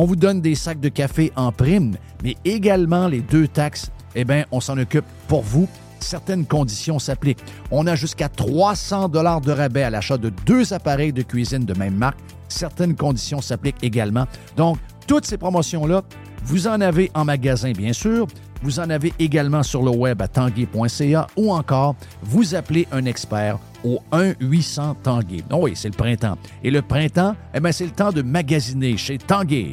On vous donne des sacs de café en prime, mais également les deux taxes, eh bien, on s'en occupe pour vous. Certaines conditions s'appliquent. On a jusqu'à 300 dollars de rabais à l'achat de deux appareils de cuisine de même marque. Certaines conditions s'appliquent également. Donc, toutes ces promotions-là, vous en avez en magasin, bien sûr. Vous en avez également sur le web à tanguay.ca ou encore vous appelez un expert au 1-800 Tanguay. Oh oui, c'est le printemps. Et le printemps, eh bien, c'est le temps de magasiner chez Tanguay.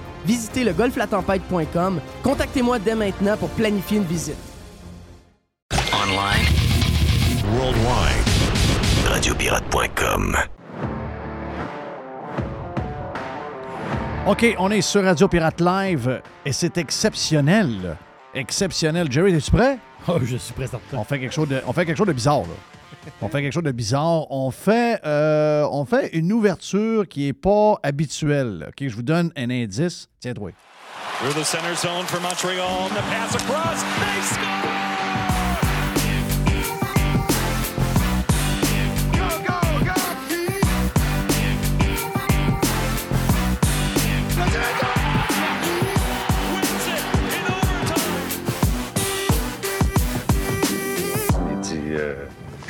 Visitez le golflatempête.com. Contactez-moi dès maintenant pour planifier une visite. Online, worldwide. Radiopirate.com. OK, on est sur Radio Pirate Live et c'est exceptionnel. Exceptionnel. Jerry, es-tu prêt? Oh, je suis prêt certain. On fait quelque chose de, on fait quelque chose de bizarre, là. On fait quelque chose de bizarre. On fait, euh, on fait une ouverture qui n'est pas habituelle. OK, je vous donne un indice. Tiens-toi. Through the center zone for Montreal. The pass across. They score!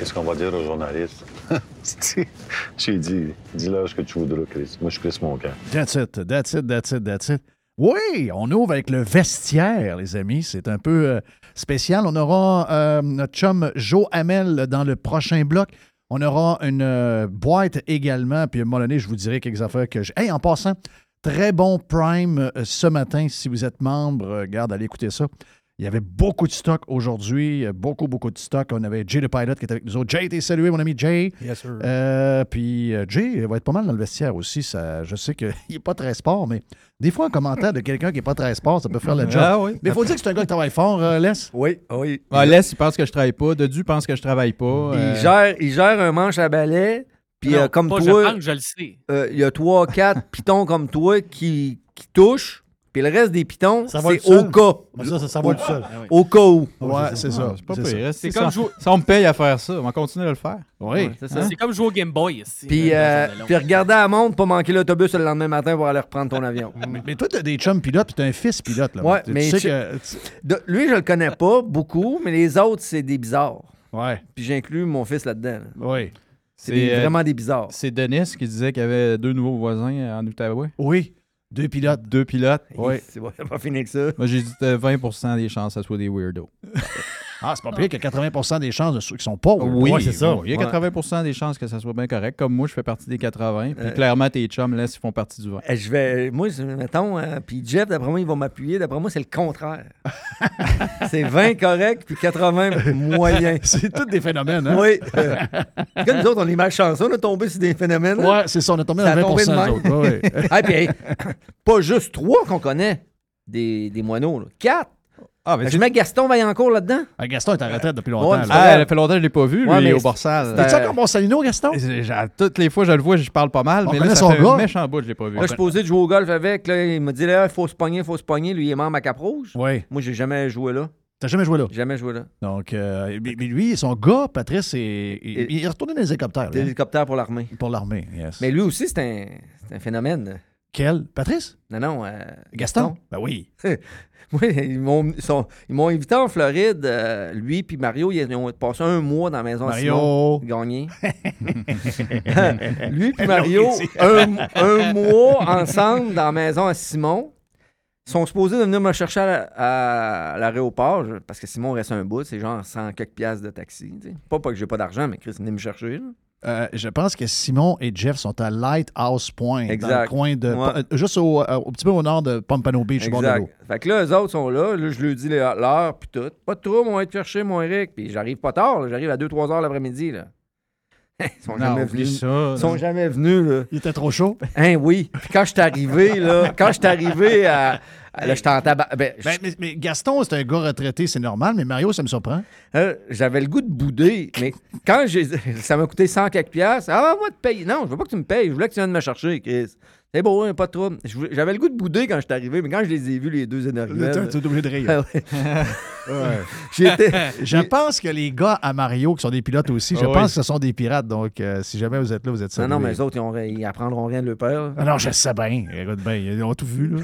Qu'est-ce qu'on va dire aux journalistes? J'ai dit Dis-leur ce que tu voudras, Chris. Moi, je Chris mon camp. That's it, that's it, that's it, that's it. Oui, on ouvre avec le vestiaire, les amis. C'est un peu euh, spécial. On aura euh, notre chum Joe Hamel dans le prochain bloc. On aura une euh, boîte également. Puis à un moment donné, je vous dirai quelques affaires que j'ai. Hey, en passant, très bon Prime euh, ce matin. Si vous êtes membre, euh, garde, allez écouter ça. Il y avait beaucoup de stock aujourd'hui, euh, beaucoup, beaucoup de stock. On avait Jay le Pilot qui était avec nous autres. Jay, t'es salué, mon ami Jay. Yes, sir. Euh, puis euh, Jay va être pas mal dans le vestiaire aussi. Ça, je sais qu'il n'est pas très sport, mais des fois, un commentaire de quelqu'un qui n'est pas très sport, ça peut faire le job. Ah oui. Mais il faut dire que c'est un gars qui travaille fort, euh, Les. Oui, oui. Ah, Les, il pense que je travaille pas. Dedu pense que je travaille pas. Il, gère, il gère un manche à balai, puis euh, comme pas toi, Je pense, je le sais. euh, il y a trois, quatre pitons comme toi qui, qui touchent, puis le reste des pitons, c'est au cas. Ça, ça, ça va tout seul. Au cas où. Ouais, c'est ça. ah, c'est pas pire. C'est comme jouer- ça, on me paye à faire ça. On va continuer de le faire. Oui. Ouais, c'est ça. C'est comme jouer au Game Boy. ici, Puis, euh, longue. regarder à la montre, pas manquer l'autobus le lendemain matin pour aller reprendre ton avion. Mais, mais toi, tu as des chums pilotes, puis tu as un fils pilote. Là. Ouais, tu, mais sais tu- que. De- lui, je le connais pas beaucoup, mais les autres, c'est des bizarres. Ouais, Puis j'inclus mon fils là-dedans. là. oui. C'est euh, vraiment des bizarres. C'est Denis qui disait qu'il y avait deux nouveaux voisins en Outaouais. Oui, deux pilotes. Deux pilotes. Oui. C'est pas fini que ça. Moi, j'ai dit euh, 20% des chances que ce soit des weirdos. Ah, c'est pas pire que 80% des chances de ceux qui sont pauvres. Ouais, c'est ça. il y a 80% des chances que ça soit bien correct. Comme moi, je fais partie des 80. Puis Euh, clairement, tes chums, là, ils font partie du 20. Eh, Je vais, moi, mettons, euh, puis Jeff, d'après moi, il va m'appuyer. D'après moi, c'est le contraire. c'est 20 correct, puis 80 moyen. C'est tous des phénomènes, hein? Oui. Euh, comme nous autres, on est malchanceux, on a tombé sur des phénomènes. là. Ouais, c'est ça, on est tombé dans a 20 tombé de autres. Ouais, ouais. Ah, puis, hey, pas juste trois qu'on connaît, des, des moineaux. là. Quatre. Ah, mais je mets Gaston Vaillancourt là-dedans. Ah, Gaston est en retraite depuis longtemps. Ouais, Ah, ça fait longtemps que je l'ai pas vu, lui, Ouais, mais au Borsal. c'est- Es-tu encore mon salino, Gaston? Toutes les fois je le vois, je parle pas mal, On mais là, ça son fait gars. un méchant bout, je l'ai pas vu. Là, je suis posé de jouer au golf avec. Là, il m'a dit, là, il faut se pogner, il faut se pogner. Lui, il est membre à Cap-Rouge. Oui. Moi, j'ai jamais joué là. T'as jamais joué là? Jamais joué là. Donc, euh, mais mais lui, son gars, Patrice, est- il, il est retourné dans les hélicoptères. Des là, hélicoptères pour l'armée. pour l'armée, yes. Mais lui aussi, c'est un, c'est un phénomène. Quel? Patrice? Non, non. euh, Gaston? Ben oui. Oui, ils m'ont, ils sont- ils m'ont invité en Floride, euh, lui puis Mario, ils ont passé un mois dans la maison à Simon, Mario. gagné. lui puis Mario, un, un mois ensemble dans la maison à Simon, sont supposés de venir me chercher à, la- à l'aéroport, parce que Simon reste un bout, c'est genre 100 quelques piastres de taxi. Pas, pas que j'ai pas d'argent, mais Chris venez me chercher. là. Euh, je pense que Simon et Jeff sont à Lighthouse Point, dans le coin de. Ouais. Juste au, euh, au petit peu au nord de Pompano Beach, au bord de l'eau. Exact. Fait que là, eux autres sont là. Là, je leur dis l'heure, puis tout. Pas de trouble, on va être chercher, mon Eric. Puis j'arrive pas tard, j'arrive à 2-3 heures l'après-midi. Là. Ils sont Non, jamais venus. ça. Ils sont jamais venus, là. Il était trop chaud. Hein, oui. Puis quand je suis arrivé, là, quand je suis arrivé à. à- Là, tabac. Ben, je- Ben, mais, mais Gaston, c'est un gars retraité, c'est normal, mais Mario, ça me surprend. euh, j'avais le goût de bouder, mais quand j'ai. Ça m'a coûté 100 quelques piastres. Ah, moi, te payer. Non, je veux pas que tu me payes. Je voulais que tu viennes me chercher, Chris. C'est beau, hein, pas de trouble. J'avais le goût de bouder quand je suis arrivé, mais quand je les ai vus, les deux énergies. Tu es obligé de rire. Ah. Je pense que les gars à Mario, qui sont des pilotes aussi, je Ah oui. pense que ce sont des pirates. Donc, euh, si jamais vous êtes là, vous êtes Non, non, mais les autres, ils, ont- ils apprendront rien de leur père. Ah non, je sais bien. Écoute bien, ils ont tout vu, là.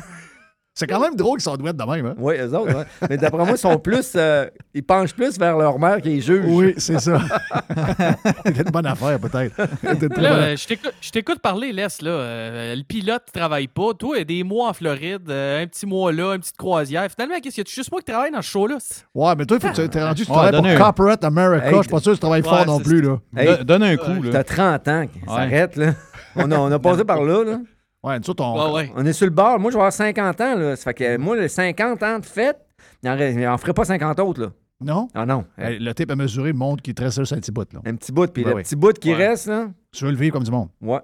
C'est quand même drôle qu'ils sont doués de même, hein? Oui, eux autres. ouais. Mais d'après moi, ils sont plus. euh, ils penchent plus vers leur mère qui est juge. Oui, c'est ça. C'était une bonne affaire, peut-être. Là, bonne- euh, je t'écoute- je t'écoute parler, Les. Là. Euh, le pilote ne travaille pas. Toi, il y a des mois en Floride, euh, un petit mois là, une petite croisière. Finalement, qu'est-ce qu'il y a juste moi qui travaille dans ce show-là? Ouais, mais toi, il faut que tu t'es rendu, tu Ouais, travailles pour un- Corporate America. Hey, je suis pas sûr que tu travailles Ouais, fort non c'est- plus, là. Hey, Donne un coup, là. T'as 30 ans. Ça arrête, là. On a, on a passé par là, là. Ouais, nous autres, on... Ouais, ouais. On est sur le bord. Moi, je vais avoir 50 ans, là. Ça fait que moi, les 50 ans de fête, il en, reste- il en ferait pas 50 autres, là. Non? Ah non. Hey, Le tape à mesurer montre qu'il te reste juste un petit bout. Là. Un petit bout, puis le petit bout qui Ouais. reste, là, Tu veux le vivre comme du monde? ouais.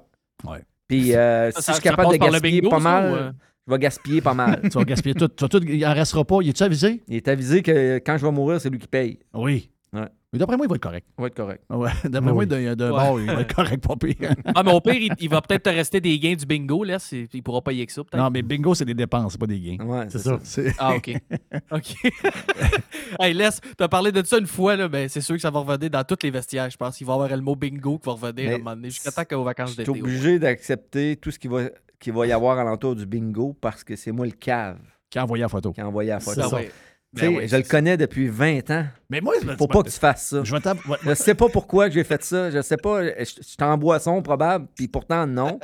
Ouais. Puis euh, si ça- je suis capable de gaspiller bingo, pas mal, euh? je vais gaspiller pas mal. tu vas gaspiller tout. Tu vas tout il en restera pas. Il est-tu avisé? Il est avisé que quand je vais mourir, c'est lui qui paye. Oui. Ouais. Mais d'après moi, il va être correct. Ça va être correct. Ouais. D'après Ah moi, Ouais. bord, il va être correct, pas pire. Ah, mais au pire, il, il va peut-être te rester des gains du bingo, là. Il pourra payer que ça, peut-être. non, mais bingo, c'est des dépenses, c'est pas des gains. Ouais, C'est ça. Ah, OK. OK. hey, laisse, t'as parlé de ça une fois, là, ben, c'est sûr que ça va revenir dans tous les vestiaires, je pense. Il va y avoir le mot bingo qui va revenir Mais à un moment donné, jusqu'à temps qu'aux vacances Je suis d'été. obligé d'accepter tout ce qu'il va, y avoir alentour du bingo parce que c'est moi le cave Qui a envoyé la photo. qui a envoyé la C'est photo. Ah Ben oui, je le connais depuis 20 ans. Mais moi, je Faut pas que tu fasses ça. Je Je sais pas pourquoi j'ai fait ça. Je sais pas. Je suis en boisson probable, puis pourtant non.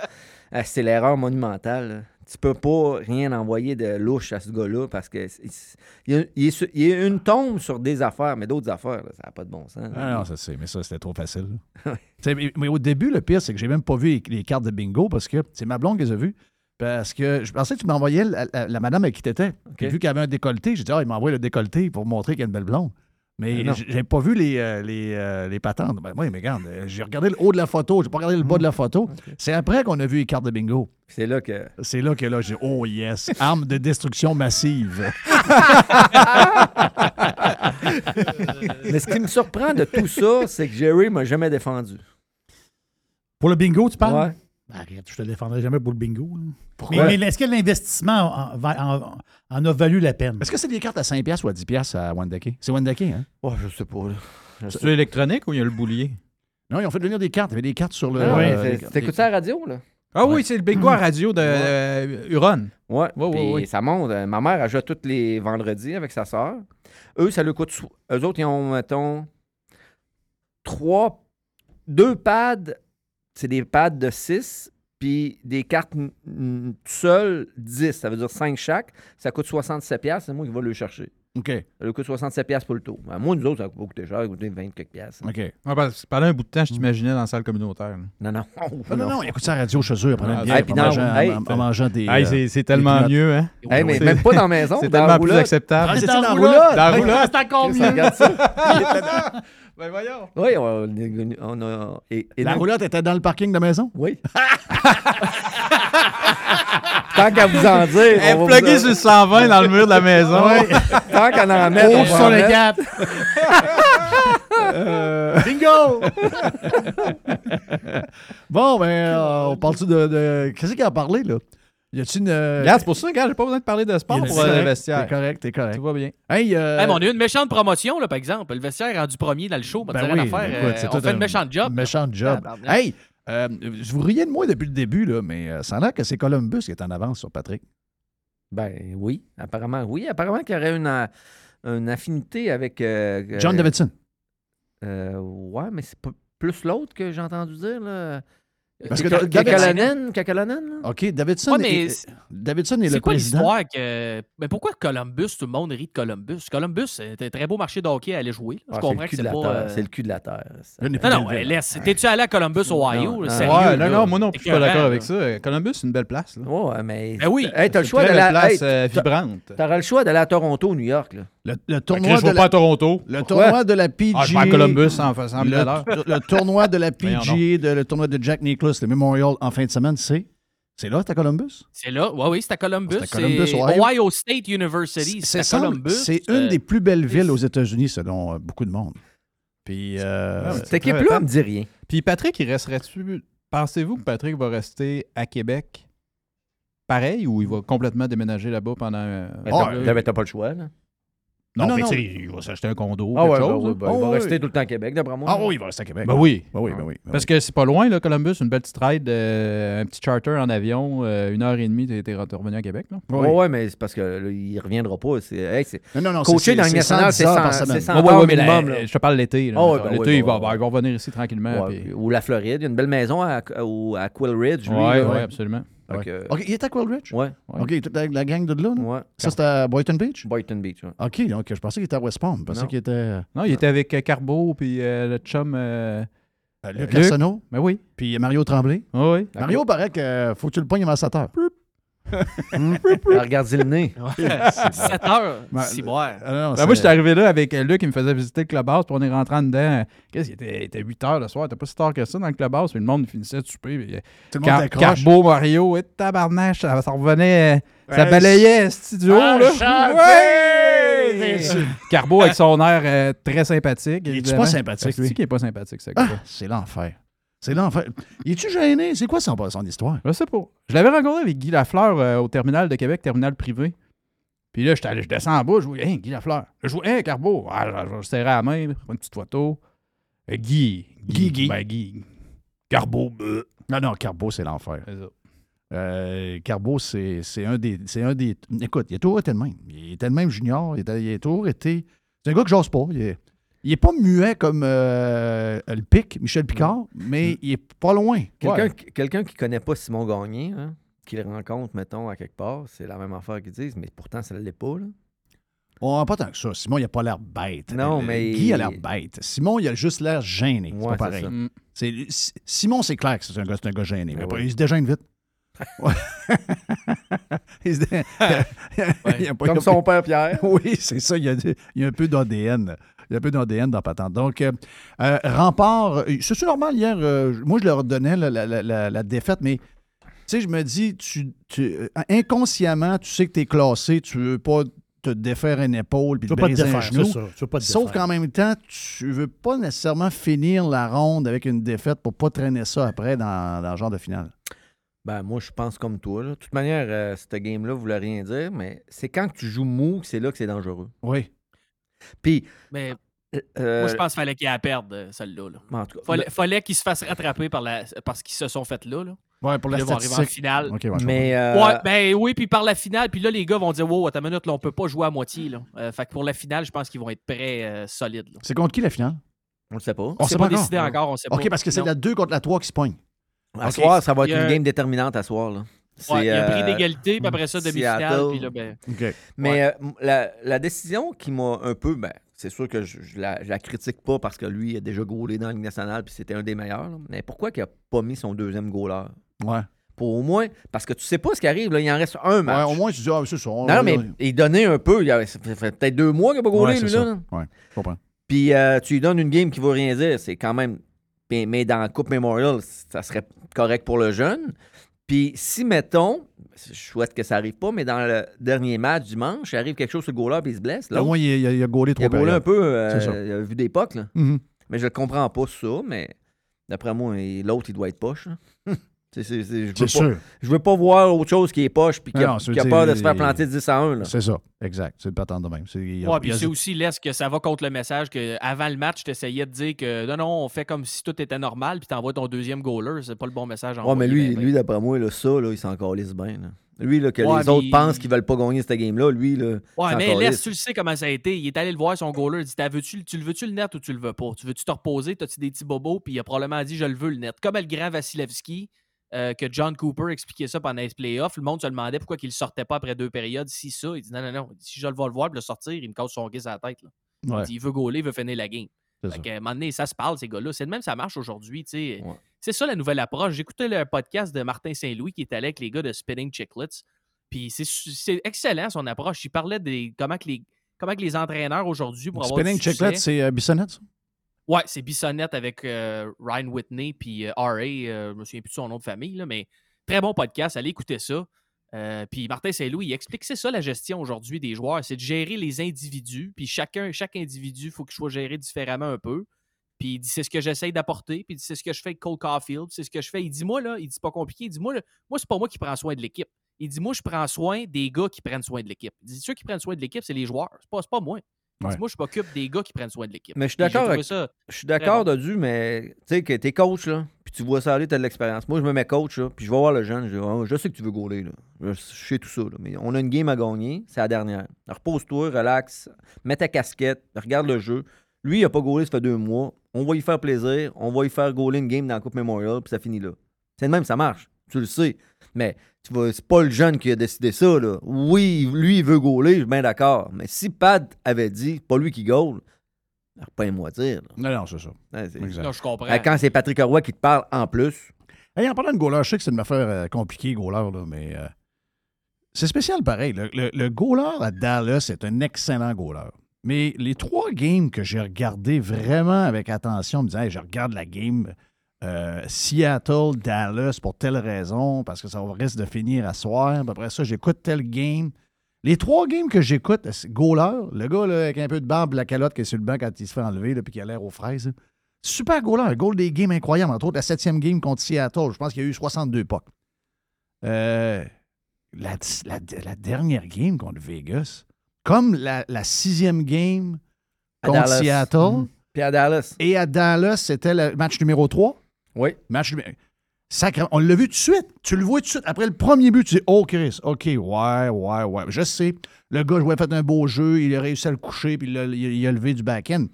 Euh, C'est l'erreur monumentale. Tu peux pas rien envoyer de louche à ce gars-là parce que il y, a, une tombe sur des affaires, mais d'autres affaires, là, ça n'a pas de bon sens. Ah non, ça c'est, mais ça c'était trop facile. mais au début, le pire, c'est que j'ai même pas vu les, les cartes de bingo parce que c'est ma blonde qui les a vues. Parce que je pensais que tu m'envoyais la, la- la madame avec qui t'étais. Puis Vu qu'elle avait un décolleté, j'ai dit, ah, il m'envoie le décolleté pour montrer qu'il y a une belle blonde. Mais j'ai pas vu les, euh, les, euh, les patentes. Ben, oui, mais regarde, euh, j'ai regardé le haut de la photo, j'ai pas regardé le bas de la photo. C'est après qu'on a vu les cartes de bingo. C'est là que. C'est là que là, j'ai oh yes, arme de destruction massive. Mais ce qui me surprend de tout ça, c'est que Jerry m'a jamais défendu. Pour le bingo, tu parles? Ouais. Ben, Arrête, je te défendrai jamais pour le bingo. là. Pourquoi? Mais, mais est-ce que l'investissement en, va- en- en a valu la peine? Est-ce que c'est des cartes à 5$ piastres ou à 10$ piastres à Wendake? C'est Wendake, hein? Oh, je sais pas. là. C'est électronique ou il y a le boulier? Non, ils ont fait venir des cartes. Il y avait des cartes sur le. Ah ouais, euh, c'est- T'écoutes ça à la radio, là? Ah Ouais. oui, c'est le bingo à radio de euh, Huron. Ouais. Ouais, ouais, Puis ouais. ça monte. Euh, Ma mère, elle joue tous les vendredis avec sa soeur. Eux, ça leur coûte. Eux autres, ils ont, mettons, trois. Deux pads. C'est des pads de 6. Puis des cartes n- n- tout seul, 10. Ça veut dire 5 chaque. Ça coûte 67$. piastres, C'est moi qui vais le chercher. OK. Ça leur coûte 67$ piastres pour le tour. Ben, moi, nous autres, ça va pas coûter cher. Ça va coûter 20 quelques piastres. OK. Ouais, parce que pendant un bout de temps, je t'imaginais dans la salle communautaire. là. Non, non. Non, non, non, écoute ça à la radio chez eux, après Ah, une bière, hey, puis en, mangeant, hey, en- en mangeant des. Hey, euh, c'est- c'est tellement mieux, hein? Hey, mais C'est- même pas dans la maison. C'est dans la tellement plus roulotte. acceptable. Ah, c'est dans la la roulotte. Dans la roulotte. C'est encore mieux. regarde ça. Ben voyons. Oui, on, on a. et- et La nous- roulotte était dans le parking de la maison? Oui. Tant qu'à vous en dire. Elle est pluguée sur le 120 dans le mur de la maison. en- Tant qu'à en on Rouge va sur. Bingo! Bon, ben, euh, on parle-tu de. de- Qu'est-ce qu'il a parlé, là? Y a-tu une. euh, Regarde, c'est pour ça, regarde, j'ai pas besoin de parler de sport y a- pour c'est euh, le correct, vestiaire. T'es correct, t'es correct. Tout va bien. Hey, euh, Hey, mais on a eu une méchante promotion, là, par exemple. Le vestiaire est rendu premier dans le show. ben Ben oui, rien à faire. écoute, Euh, c'est on tout fait un une méchante job. Méchante job. Tabarnak. Hey, euh, je vous riais de moi depuis le début, là, mais euh, ça a l'air que c'est Columbus qui est en avance sur Patrick. Ben oui, apparemment, oui. Apparemment qu'il y aurait une, euh, une affinité avec. euh, John euh, Davidson. euh, ouais, mais c'est pas plus l'autre que j'ai entendu dire, là. Parce que Kaka- Davidson- Kakalainen, Kakalainen, là? OK, Davidson, Ouais, mais est, c'est- Davidson est, C'est le quoi président. l'histoire que. Mais pourquoi Columbus, tout le monde rit de Columbus? Columbus, c'est un très beau marché de hockey à aller jouer. Je Ah, c'est comprends le que cul c'est de la pas. terre. euh, C'est le cul de la terre. ça. Non, non, laisse. T'es-tu allé à Columbus, Ohio? Non. Sérieux? Ouais, là? non, non, moi non plus, je suis pas d'accord avec ça. Columbus, c'est une belle place. Là. Ouais, mais. Ben oui. Hey, t'as le C'est choix d'aller place euh, vibrante. T'auras le choix d'aller à Toronto ou New York, là. Le, tournoi je de vais pas à la, Toronto. le tournoi de la PGA. Ah, je vais à Columbus en faisant le, à le tournoi de la PGA, de, le tournoi de Jack Nicklaus, le Memorial en fin de semaine, c'est. C'est là, t'as Columbus? C'est là. Oui, oui, c'est à Columbus. C'est à Columbus, C'est Ohio. Ohio State University. C'est à semble- Columbus. C'est Euh, une des plus belles villes aux États-Unis, selon euh, beaucoup de monde. Puis, euh, Cette équipe-là, me dit rien. Puis Patrick, il resterait-tu. Pensez-vous que Patrick va rester à Québec pareil ou il va complètement déménager là-bas pendant. euh, euh, ben, t'as pas le choix, là. Non, non, mais tu sais, il va s'acheter un condo, Ah quelque ouais, chose. ben, ouais, ben, il va ouais. rester tout le temps à Québec, d'après moi. ah oui, il va rester à Québec. Ben oui. Ben oui, ben oui. Parce oui. que c'est pas loin, là, Columbus, une belle petite ride, euh, un petit charter en avion, euh, une heure et demie, t'es revenu à Québec. Là. Oui. Ouais, ouais, mais c'est parce que là, il reviendra pas. C'est, hey, Non, non, non. Coacher c'est- dans nationale, 110 c'est heures 100 par semaine. c'est 100 Ouais, ouais, heures ouais, mais minimum, la- là. je te parle l'été. Ah l'été, oui, il, va, il va revenir ici tranquillement. Ou la Floride. Il y a une belle maison à, à Quill Ridge. là. ouais, absolument. Ouais. que- OK, il est à Quillridge? ouais, Ouais. OK, toute la, la gang de là? là? ouais. Ça, c'était à Boynton Beach? Boynton Beach. ouais. OK, donc je pensais qu'il était à West Palm. Je pensais Non. qu'il était euh, Non, il était avec euh, Carbo, puis euh, le chum. euh, à Luc. Arsenault, Ben oui. puis Mario Tremblay. Oui, oui. Mario, paraît que euh, faut que tu le pognes avant 7 heures. Regardez le nez. 7 heures. Ben, C'est boire. Ah Ben, moi, j'étais arrivé là avec euh, Luc qui me faisait visiter le clubhouse, puis on est rentré en dedans. Qu'est-ce qu'il était, il était 8 heures le soir, c'était pas si tard que ça dans le clubhouse, puis le monde finissait de souper. puis, euh, tout le Car-. Carbo, Mario, et tabarnache, ça, ça revenait, euh, ça balayait ce studio, là. Ouais! Carbo avec son air euh, très sympathique. Il évidemment. pas sympathique, C'est lui? qui est pas sympathique, ce Ah, gars c'est l'enfer. C'est l'enfer. Il est-tu gêné? C'est quoi son, son histoire? Je sais pas. Je l'avais rencontré avec Guy Lafleur euh, au terminal de Québec, terminal privé. Puis là, je descends en bas, je vois, hein, Guy Lafleur. Je vois, hein, Carbo. Ah, je, je serrais la main, une petite photo. Euh, Guy. Guy, Guy. Ben, Guy. Carbo. bleu. Non, non, Carbo, c'est l'enfer. C'est ça. Euh, Carbo, c'est un des. C'est un des. Écoute, il a toujours été le même. Il était le même junior. Il a toujours été. C'est un gars que j'ose pas. Il est, il est pas muet comme euh, le pic, Michel Picard, mais il est pas loin. Quelqu'un Ouais. qui- quelqu'un qui connaît pas Simon Gagné, hein, qui le rencontre, mettons, à quelque part, c'est la même affaire qu'ils disent, mais pourtant, ça ne l'est pas. Là. Oh, pas tant que ça. Simon, il a pas l'air bête. Non, Euh, mais- Guy a l'air bête. Simon, il a juste l'air gêné. C'est Ouais, pas c'est pareil. ça. Mm. Simon, c'est clair que c'est un gars, c'est un gars gêné. Ben Mais oui. Il se dégêne vite. Ouais. il se dé- il a pas- Comme a son père Pierre. Oui, c'est ça. Il y a, du- il y a un peu d'ADN. Il y a un peu d'ADN dans Patente. Donc, euh, euh, Rempart, euh, c'est normal hier. euh, moi, je leur donnais la, la- la- la- défaite, mais tu sais, je me dis, tu, tu- inconsciemment, tu sais que tu es classé, tu veux pas te défaire une épaule puis Tu te veux pas te briser un défaire, genou. c'est ça. Tu veux pas te Sauf défaire. qu'en même temps, tu veux pas nécessairement finir la ronde avec une défaite pour pas traîner ça après dans, dans le genre de finale. Ben, moi, je pense comme toi. là. De toute manière, euh, cette game-là voulait rien dire, mais c'est quand tu joues mou que c'est là que c'est dangereux. Oui. Puis, Mais euh, moi, je pense qu'il fallait qu'il la perde, euh, celle-là. là. en tout cas, Fallait, fallait qu'ils se fassent rattraper par la, parce qu'ils se sont fait là. là. Ouais, pour la ils vont arriver en statistique. finale. Ouais, mais euh, Ouais, ben oui, puis par la finale, puis là, les gars vont dire Wow, attends une minute, là, on peut pas jouer à moitié. Là. Euh, fait que pour la finale, je pense qu'ils vont être prêts, euh, solides. C'est contre qui la finale? on le sait pas. On C'est sait pas pas décidé encore, on sait pas. OK, parce que c'est la 2 contre la 3 qui se pogne. À ok. soir, ça va être une un- game déterminante à soir. Là. C'est, Ouais, il y a un prix euh, d'égalité, puis après ça, demi-finale. Puis là, ben. Mais euh, la, la décision qui m'a un peu. Ben, c'est sûr que je, je la, je la critique pas parce que lui il a déjà gaulé dans la Ligue nationale puis c'était un des meilleurs. là. Mais pourquoi il a pas mis son deuxième goaler? Ouais. Pour au moins. Parce que tu sais pas ce qui arrive. Là, il en reste un Ouais, match. au moins, tu dis, ah, c'est ça. on- non, non, mais on- il donnait un peu. Il a, ça fait, peut-être deux mois qu'il n'a pas gaulé, Ouais, c'est lui, ça. là. Ouais, je comprends. Puis euh, tu lui donnes une game qui vaut rien dire. C'est quand même. Mais mais dans la Coupe Memorial, ça serait correct pour le jeune. Puis si, mettons, je souhaite que ça arrive pas, mais dans le dernier match dimanche, il arrive quelque chose sur le goaler puis il se blesse. Au Là, moins, il a, il a gaulé il a trois gaulé un peu, euh, il a vu des pocs, là. Mhm. Mais je ne comprends pas ça, mais d'après moi, il- l'autre, il doit être poche. C'est- c'est- c'est- je, veux C'est pas, sûr. je veux pas voir autre chose qui est poche puis qui a, Non, qui a peur de se faire planter 10 à 1. Là. C'est ça. Exact. C'est le patent de même. C'est- Ouais, puis aussi laisse que ça va contre le message que avant le match, tu essayais de dire que non, non, on fait comme si tout était normal, puis t'envoies ton deuxième goaler. C'est pas le bon message à Ouais, mais lui, ben, lui d'après moi, là, ça, là, il s'en calisse bien. là. Lui, là, que Ouais, les mais autres pensent qu'ils veulent pas gagner cette game-là, lui, là. Ouais, mais laisse, tu le sais comment ça a été. Il est allé le voir, son goaler. Il dit T'as- veux-tu, Tu le veux-tu le net ou tu le veux pas? Tu veux-tu te reposer? T'as-tu des petits bobos? Puis il a probablement dit Je le veux le net. Comme le grand Vasilevski, euh, que John Cooper expliquait ça pendant les playoffs. Le monde se demandait pourquoi il le sortait pas après deux périodes. Si ça, il dit Non, non, non. Si je le vais le voir, le sortir, il me casse son guise à la tête. là. Ouais, Il dit, Il veut gauler, il veut finir la game. Fait ça. qu'à un moment donné, ça se parle, ces gars-là. C'est de même, ça marche aujourd'hui. Ouais. C'est ça la nouvelle approche. J'écoutais le podcast de Martin Saint-Louis qui est allé avec les gars de Spinning Chicklets. Puis c'est excellent son approche. Il parlait des comment que les, comment que les entraîneurs aujourd'hui pour avoir Spinning Checklet, c'est euh, Bissonnette, ça? Ouais, c'est Bissonnette avec euh, Ryan Whitney puis euh, R.A. euh, je me souviens plus de son nom de famille, là, mais très bon podcast. Allez écouter ça. Euh, puis Martin Saint-Louis, il explique que c'est ça la gestion aujourd'hui des joueurs, c'est de gérer les individus. Puis chacun, chaque individu, il faut qu'il soit géré différemment un peu. Puis il dit c'est ce que j'essaye d'apporter. Puis il dit c'est ce que je fais avec Cole Caulfield. C'est ce que je fais. Il dit moi là, il dit pas compliqué. Il dit moi, là, moi c'est pas moi qui prends soin de l'équipe. Il dit moi je prends soin des gars qui prennent soin de l'équipe. Il dit ceux qui prennent soin de l'équipe c'est les joueurs. C'est pas, pas moi. Moi je m'occupe des gars qui prennent soin de l'équipe. Mais je suis d'accord avec- ça. Je suis d'accord, bon. Dodu, mais tu sais que t'es coach, là, puis tu vois ça aller, t'as de l'expérience. Moi, je me mets coach, là, puis je vais voir le jeune, je dis, je sais que tu veux gauler, là. Je, sais tout ça, là, mais on a une game à gagner, c'est la dernière. Repose-toi, relax, mets ta casquette, regarde le jeu. Lui, il a pas gaulé, ça fait deux mois. On va lui faire plaisir, on va lui faire gauler une game dans la Coupe Memorial, puis ça finit là. C'est le même, ça marche, tu le sais. Mais tu vas, c'est pas le jeune qui a décidé ça, là. Oui, lui, il veut gauler, je suis bien d'accord. Mais si Pat avait dit, pas lui qui gaule, pas moi dire, là. Non, non, c'est ça. Ouais. Non, je comprends. euh, Quand c'est Patrick Roy qui te parle en plus, Hey, en parlant de goaler, je sais que c'est une affaire euh, compliquée, goaler, là, mais euh, c'est spécial pareil. Le, le, le goaler à Dallas est un excellent goaler. Mais les trois games que j'ai regardés vraiment avec attention, me disant, Hey, je regarde la game euh, Seattle, Dallas pour telle raison, parce que ça risque de finir à soir. Puis Après ça, j'écoute tel game. Les trois games que j'écoute, goaler, le gars là, avec un peu de barbe, la calotte qui est sur le banc quand il se fait enlever, là, puis qui a l'air aux fraises. là. Super goaler, un goal des games incroyable. Entre autres, la septième game contre Seattle, je pense qu'il y a eu 62 pucks. Euh, la, la- la dernière game contre Vegas, comme la, la sixième game contre. Seattle, Mhm. Puis à Dallas. et à Dallas, c'était le match numéro 3. Oui. Match numéro... Sacré- On l'a vu tout de suite. Tu le vois tout de suite. Après le premier but, tu dis Oh, Chris, OK, ouais, ouais, ouais. Je sais. Le gars jouait fait un beau jeu, il a réussi à le coucher, puis il a, levé du back-end.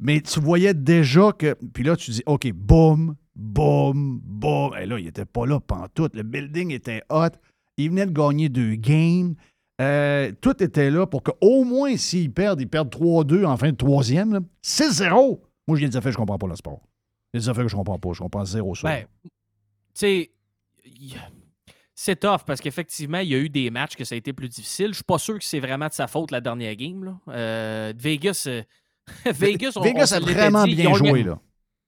Mais tu voyais déjà que. Puis là, tu dis OK, boum, boum, boum. Et là, il était pas là pantoute. Le building était hot. Il venait de gagner deux games. Euh, tout était là pour qu'au moins, s'ils perdent, ils perdent 3-2 en fin de troisième. là. 6-0. Moi, je viens de dire, je comprends pas le sport. Des affaires que je comprends pas. Je comprends zéro ça. Ben, tu sais, c'est tough parce qu'effectivement, il y a eu des matchs que ça a été plus difficile. Je suis pas sûr que c'est vraiment de sa faute la dernière game. Là. Euh, Vegas, euh, Vegas, on- Vegas a vraiment dit, bien le- joué. Là.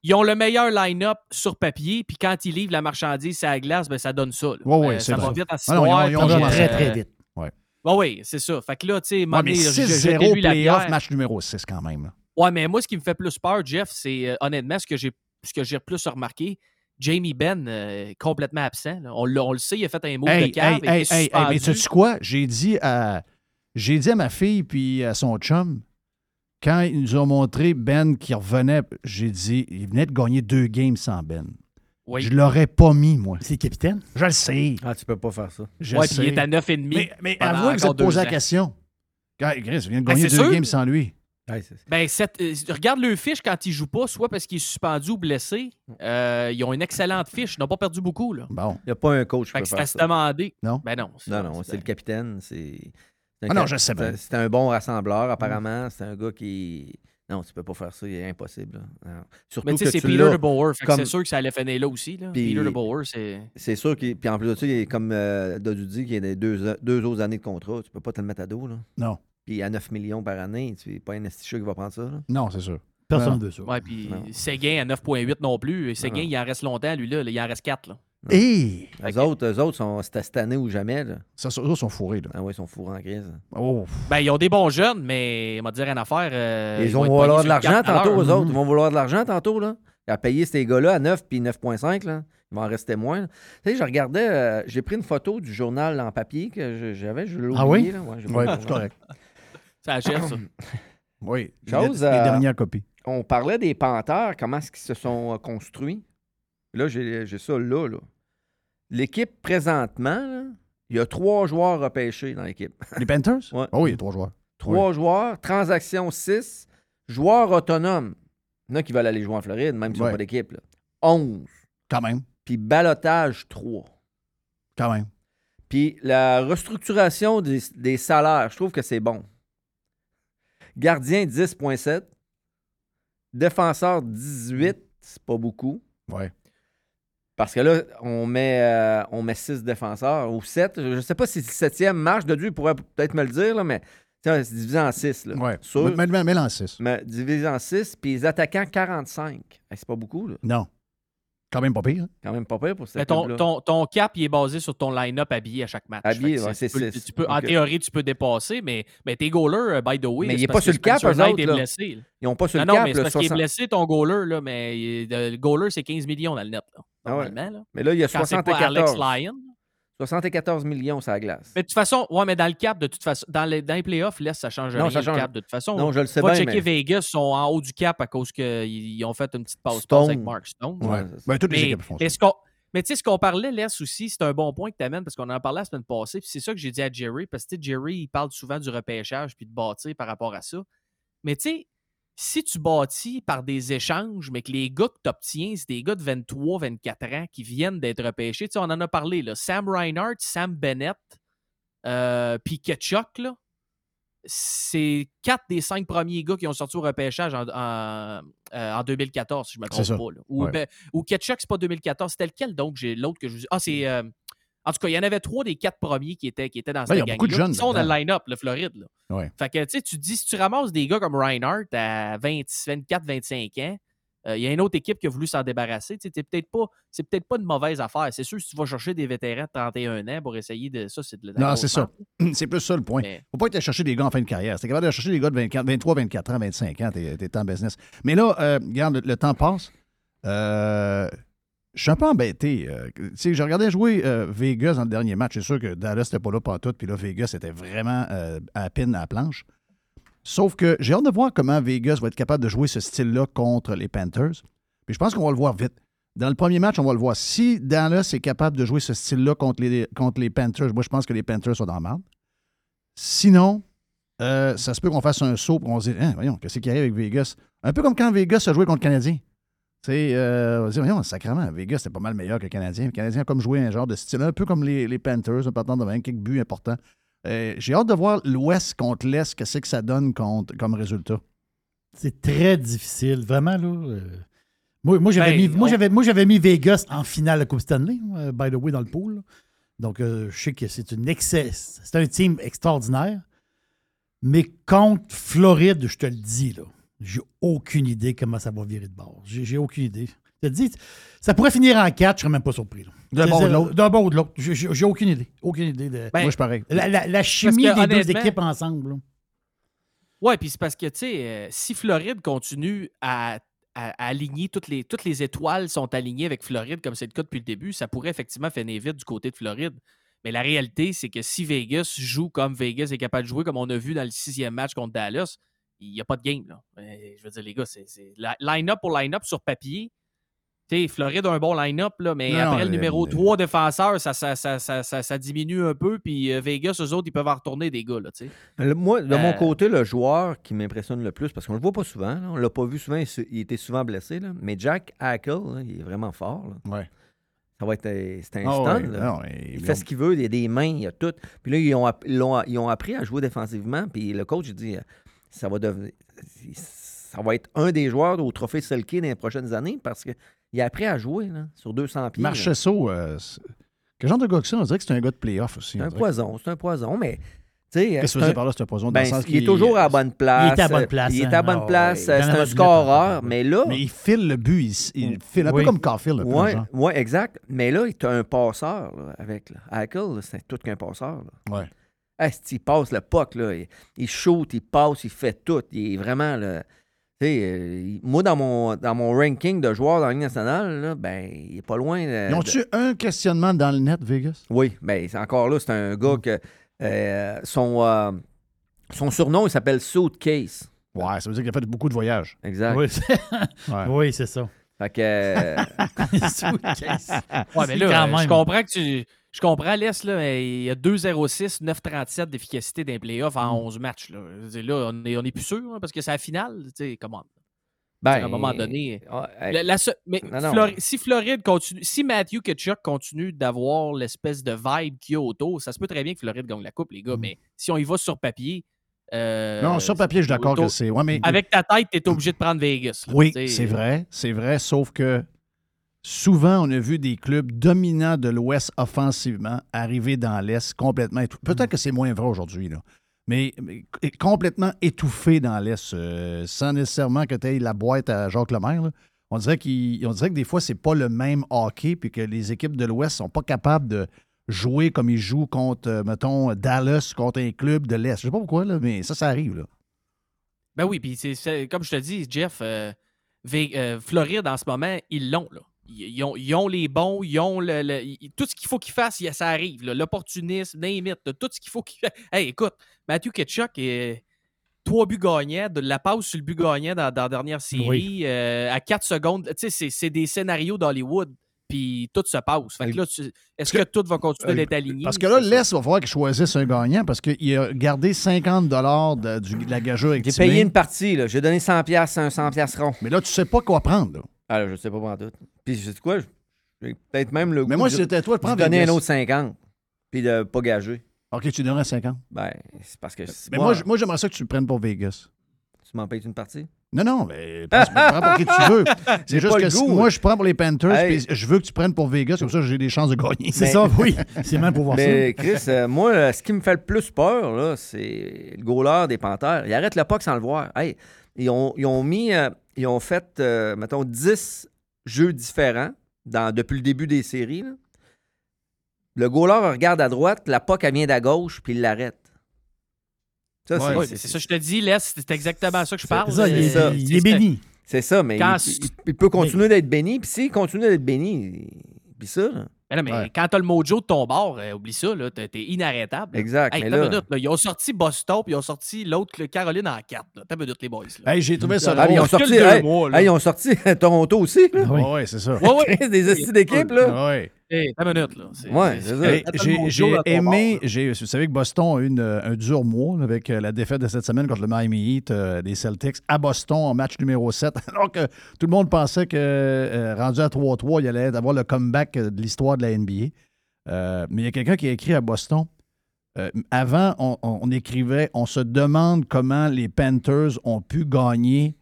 Ils ont le meilleur line-up sur papier, puis quand ils livrent la marchandise à la glace, ben, ça donne ça. là. Ouais, ouais, Euh, c'est ça va vrai. vite en Ah non, ils ont- ils euh, très, très vite. Ouais, oui, c'est ça. Fait que là, tu sais, Ouais, moment mais donné, là, j'ai- j'ai 6-0 bu la playoff, match numéro 6 quand même. là. Ouais, mais moi, ce qui me fait plus peur, Jeff, c'est euh, honnêtement ce que j'ai ce que j'ai plus remarqué. Jamie Benn euh, complètement absent. là. On, le sait, il a fait un Hey, de cave. hey, a hey, mais suspendu. sais-tu quoi? J'ai dit à j'ai dit à ma fille puis à son chum, quand ils nous ont montré Ben qui revenait, j'ai dit, il venait de gagner deux games sans Ben. Oui. Je l'aurais pas mis, moi. C'est le capitaine? Je le sais. Ah, tu peux pas faire ça. Je Ouais, le puis sais. il est à 9,5. Mais, mais avouez que vous êtes posé la question. Quand- Chris, il vient de Ben, gagner deux sûr. games sans lui. Ouais, c'est- Ben, cette- euh, regarde le fiche quand il joue pas, soit parce qu'il est suspendu ou blessé. Euh, ils ont une excellente fiche. Ils n'ont pas perdu beaucoup. Là. Bon. Il n'y a pas un coach qui Fait peut que c'est faire à se ça. demander. Non. Ben non. Non, non, c'est le capitaine. C'est. c'est un Ah non, cap- je sais bien. c'est- C'est un bon rassembleur, apparemment. C'est un gars qui. Non, tu peux pas faire ça, il est impossible. Surtout Mais tu sais, que c'est Peter de Boer. Comme- c'est sûr que ça allait finir là aussi. Là. Puis- Peter de Boer, c'est. C'est sûr qu'il. Puis en plus de ça, il est comme euh, Dodu dit, qu'il y a des deux, deux autres années de contrat. Tu peux pas te le mettre à dos. Là. Non. Puis à 9 millions par année, tu es pas un esticheux qui va prendre ça. Là. Non, c'est sûr. Personne ne veut ça. Ouais, puis. Séguin à 9,8 non plus. Séguin, Non. il en reste longtemps, lui, là. Il en reste 4. Là. Et Eux autres, eux autres sont, c'était cette année ou jamais. Là. ça, ça, eux sont fourrés. Là. Ah ouais, ils sont fourrés en crise. Oh. Ben, ils ont des bons jeunes, mais on va dire une affaire. euh, ils vont vont vouloir de l'argent tantôt, eux autres. Ils vont vouloir de l'argent tantôt, là. À payer ces gars-là à 9 puis 9,5, là. Il va en rester moins. là. Tu sais, je regardais, euh, j'ai pris une photo du journal en papier que j'avais, je l'ai oublié. Ah oui? là. Ouais, Oui, pas- c'est correct. Ça achève, ça. Oui. Chose, les, les euh, dernières copies. On parlait des Panthers, comment est-ce qu'ils se sont euh, construits? Là, j'ai j'ai ça là, là. L'équipe, présentement, là, il y a trois joueurs repêchés dans l'équipe. Les Panthers? Ouais. Oh oui, il y a trois joueurs. Trois joueurs, transaction 6, joueurs autonomes. Il y en a qui veulent aller jouer en Floride, même s'ils n'ont pas d'équipe. là. 11. Quand même. Puis balotage 3. Quand même. Puis la restructuration des, des salaires, je trouve que c'est bon. Gardien 10.7. Défenseur 18, c'est pas beaucoup. Ouais. Parce que là, on met, euh, on met 6 défenseurs ou 7. Je ne sais pas si le septième marche. De Dieu, il pourrait peut-être me le dire, là, mais c'est divisé en 6. Là. Ouais. Sûr. Mais, mais, mais en 6. Mais divisé en 6, puis les attaquants 45. Hey, c'est pas beaucoup, là. Non. Quand même pas pire. hein? Quand même pas pire pour Mais cette ton, équipe-là. ton, ton cap, il est basé sur ton line-up habillé à chaque match. Habillé, ouais, c'est peux- En théorie, tu peux dépasser, mais, mais tes goalers, euh, by the way. Mais il c'est est parce pas sur le cap, eux autres, est là. blessé. là. Ils n'ont pas sur Non, le non, cap mais c'est parce qu'il est 60 blessé, ton goaler, là, mais il- le goaler, c'est 15 millions dans le net, là, Ah ouais. normalement. là. Mais là, il y a Quand c'est pas Alex 74. Lyon. 74 millions la glace. Mais de toute façon, ouais, mais dans le cap, de toute façon, dans les, dans les playoffs, laisse, ça change Non, rien, ça le change- cap, de toute façon. Non, je le sais Va bien, checker mais... Vegas, ils sont en haut du cap à cause qu'ils ils ont fait une petite pause Stone. avec Mark Stone. Ouais, Ouais. c'est ça. Ben, toutes les Mais, équipes font ça. tu sais, ce qu'on parlait, Les aussi, c'est un bon point que tu amènes parce qu'on en parlait la semaine passée. Puis c'est ça que j'ai dit à Jerry, parce que tu sais, Jerry, il parle souvent du repêchage puis de bâtir par rapport à ça. Mais tu sais, si tu bâtis par des échanges, mais que les gars que tu obtiens, c'est des gars de 23, 24 ans qui viennent d'être repêchés, tu sais, on en a parlé, là, Sam Reinhardt, Sam Bennett, euh, puis Ketchuk, là, c'est quatre des cinq premiers gars qui ont sorti au repêchage en, en, euh, en 2014, si je me C'est trompe pas. là. Ou, Ouais. ben, ou Ketchuk, c'est pas 2014. C'était lequel donc? J'ai l'autre que je vous Ah, c'est euh, En tout cas, il y en avait trois des quatre premiers qui étaient, qui étaient dans Ben, il y cette a beaucoup de gang-là, qui sont dans le line-up, le Floride. Là. Ouais. Fait que, tu sais, tu te dis, si tu ramasses des gars comme Reinhardt à 20 24, 25 ans, euh, il y a une autre équipe qui a voulu s'en débarrasser. Tu sais, t'es peut-être pas, c'est peut-être pas une mauvaise affaire. C'est sûr, si tu vas chercher des vétérans de 31 ans pour essayer de ça, c'est de la Non, c'est ça. C'est plus ça le point. Mais- faut pas aller chercher des gars en fin de carrière. C'est capable de chercher des gars de 24, 23, 24 ans, 25 ans, t'es es en business. Mais là, euh, regarde, le, le temps passe. Euh, je suis un peu embêté. Euh, sais, j'ai regardé jouer euh, Vegas dans le dernier match. C'est sûr que Dallas n'était pas là pour tout, puis là, Vegas était vraiment euh, à peine à la planche. Sauf que j'ai hâte de voir comment Vegas va être capable de jouer ce style-là contre les Panthers. Puis je pense qu'on va le voir vite. Dans le premier match, on va le voir. Si Dallas est capable de jouer ce style-là contre les, Panthers, moi, je pense que les Panthers sont dans la merde. Sinon, euh, ça se peut qu'on fasse un saut et on se dit, Hein, voyons, qu'est-ce qui arrive avec Vegas? Un peu comme quand Vegas a joué contre le Canadien. Tu sais, euh, on voyons, sacrément, Vegas, c'était pas mal meilleur que le Canadien. Le Canadien a comme joué un genre de style, un peu comme les, les Panthers, en partant de 20 quelques buts importants. Euh, J'ai hâte de voir l'Ouest contre l'Est, qu'est-ce que ça donne contre, comme résultat? C'est très difficile, vraiment. Là, euh, moi, moi, j'avais Ben, mis, moi, on- j'avais, mis Vegas en finale de la Coupe Stanley, euh, by the way, dans le pool. là. Donc, euh, je sais que c'est une excès. C'est un team extraordinaire. Mais contre Floride, je te le dis, là, j'ai aucune idée comment ça va virer de bord. J'ai, aucune idée. Je te dis, ça pourrait finir en 4, je serais même pas surpris. D'un bord ou de l'autre? D'un bord ou de l'autre. J'ai, aucune idée. Aucune idée de. Ben, Moi, je pareil. la, la- la chimie que, des deux équipes ensemble. là. Ouais, puis c'est parce que, tu sais, euh, si Floride continue à, à- à aligner toutes les, toutes les étoiles sont alignées avec Floride, comme c'est le cas depuis le début, ça pourrait effectivement finir vite du côté de Floride. Mais la réalité, c'est que si Vegas joue comme Vegas est capable de jouer, comme on a vu dans le sixième match contre Dallas, il n'y a pas de game. Là. Euh, Je veux dire, les gars, c'est line-up pour line-up sur papier. Tu sais, Floride a un bon line-up, là, mais Non, après non, le numéro le- 3 défenseur, ça, ça, ça, ça, ça- ça diminue un peu. Puis euh, Vegas, eux autres, ils peuvent en retourner des gars. Là. Le- moi, de Euh, mon côté, le joueur qui m'impressionne le plus, parce qu'on le voit pas souvent, là, on l'a pas vu souvent, il, était souvent blessé, là, mais Jack Hackle, là, il est vraiment fort. là. Ouais. Ça va être euh, c'est un Ah stun. ouais, là. non, et- il fait ce qu'il veut, il y a des mains, il y a tout. Puis là, ils ont, ils l'ont- ils ont appris à jouer défensivement, puis le coach, il dit, euh, ça va devenir... Ça va être un des joueurs au trophée Selkie dans les prochaines années parce qu'il a appris à jouer là, sur 200 pieds. Marchesso, euh, quel genre de gars que ça? On dirait que c'est un gars de playoff aussi. C'est un poison, c'est un poison, mais tu sais, Qu'est-ce que un- par là, c'est un poison? Dans ben, le sens il est toujours à la bonne place. Il était à bonne euh, place, Il hein. est à bonne Ah place. C'est un scoreur, mais là, Mais il file le but, il, il file un Oui. peu comme Carfield. un peu, ouais, genre. ouais, exact. Mais là, il a un passeur là, avec là. Hackle, c'est tout qu'un passeur. Là. Asti, il passe le puck, là. Il, il shoot, il passe, il fait tout. Il est vraiment le. Tu sais, euh, moi, dans mon, dans mon ranking de joueurs dans la Ligue nationale, là, ben, il est pas loin. de- Ils ont-tu un questionnement dans le net, Vegas? Oui, mais c'est encore là, c'est un gars que euh, son, euh, son surnom, il s'appelle Suitcase. Ouais, ça veut dire qu'il a fait beaucoup de voyages. Exact. Oui, c'est- Ouais. oui, c'est ça. Fait que. euh, Suitcase. Ouais, mais C'est là, quand euh, je comprends que tu. Je comprends, Les, là, mais il y a 2,06, 9,37 d'efficacité d'un playoff en Mm. 11 matchs. Là, on est, on est plus sûr, hein, parce que c'est la finale. Tu sais, comment? ben, à un moment donné. hey, La- la se- mais Non, non. Flori- si Floride continue, si Matthew Ketchuk continue d'avoir l'espèce de vibe qu'il y a autour, ça se peut très bien que Floride gagne la coupe, les gars, mais si on y va sur papier. Euh, non, sur papier, je suis d'accord que c'est. Ouais, mais, Avec ta tête, tu es obligé de prendre Vegas. là, oui, c'est vrai. C'est vrai, sauf que souvent, on a vu des clubs dominants de l'Ouest offensivement arriver dans l'Est complètement étouffés. Peut-être que c'est moins vrai aujourd'hui, là. Mais, mais complètement étouffé dans l'Est, euh, sans nécessairement que tu aies la boîte à Jacques Lemaire. là. On dirait, qu'il- on dirait que des fois, c'est pas le même hockey, puis que les équipes de l'Ouest sont pas capables de jouer comme ils jouent contre, euh, mettons, Dallas, contre un club de l'Est. Je sais pas pourquoi, là, mais ça, ça arrive. Là. Ben oui, puis c'est- comme je te dis, Jeff, euh, euh, Floride en ce moment, ils l'ont. là. Ils, ils ont, ils ont les bons, ils ont le, le- tout ce qu'il faut qu'ils fassent, il- ça arrive. L'opportunisme, là, tout ce qu'il faut qu'ils fassent. Hey, écoute, Matthew Ketchuk est trois buts gagnants, de la passe sur le but gagnant dans, dans la dernière série, Oui. euh, à 4 secondes. Tu sais, c'est- c'est des scénarios d'Hollywood, puis tout se passe. Fait que là, tu- est-ce que tout va continuer Euh, d'être aligné? Parce que là, l'Est va falloir qu'il choisisse un gagnant parce qu'il a gardé 50 de, du- de la gageure avec J'ai payé une partie, là. J'ai donné 100$ piastres, un 100$ piastres rond. Mais là, tu sais pas quoi prendre. là. Alors, je sais pas pour tout. Puis, je sais quoi? J'ai peut-être même le Mais goût moi, c'était toi, de de prendre donner un autre 50$. Puis de pas gager. OK, tu donnerais 50. Ben, c'est parce que. Mais moi, moi, j'aimerais ça que tu le prennes pour Vegas. Tu m'en payes une partie? Non, non, mais prends, prends pour qui tu veux. C'est juste que si- moi, je prends pour les Panthers, Hey. je veux que tu prennes pour Vegas, comme ça, j'ai des chances de gagner. C'est ça, oui. C'est même pour voir Mais Chris, euh, moi, euh, ce qui me fait le plus peur, c'est le goaler des Panthers. Il arrête le puck sans le voir. Hey, ils, ont, ils ont mis, euh, ils ont fait, euh, mettons, 10 jeux différents dans, depuis le début des séries. là. Le goaler regarde à droite, la puck, elle vient d'à gauche, puis il l'arrête. Ça, Ouais, c'est- Oui, c'est- c'est ça, je te dis, Les, c'est exactement ça que je parle. ça. Il c'est- est béni. c'est ça, mais Quand il, peut continuer d'être béni. Puis s'il continue d'être béni, puis ça, là. Mais non, mais Ouais. quand t'as le mojo de ton bord, euh, oublie ça, là, t'es t'es inarrêtable. là. Exact. Hey, mais t'as là, une minute, là, ils ont sorti Boston, puis ils ont sorti l'autre, le Caroline en 4. T'as minute, les boys. Là. Hey, j'ai trouvé ça Ah, ils ont sorti, hey, mois, ils ont sorti Toronto aussi. là. Oui. Ouais, ouais, c'est ça. Ouais, ouais. Des estis d'équipe, là. Ouais. Hey, minute, là. C'est- Ouais, c'est- c'est ça. Hey, j'ai aimé, vous savez que Boston a eu une- un dur mois avec euh, la défaite de cette semaine contre le Miami Heat euh, des Celtics à Boston en match numéro 7, alors que tout le monde pensait que euh, rendu à 3-3, il allait avoir le comeback euh, de l'histoire de la NBA. Euh, mais il y a quelqu'un qui a écrit à Boston. euh, avant, on, on- on écrivait on se demande comment les Panthers ont pu gagner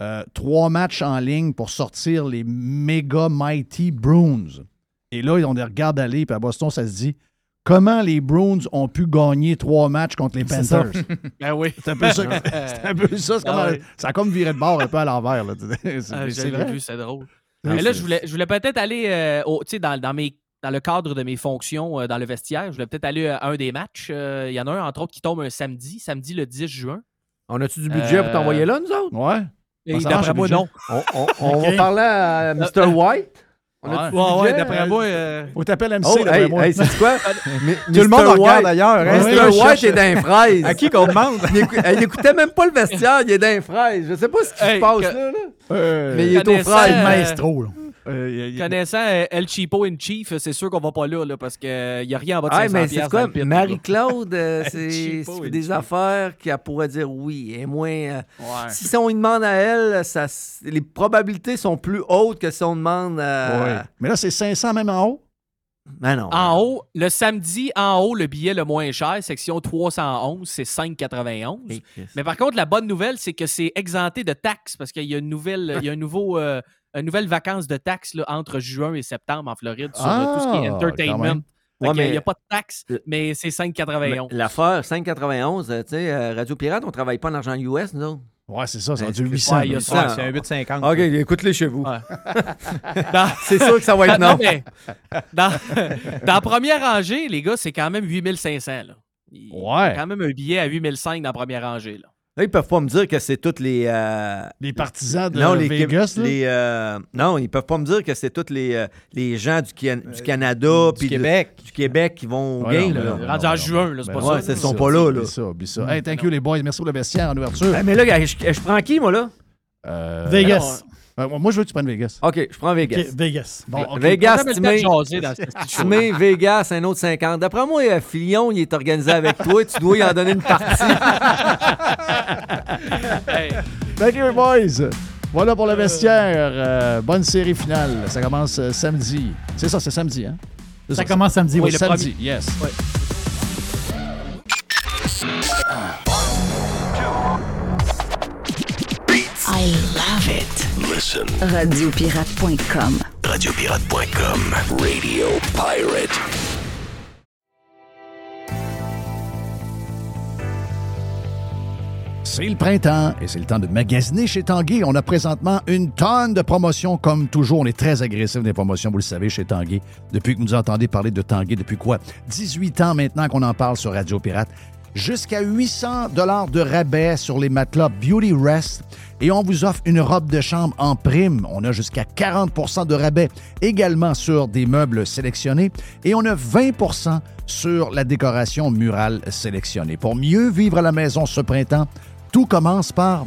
euh, trois matchs en ligne pour sortir les méga mighty Bruins. Et là, on les regarde aller, puis à Boston, ça se dit comment les Bruins ont pu gagner trois matchs contre les. Panthers? Ben oui. C'est un peu ça. C'est un peu ça. c'est Ah ouais. Ça a comme viré de bord un peu à l'envers. là. C'est Ah, c'est j'ai vrai. vu, c'est drôle. Mais là, je voulais, je voulais peut-être aller euh, au- tu sais, dans, dans, mes, dans le cadre de mes fonctions euh, dans le vestiaire. Je voulais peut-être aller à un des matchs. Euh, Il y en a un, entre autres, qui tombe un samedi, samedi le 10 juin. On a-tu du budget pour Euh, t'envoyer là, nous autres? Ouais. D'après le moi, budget. non. On, on- on va parler à Mr. White. On du Ouais, ouais, d'après moi. euh, Ou t'appelles MC, Oh, d'après hey, moi. hey, c'est quoi? Mais- Tout le monde Mr. regarde White- d'ailleurs. hein, Mr. White est dans les fraises. À qui qu'on demande? Il, écou- hey, il écoutait même pas le vestiaire, il est dans les fraises. Je sais pas ce qui se Hey, passe que- là, là. Euh, Mais il est au fraises. euh, Maestro, là. Euh, y a- y a- Connaissant euh, El Chipo in Chief, c'est sûr qu'on va pas là, là parce qu'il n'y a rien en bas de Ah, 500 mais c'est quoi? Marie-Claude, euh, c'est des affaires qu'elle pourrait dire oui. Et moins. euh, Ouais. Si on lui demande à elle, ça, les probabilités sont plus hautes que si on demande à. Ouais. Mais là, c'est 500 même en haut? Ben non. En haut, le samedi, en haut, le billet le moins cher, section 311, c'est 5,91. Hey, Chris. Mais par contre, la bonne nouvelle, c'est que c'est exempté de taxes parce qu'il y a une nouvelle, il y a un nouveau, euh, une nouvelle vacance de taxes là, entre juin et septembre en Floride sur euh, tout ce qui est Ah, entertainment. Ouais, Il n'y a pas de taxes, Le- mais c'est Mais 5,91. L'affaire 591, euh, tu sais, euh, Radio Pirate, on travaille pas en argent US, nous autres. Ouais, c'est ça, c'est Ben, rendu c'est- 800. ouais, il y a là. ça. Ouais, c'est un 850. OK, écoute-les chez vous. Ouais. Dans- C'est sûr que ça va être non, non. mais dans, dans la première rangée, les gars, c'est quand même 8500. Là. Il il y a Ouais. quand même un billet à 8005 dans la première rangée. Là. Là, ils peuvent pas me dire que c'est toutes les. euh, Les partisans de non, les, Vegas, là? les, euh, non, ils peuvent pas me dire que c'est tous les, euh, les gens du, Can- du Canada Du puis de- Québec. du Québec qui vont au Ouais, game. non, là. Rendu en juin, là, c'est ben pas non, ça, oublie sont pas là, là. ça, oublie ça. Hey, thank you les boys. Merci pour le vestiaire en ouverture. Ah, mais là, je, je prends qui, moi, là? Euh, Vegas. Euh, moi, je veux que tu prennes Vegas. OK, je prends Vegas. Vegas. Bon. Vegas, tu mets, tu mets Vegas, un autre 50. D'après moi, euh, Filion, il est organisé avec toi. Tu dois y en donner une partie. Hey, Thank you, boys. Voilà pour le vestiaire. Euh, bonne série finale. Ça commence samedi. C'est ça, c'est samedi, hein? Ça commence samedi, Oui, oui. le samedi, yes. Listen. Radiopirate.com. Radiopirate.com. Radio Pirate. C'est le printemps et c'est le temps de magasiner chez Tanguy. On a présentement une tonne de promotions comme toujours. On est très agressif des promotions, vous le savez, chez Tanguy. Depuis que vous nous entendez parler de Tanguy, depuis quoi? 18 ans maintenant qu'on en parle sur Radio Pirate. Jusqu'à 800 dollars de rabais sur les matelas Beauty Rest et on vous offre une robe de chambre en prime. On a jusqu'à 40% de rabais également sur des meubles sélectionnés et on a 20% sur la décoration murale sélectionnée. Pour mieux vivre à la maison ce printemps, tout commence par,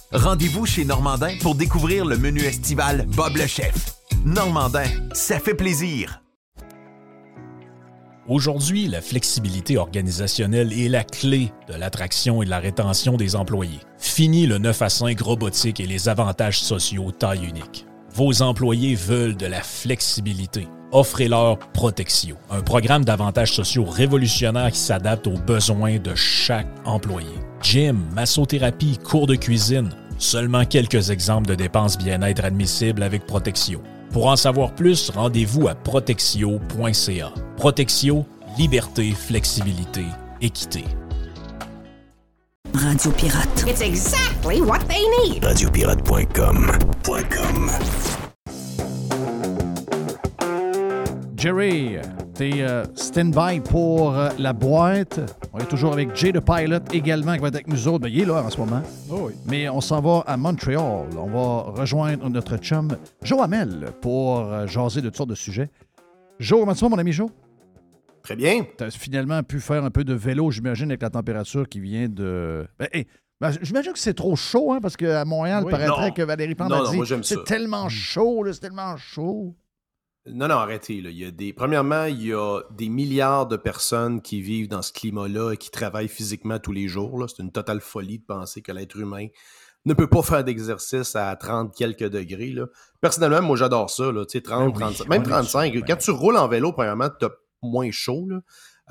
Rendez-vous chez Normandin pour découvrir le menu estival Bob le chef. Normandin, ça fait plaisir. Aujourd'hui, la flexibilité organisationnelle est la clé de l'attraction et de la rétention des employés. Fini le 9 à 5 robotique et les avantages sociaux taille unique. Vos employés veulent de la flexibilité. Offrez-leur Protexio, un programme d'avantages sociaux révolutionnaire qui s'adapte aux besoins de chaque employé. Gym, massothérapie, cours de cuisine, seulement quelques exemples de dépenses bien-être admissibles avec Protexio. Pour en savoir plus, rendez-vous à protexio.ca. Protexio, liberté, flexibilité, équité. Radio Pirate. It's exactly what they need. Radiopirate.com. .com. Jerry, t'es euh, stand-by pour euh, la boîte. On est toujours avec Jay the Pilot également qui va être avec nous autres. Ben, il est là en ce moment. Mais on s'en va à Montréal. On va rejoindre notre chum Joe Hamel pour euh, jaser de toutes sortes de sujets. Joe, comment tu vas, mon ami Joe? Très bien. Tu as finalement pu faire un peu de vélo, j'imagine, avec la température qui vient de. Ben, hey, ben, j'imagine que c'est trop chaud, hein, parce qu'à Montréal, il Oui. paraîtrait Non. que Valérie Plante Non, a non, dit c'est tellement chaud, c'est tellement chaud. Non, non, arrêtez. Là. Il y a des... Premièrement, il y a des milliards de personnes qui vivent dans ce climat-là et qui travaillent physiquement tous les jours. là. C'est une totale folie de penser que l'être humain ne peut pas faire d'exercice à 30 quelques degrés. Là. Personnellement, moi, j'adore ça. Là. Tu sais, 30, Ben oui, 35, on même est 35. sûr, Quand tu roules en vélo, premièrement, tu as moins chaud. Là.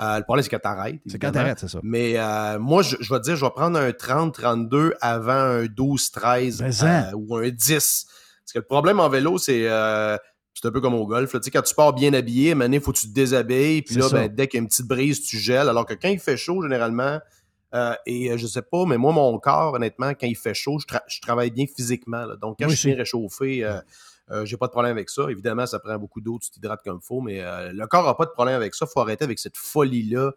Euh, le problème, c'est que tu arrêtes. C'est quand t'arrêtes, c'est ça. Mais euh, moi, je, je vais te dire, je vais prendre un 30-32 avant un 12-13 Mais hein. euh, ou un 10. Parce que le problème en vélo, c'est euh, c'est un peu comme au golf. là. Tu sais, quand tu pars bien habillé, maintenant, il faut que tu te déshabilles. Puis là, ben, dès qu'il y a une petite brise, tu gèles. Alors que quand il fait chaud, généralement, euh, et euh, je sais pas, mais moi, mon corps, honnêtement, quand il fait chaud, je, tra- je travaille bien physiquement. là. Donc, quand je suis bien réchauffé, euh, euh, j'ai pas de problème avec ça. Évidemment, ça prend beaucoup d'eau, tu t'hydrates comme il faut, mais euh, le corps n'a pas de problème avec ça. Il faut arrêter avec cette folie-là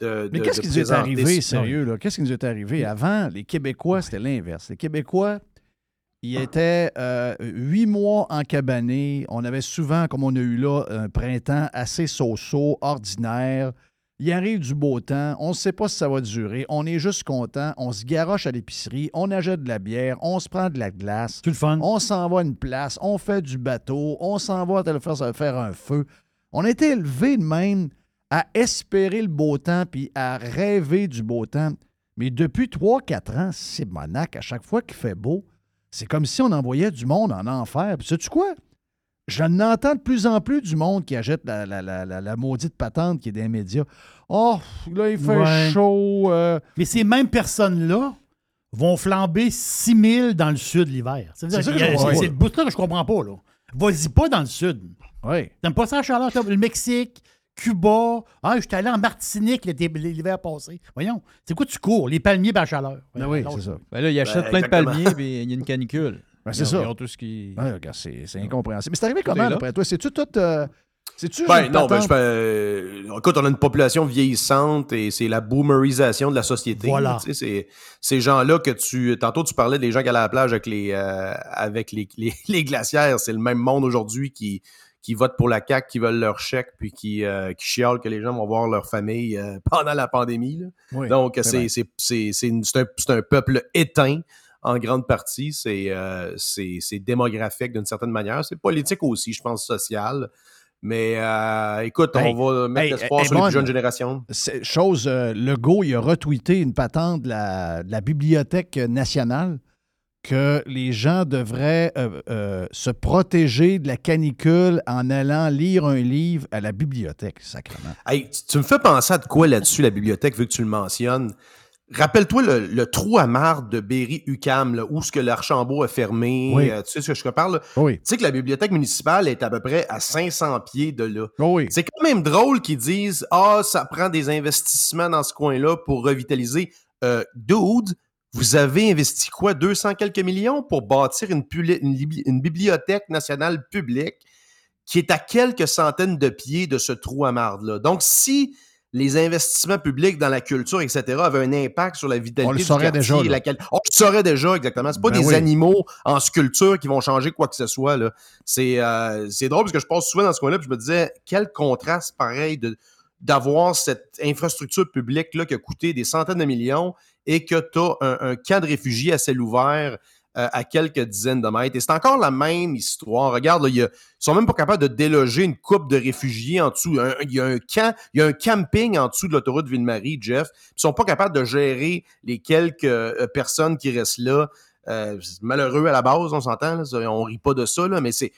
de. Mais qu'est-ce qui nous est arrivé, sérieux? Qu'est-ce qui nous est arrivé? Avant, les Québécois, c'était l'inverse. Les Québécois, ils étaient euh, huit mois en cabané. On avait souvent, comme on a eu là, un printemps assez so-so, ordinaire. Il arrive du beau temps. On ne sait pas si ça va durer. On est juste content. On se garoche à l'épicerie. On achète de la bière. On se prend de la glace. Tout le fun. On s'en va à une place. On fait du bateau. On s'en va à faire, faire un feu. On a été élevés de même à espérer le beau temps puis à rêver du beau temps. Mais depuis 3-4 ans, c'est monac. À chaque fois qu'il fait beau, c'est comme si on envoyait du monde en enfer. Puis sais-tu quoi? Je n'entends de plus en plus du monde qui achète la, la- la- maudite patente qui est les médias. Oh, là, il fait Ouais. chaud. euh. Mais ces mêmes personnes-là vont flamber 6 000 dans le sud l'hiver. C'est ça que a- je comprends C'est que je comprends pas. là. Vas-y pas dans le sud. Oui. T'aimes pas ça la chaleur? Le Mexique, Cuba. Ah, je suis allé en Martinique l'hiver passé. Voyons, c'est quoi tu cours? Les palmiers par la chaleur. Ben oui, c'est ça. Ben là, il achète Ben, plein de palmiers, puis il y a une canicule. Ben, c'est Ils ça. ils ont tout ce qui... C'est c'est incompréhensible. Mais c'est arrivé comment, d'après toi? C'est-tu tout. euh, C'est-tu. Ben non, ben, je, ben, écoute, on a une population vieillissante et c'est la boomerisation de la société. Voilà. là, tu sais, c'est ces gens-là que tu. Tantôt, tu parlais des gens qui allaient à la plage avec les, euh, avec les, les, les glacières. C'est le même monde aujourd'hui qui, qui vote pour la CAQ, qui veulent leur chèque, puis qui, euh, qui chialent que les gens vont voir leur famille euh, pendant la pandémie. Oui, Donc, c'est vrai. c'est c'est- c'est- c'est une- c'est un, c'est un peuple éteint en grande partie. C'est euh, c'est- c'est démographique d'une certaine manière. C'est politique aussi, je pense, social. Mais euh, écoute, Hey, on va mettre hey, l'espoir hey, sur les plus jeunes générations. Chose, euh, Legault, il a retweeté une patente de la, de la Bibliothèque nationale que les gens devraient euh, euh, se protéger de la canicule en allant lire un livre à la bibliothèque, sacrément. Hey, tu, tu me fais penser à de quoi là-dessus, la bibliothèque, vu que tu le mentionnes. Rappelle-toi le, le trou à marde de Berry-UQAM, là, où ce que l'Archambault a fermé. Oui. euh, tu sais ce que je te parle? là? Oui. Tu sais que la bibliothèque municipale est à peu près à 500 pieds de là. Oui. C'est quand même drôle qu'ils disent « Ah, ça prend des investissements dans ce coin-là pour revitaliser. Euh, Dude, vous avez investi quoi? 200 quelques millions pour bâtir une, bibliothèque nationale publique qui est à quelques centaines de pieds de ce trou à marde-là? Donc, si les investissements publics dans la culture, etc., avaient un impact sur la vitalité On le du saurait quartier, déjà, là. la quali- On le saurait déjà, exactement. C'est pas Ben des oui. animaux en sculpture qui vont changer quoi que ce soit. C'est euh, c'est drôle parce que je passe souvent dans ce coin-là puis je me disais, quel contraste pareil de d'avoir cette infrastructure publique-là qui a coûté des centaines de millions et que tu as un, camp de réfugiés à ciel ouvert euh, à quelques dizaines de mètres. Et c'est encore la même histoire. Regarde, là, y a- ils sont même pas capables de déloger une coupe de réfugiés en dessous. Il y a un camp, il y a un camping en dessous de l'autoroute Ville-Marie, Jeff. Ils sont pas capables de gérer les quelques euh, personnes qui restent là. Euh, malheureux à la base, on s'entend. On rit pas de ça, mais c'est.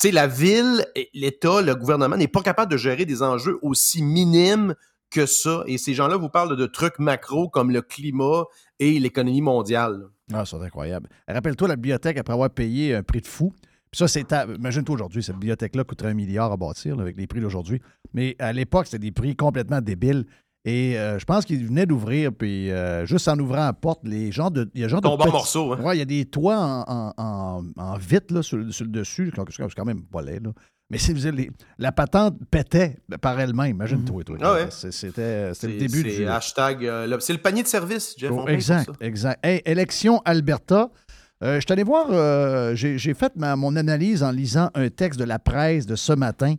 Tu sais, la ville, l'État, le gouvernement n'est pas capable de gérer des enjeux aussi minimes que ça. Et ces gens-là vous parlent de trucs macro comme le climat et l'économie mondiale. Ah, c'est incroyable. Rappelle-toi la bibliothèque après avoir payé un prix de fou. Puis ça, c'est. Imagine-toi aujourd'hui, cette bibliothèque-là coûterait un milliard à bâtir avec les prix d'aujourd'hui. Mais à l'époque, c'était des prix complètement débiles. Et euh, je pense qu'ils venaient d'ouvrir, puis euh, juste en ouvrant la porte, les gens de. Il y a genre de. Tombe en petits- morceaux, hein. Ouais, il y a des toits en, en, en, en vitre là, sur, sur le dessus. C'est quand même pas laid, là. Mais c'est, les- la patente pétait par elle-même. Imagine-toi, toi. Ah ouais. C'était, le début du. hashtag, euh, c'est le panier de service, Jeff. Oh, exact, exact. Hey, élection Alberta. Euh, je suis allé voir, euh, j'ai j'ai fait ma- mon analyse en lisant un texte de la presse de ce matin.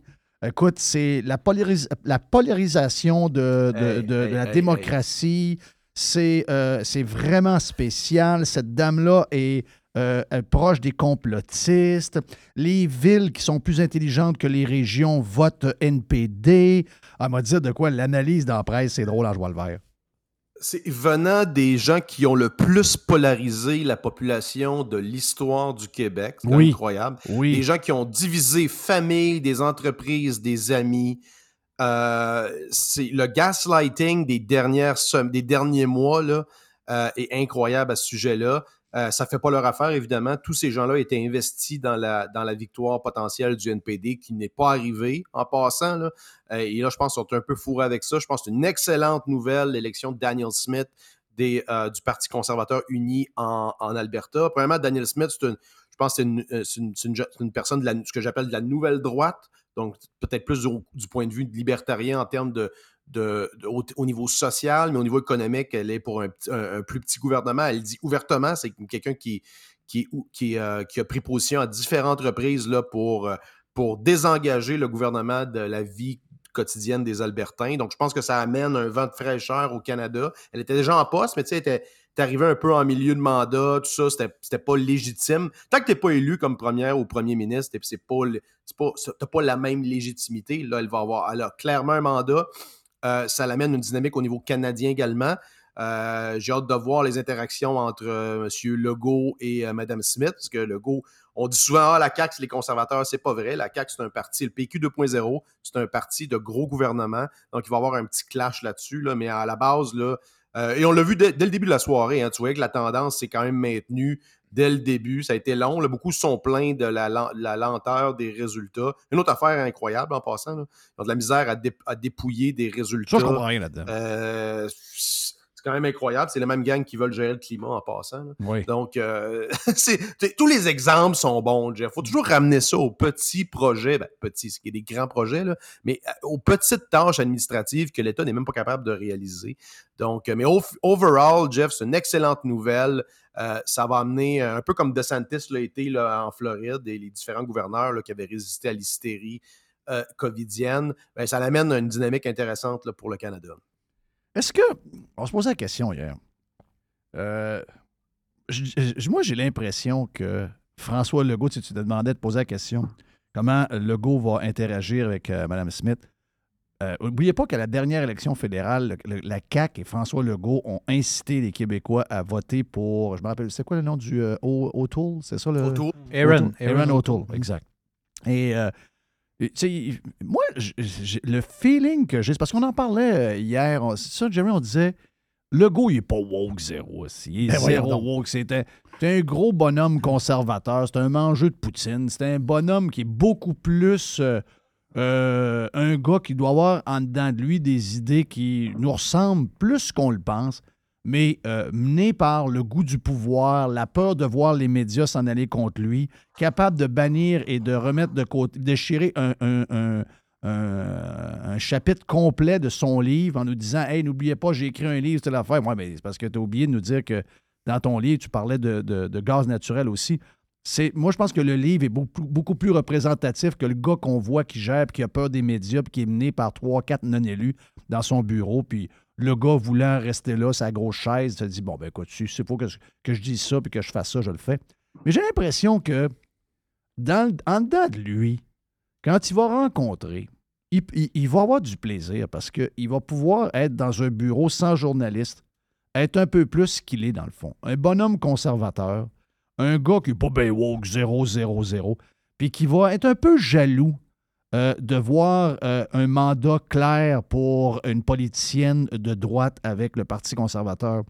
Écoute, c'est la, polaris- la polarisation de, de- Hey, de- de hey, la hey, démocratie. C'est euh, c'est vraiment spécial. Cette dame-là est euh, euh, proche des complotistes. Les villes qui sont plus intelligentes que les régions votent NPD. Elle m'a dit de quoi? L'analyse dans la presse, c'est drôle en joie le vert. C'est venant des gens qui ont le plus polarisé la population de l'histoire du Québec. C'est Oui. incroyable. Oui. Des gens qui ont divisé famille, des entreprises, des amis. Euh, c'est le gaslighting des dernières des derniers mois là, euh, est incroyable à ce sujet-là. Euh, ça fait pas leur affaire, évidemment. Tous ces gens-là étaient investis dans la, dans la victoire potentielle du NPD qui n'est pas arrivée en passant. Euh, et là, je pense qu'ils sont un peu fourrés avec ça. Je pense que c'est une excellente nouvelle, l'élection de Daniel Smith euh, du Parti conservateur uni en, en Alberta. Premièrement, Daniel Smith, c'est une, je pense que c'est une, une, une personne de ce que j'appelle de la nouvelle droite, donc peut-être plus du, point de vue libertarien en termes de, au, au niveau social, mais au niveau économique, elle est pour un, plus petit gouvernement. Elle dit ouvertement, c'est quelqu'un qui, qui, euh, a pris position à différentes reprises là, pour, euh, pour désengager le gouvernement de la vie quotidienne des Albertains. Donc, je pense que ça amène un vent de fraîcheur au Canada. Elle était déjà en poste, mais tu sais, elle était, arrivée un peu en milieu de mandat, tout ça, c'était, pas légitime. Tant que t'es pas élu comme première ou premier ministre, et puis c'est pas, t'as pas la même légitimité. Là, elle va avoir, elle a clairement un mandat. Euh, ça l'amène une dynamique au niveau canadien également. Euh, j'ai hâte de voir les interactions entre euh, M. Legault et Mme Smith, parce que Legault, on dit souvent, ah, la CAQ, c'est les conservateurs. C'est pas vrai. La CAQ, c'est un parti, le PQ 2.0, c'est un parti de gros gouvernement. Donc, il va y avoir un petit clash là-dessus, là, mais à la base, là, et on l'a vu dès, le début de la soirée, hein, tu voyais que la tendance s'est quand même maintenue dès le début. Ça a été long. là. beaucoup sont plaints de la, len- la lenteur des résultats. Une autre affaire incroyable en passant. Là. Ils ont de la misère à, dé- à dépouiller des résultats. Ça, je comprends rien là-dedans. Euh, quand même incroyable. C'est la même gang qui veulent gérer le climat en passant. Oui. Donc, euh, tous les exemples sont bons, Jeff. faut toujours ramener ça aux petits projets. Ben, petits, ce qui est des grands projets, là, mais euh, aux petites tâches administratives que l'État n'est même pas capable de réaliser. Donc, euh, mais overall, Jeff, c'est une excellente nouvelle. Euh, ça va amener, un peu comme DeSantis l'a été là, en Floride et les différents gouverneurs là, qui avaient résisté à l'hystérie euh, covidienne, ben, ça amène une dynamique intéressante là, pour le Canada. Est-ce que. On se posait la question hier. Euh, moi, j'ai l'impression que François Legault, si tu te demandais de poser la question, comment Legault va interagir avec euh, Mme Smith, euh, N'oubliez pas qu'à la dernière élection fédérale, le- le- la CAQ et François Legault ont incité les Québécois à voter pour. Je me rappelle, c'est quoi le nom du euh, O- O'Toole? C'est ça le. O'Toole. Aaron. Aaron Aaron O'Toole, exact. Et. euh, moi, j- le feeling que j'ai, c'est parce qu'on en parlait euh, hier, c'est ça, Jeremy, on disait, le go, il n'est pas woke zéro aussi. Il est Ben zéro woke. C'était c'est un gros bonhomme conservateur. C'est un mangeux de poutine. C'est un bonhomme qui est beaucoup plus euh, euh, un gars qui doit avoir en dedans de lui des idées qui nous ressemblent plus qu'on le pense, mais euh, mené par le goût du pouvoir, la peur de voir les médias s'en aller contre lui, capable de bannir et de remettre de côté, déchirer un, un- chapitre complet de son livre en nous disant Hey, n'oubliez pas, j'ai écrit un livre, c'est l'affaire. Moi, mais c'est parce que tu as oublié de nous dire que dans ton livre, tu parlais de, gaz naturel aussi. Moi, je pense que le livre est beaucoup, plus représentatif que le gars qu'on voit qui gère, qui a peur des médias, puis qui est mené par trois, quatre non-élus dans son bureau, puis le gars voulant rester là, sa grosse chaise, se dit Bon, ben écoute, s'il faut que, je- que dise ça, puis que je fasse ça, je le fais. Mais j'ai l'impression que, dans, en dedans de lui, quand il va rencontrer, il, va avoir du plaisir parce qu'il va pouvoir être dans un bureau sans journaliste, être un peu plus qu'il est dans le fond. Un bonhomme conservateur, un gars qui n'est pas bien woke 000, puis qui va être un peu jaloux euh, de voir euh, un mandat clair pour une politicienne de droite avec le Parti conservateur.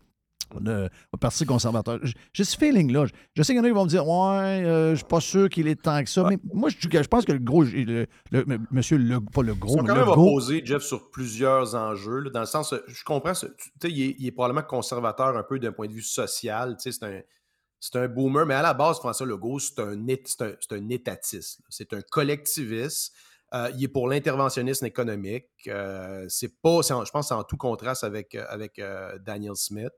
Le, le Parti conservateur. J'ai ce feeling-là. Je- Je sais qu'il y en a qui vont me dire Ouais, euh, je suis pas sûr qu'il est tant que ça. Mais moi, je, je pense que le gros. Le, le- le- monsieur, le, pas le Ils gros, sont mais quand même opposés, Jeff, sur plusieurs enjeux. là, dans le sens, je comprends, tu sais, il, est- il est probablement conservateur un peu d'un point de vue social. tu sais, C'est un, c'est un boomer, mais à la base, François Legault, c'est un, un, c'est un étatiste. C'est un collectiviste. Euh, il est pour l'interventionnisme économique. Euh, c'est pas, je pense que c'est en tout contraste avec, euh, Daniel Smith.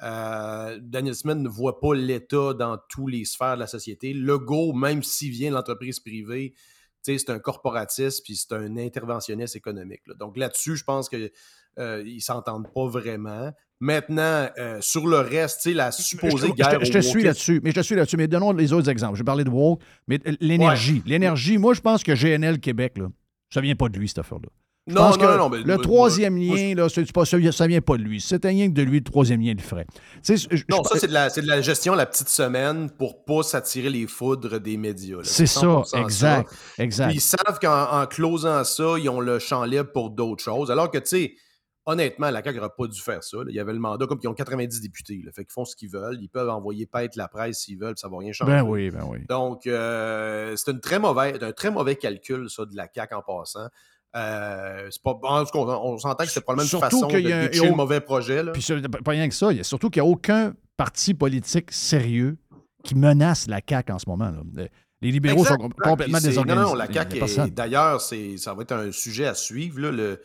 Daniel Smith ne voit pas l'État dans tous les sphères de la société. Legault, même s'il vient de l'entreprise privée, c'est un corporatiste puis c'est un interventionniste économique. Donc là-dessus, je pense qu'ils ne s'entendent pas vraiment. Maintenant, euh, sur le reste, tu sais, la supposée je, te- guerre je te au suis là-dessus, mais je te suis là-dessus. Mais donnons les autres exemples. Je vais parler de woke, mais euh, l'énergie. L'énergie, moi, je pense que GNL Québec, là, ça vient pas de lui, cette affaire-là. Je Non, pense non, que non, mais le troisième moi, lien, là, c'est pas, ça, ça vient pas de lui. C'est un lien que de lui, le troisième lien, il ferait. Je- Non, je- ça, c'est de, la, c'est de la gestion la petite semaine pour pas s'attirer les foudres des médias. C'est ça, 100% exact, exact. Puis ils savent qu'en en closant ça, ils ont le champ libre pour d'autres choses. Alors que, tu sais, honnêtement, la CAQ n'aurait pas dû faire ça. là. Il y avait le mandat, comme ils ont 90 députés. Là. Fait qu'ils font ce qu'ils veulent. Ils peuvent envoyer paître la presse s'ils veulent, puis ça va rien changer. Ben oui, ben oui. Donc, euh, c'est une très mauvaise, un très mauvais calcul, ça, de la CAQ en passant. Euh, pas, en tout cas, on, on s'entend que c'est probablement une façon de qu'il y a un- pitcher le mauvais projet. Là. Puis sur- pas rien que ça, il y a surtout qu'il n'y a aucun parti politique sérieux qui menace la CAQ en ce moment. là. Le- Les libéraux Exact, sont complètement désorganisés. Non, non, la CAQ, d'ailleurs, ça va être un sujet à suivre. là. Le,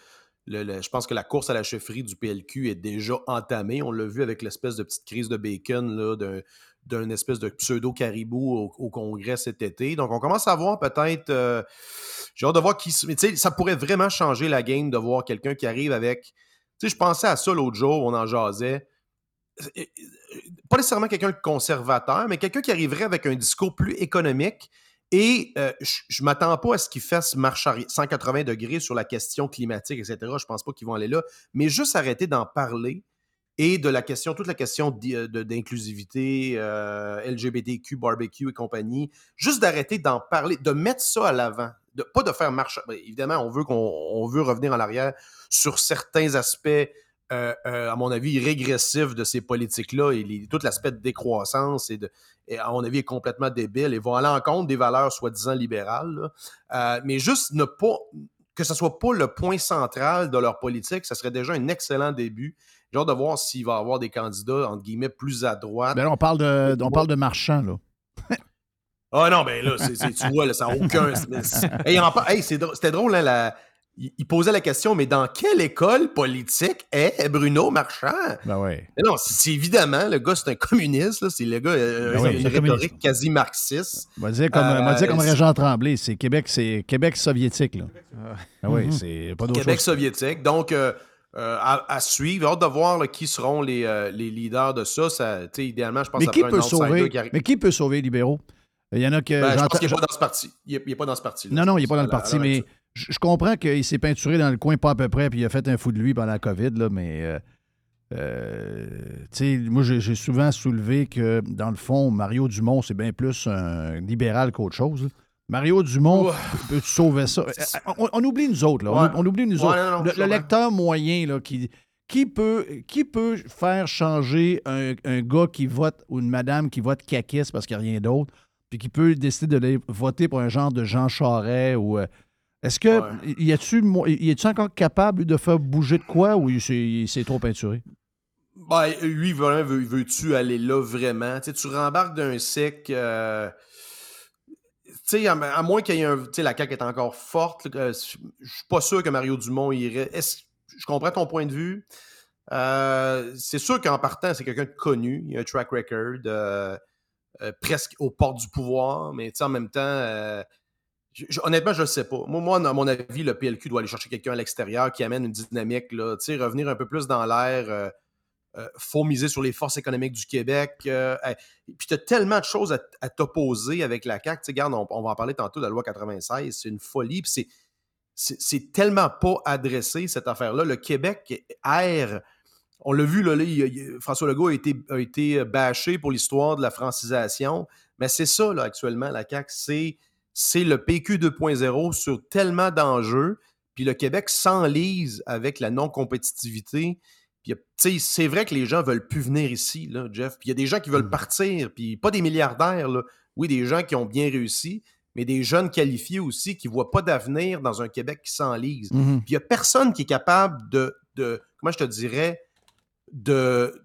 je pense que la course à la chefferie du PLQ est déjà entamée. On l'a vu avec l'espèce de petite crise de bacon d'un, espèce de pseudo-caribou au, Congrès cet été. Donc, on commence à voir peut-être... euh, de voir qui... ça pourrait vraiment changer la game de voir quelqu'un qui arrive avec... Tu je pensais à ça l'autre jour, on en jasait euh, pas nécessairement quelqu'un de conservateur, mais quelqu'un qui arriverait avec un discours plus économique. Et euh, je ne m'attends pas à ce qu'ils fassent marche arrière- 180 degrés sur la question climatique, etc. Je pense pas qu'ils vont aller là. Mais juste arrêter d'en parler et de la question, toute la question euh, d'inclusivité, euh, LGBTQ, barbecue et compagnie, juste d'arrêter d'en parler, de mettre ça à l'avant. De, pas de faire marche. ben, évidemment, on veut, qu'on, on veut revenir en arrière sur certains aspects euh, euh, à mon avis, régressif de ces politiques-là et les- tout l'aspect de décroissance et, de, et à mon avis, est complètement débile et vont aller en compte des valeurs soi-disant libérales. Euh, mais juste ne pas, que ce soit pas le point central de leur politique, ça serait déjà un excellent début. J'ai hâte de voir s'il va y avoir des candidats, entre guillemets, plus à droite. Ben là, on parle de, on parle de marchand, là. Ah non, ben là, c'est- c'est- tu vois, là, ça n'a aucun. Hey, hey, C'était drôle, hein, la- il posait la question, mais dans quelle école politique est Bruno Marchand? Ben. Mais non, c'est évidemment, le gars, c'est un communiste, là, c'est le gars, euh, Ben une rhétorique quasi marxiste. On va dire comme, va dire comme Euh, Régent Tremblay, c'est Québec, c'est Québec soviétique, là. Ah oui, Mhm. c'est pas d'autre Québec chose. soviétique. Donc, euh, euh, à, à suivre. Hâte de voir là, qui seront les, euh, les leaders de ça. ça tu sais, idéalement, je pense Mais qui peut un sauver, qui arrive. mais qui peut sauver les libéraux? Il y en a que Ben, je pense qu'il n'est pas dans ce parti. Il n'est pas dans ce parti. Non, non, il n'est pas dans le parti, mais je comprends qu'il s'est peinturé dans le coin pas à peu près, puis il a fait un fou de lui pendant la COVID, là, mais euh, euh, tu sais, moi, j'ai souvent soulevé que, dans le fond, Mario Dumont, c'est bien plus un libéral qu'autre chose. là. Mario Dumont Ouais. peut, sauver ça. On, on oublie nous autres, là. On- Ouais. On, oublie nous Ouais, autres. non, non, le, lecteur moyen, là, qui, qui, peut, qui peut faire changer un, un gars qui vote ou une madame qui vote caquiste parce qu'il n'y a rien d'autre, puis qui peut décider d'aller voter pour un genre de Jean Charest ou. euh, est-ce que y a-tu mo- y a-tu encore capable de faire bouger de quoi ou il s'est- trop peinturé? Ben, lui, vraiment, veux-tu aller là vraiment? Tu rembarques d'un sec. euh, Tu sais, à, à moins qu'il y ait un. Tu sais, la CAQ est encore forte. que- Je suis pas sûr que Mario Dumont irait. Je comprends ton point de vue. Euh, c'est sûr qu'en partant, c'est quelqu'un de connu. Il a un track record. euh, euh, presque aux portes du pouvoir, mais tu sais, en même temps. Honnêtement, je ne sais pas. Moi, moi, à mon avis, le PLQ doit aller chercher quelqu'un à l'extérieur qui amène une dynamique, là, revenir un peu plus dans l'air. euh, euh, faut miser sur les forces économiques du Québec. euh, puis tu as tellement de choses à, t'opposer avec la CAQ. Regarde, on, va en parler tantôt de la loi 96. C'est une folie. Puis c'est, tellement pas adressé, cette affaire-là. Le Québec erre. On l'a vu, là, François Legault a été, a été bâché pour l'histoire de la francisation. Mais c'est ça, là, actuellement, la CAQ. C'est, c'est le PQ 2.0 sur tellement d'enjeux. Puis le Québec s'enlise avec la non-compétitivité. Puis, c'est vrai que les gens veulent plus venir ici, là, Jeff. Puis il y a des gens qui veulent partir, puis pas des milliardaires, là. Oui, des gens qui ont bien réussi, mais des jeunes qualifiés aussi qui voient pas d'avenir dans un Québec qui s'enlise. Mhm. Puis il y a personne qui est capable de, de comment je te dirais, de,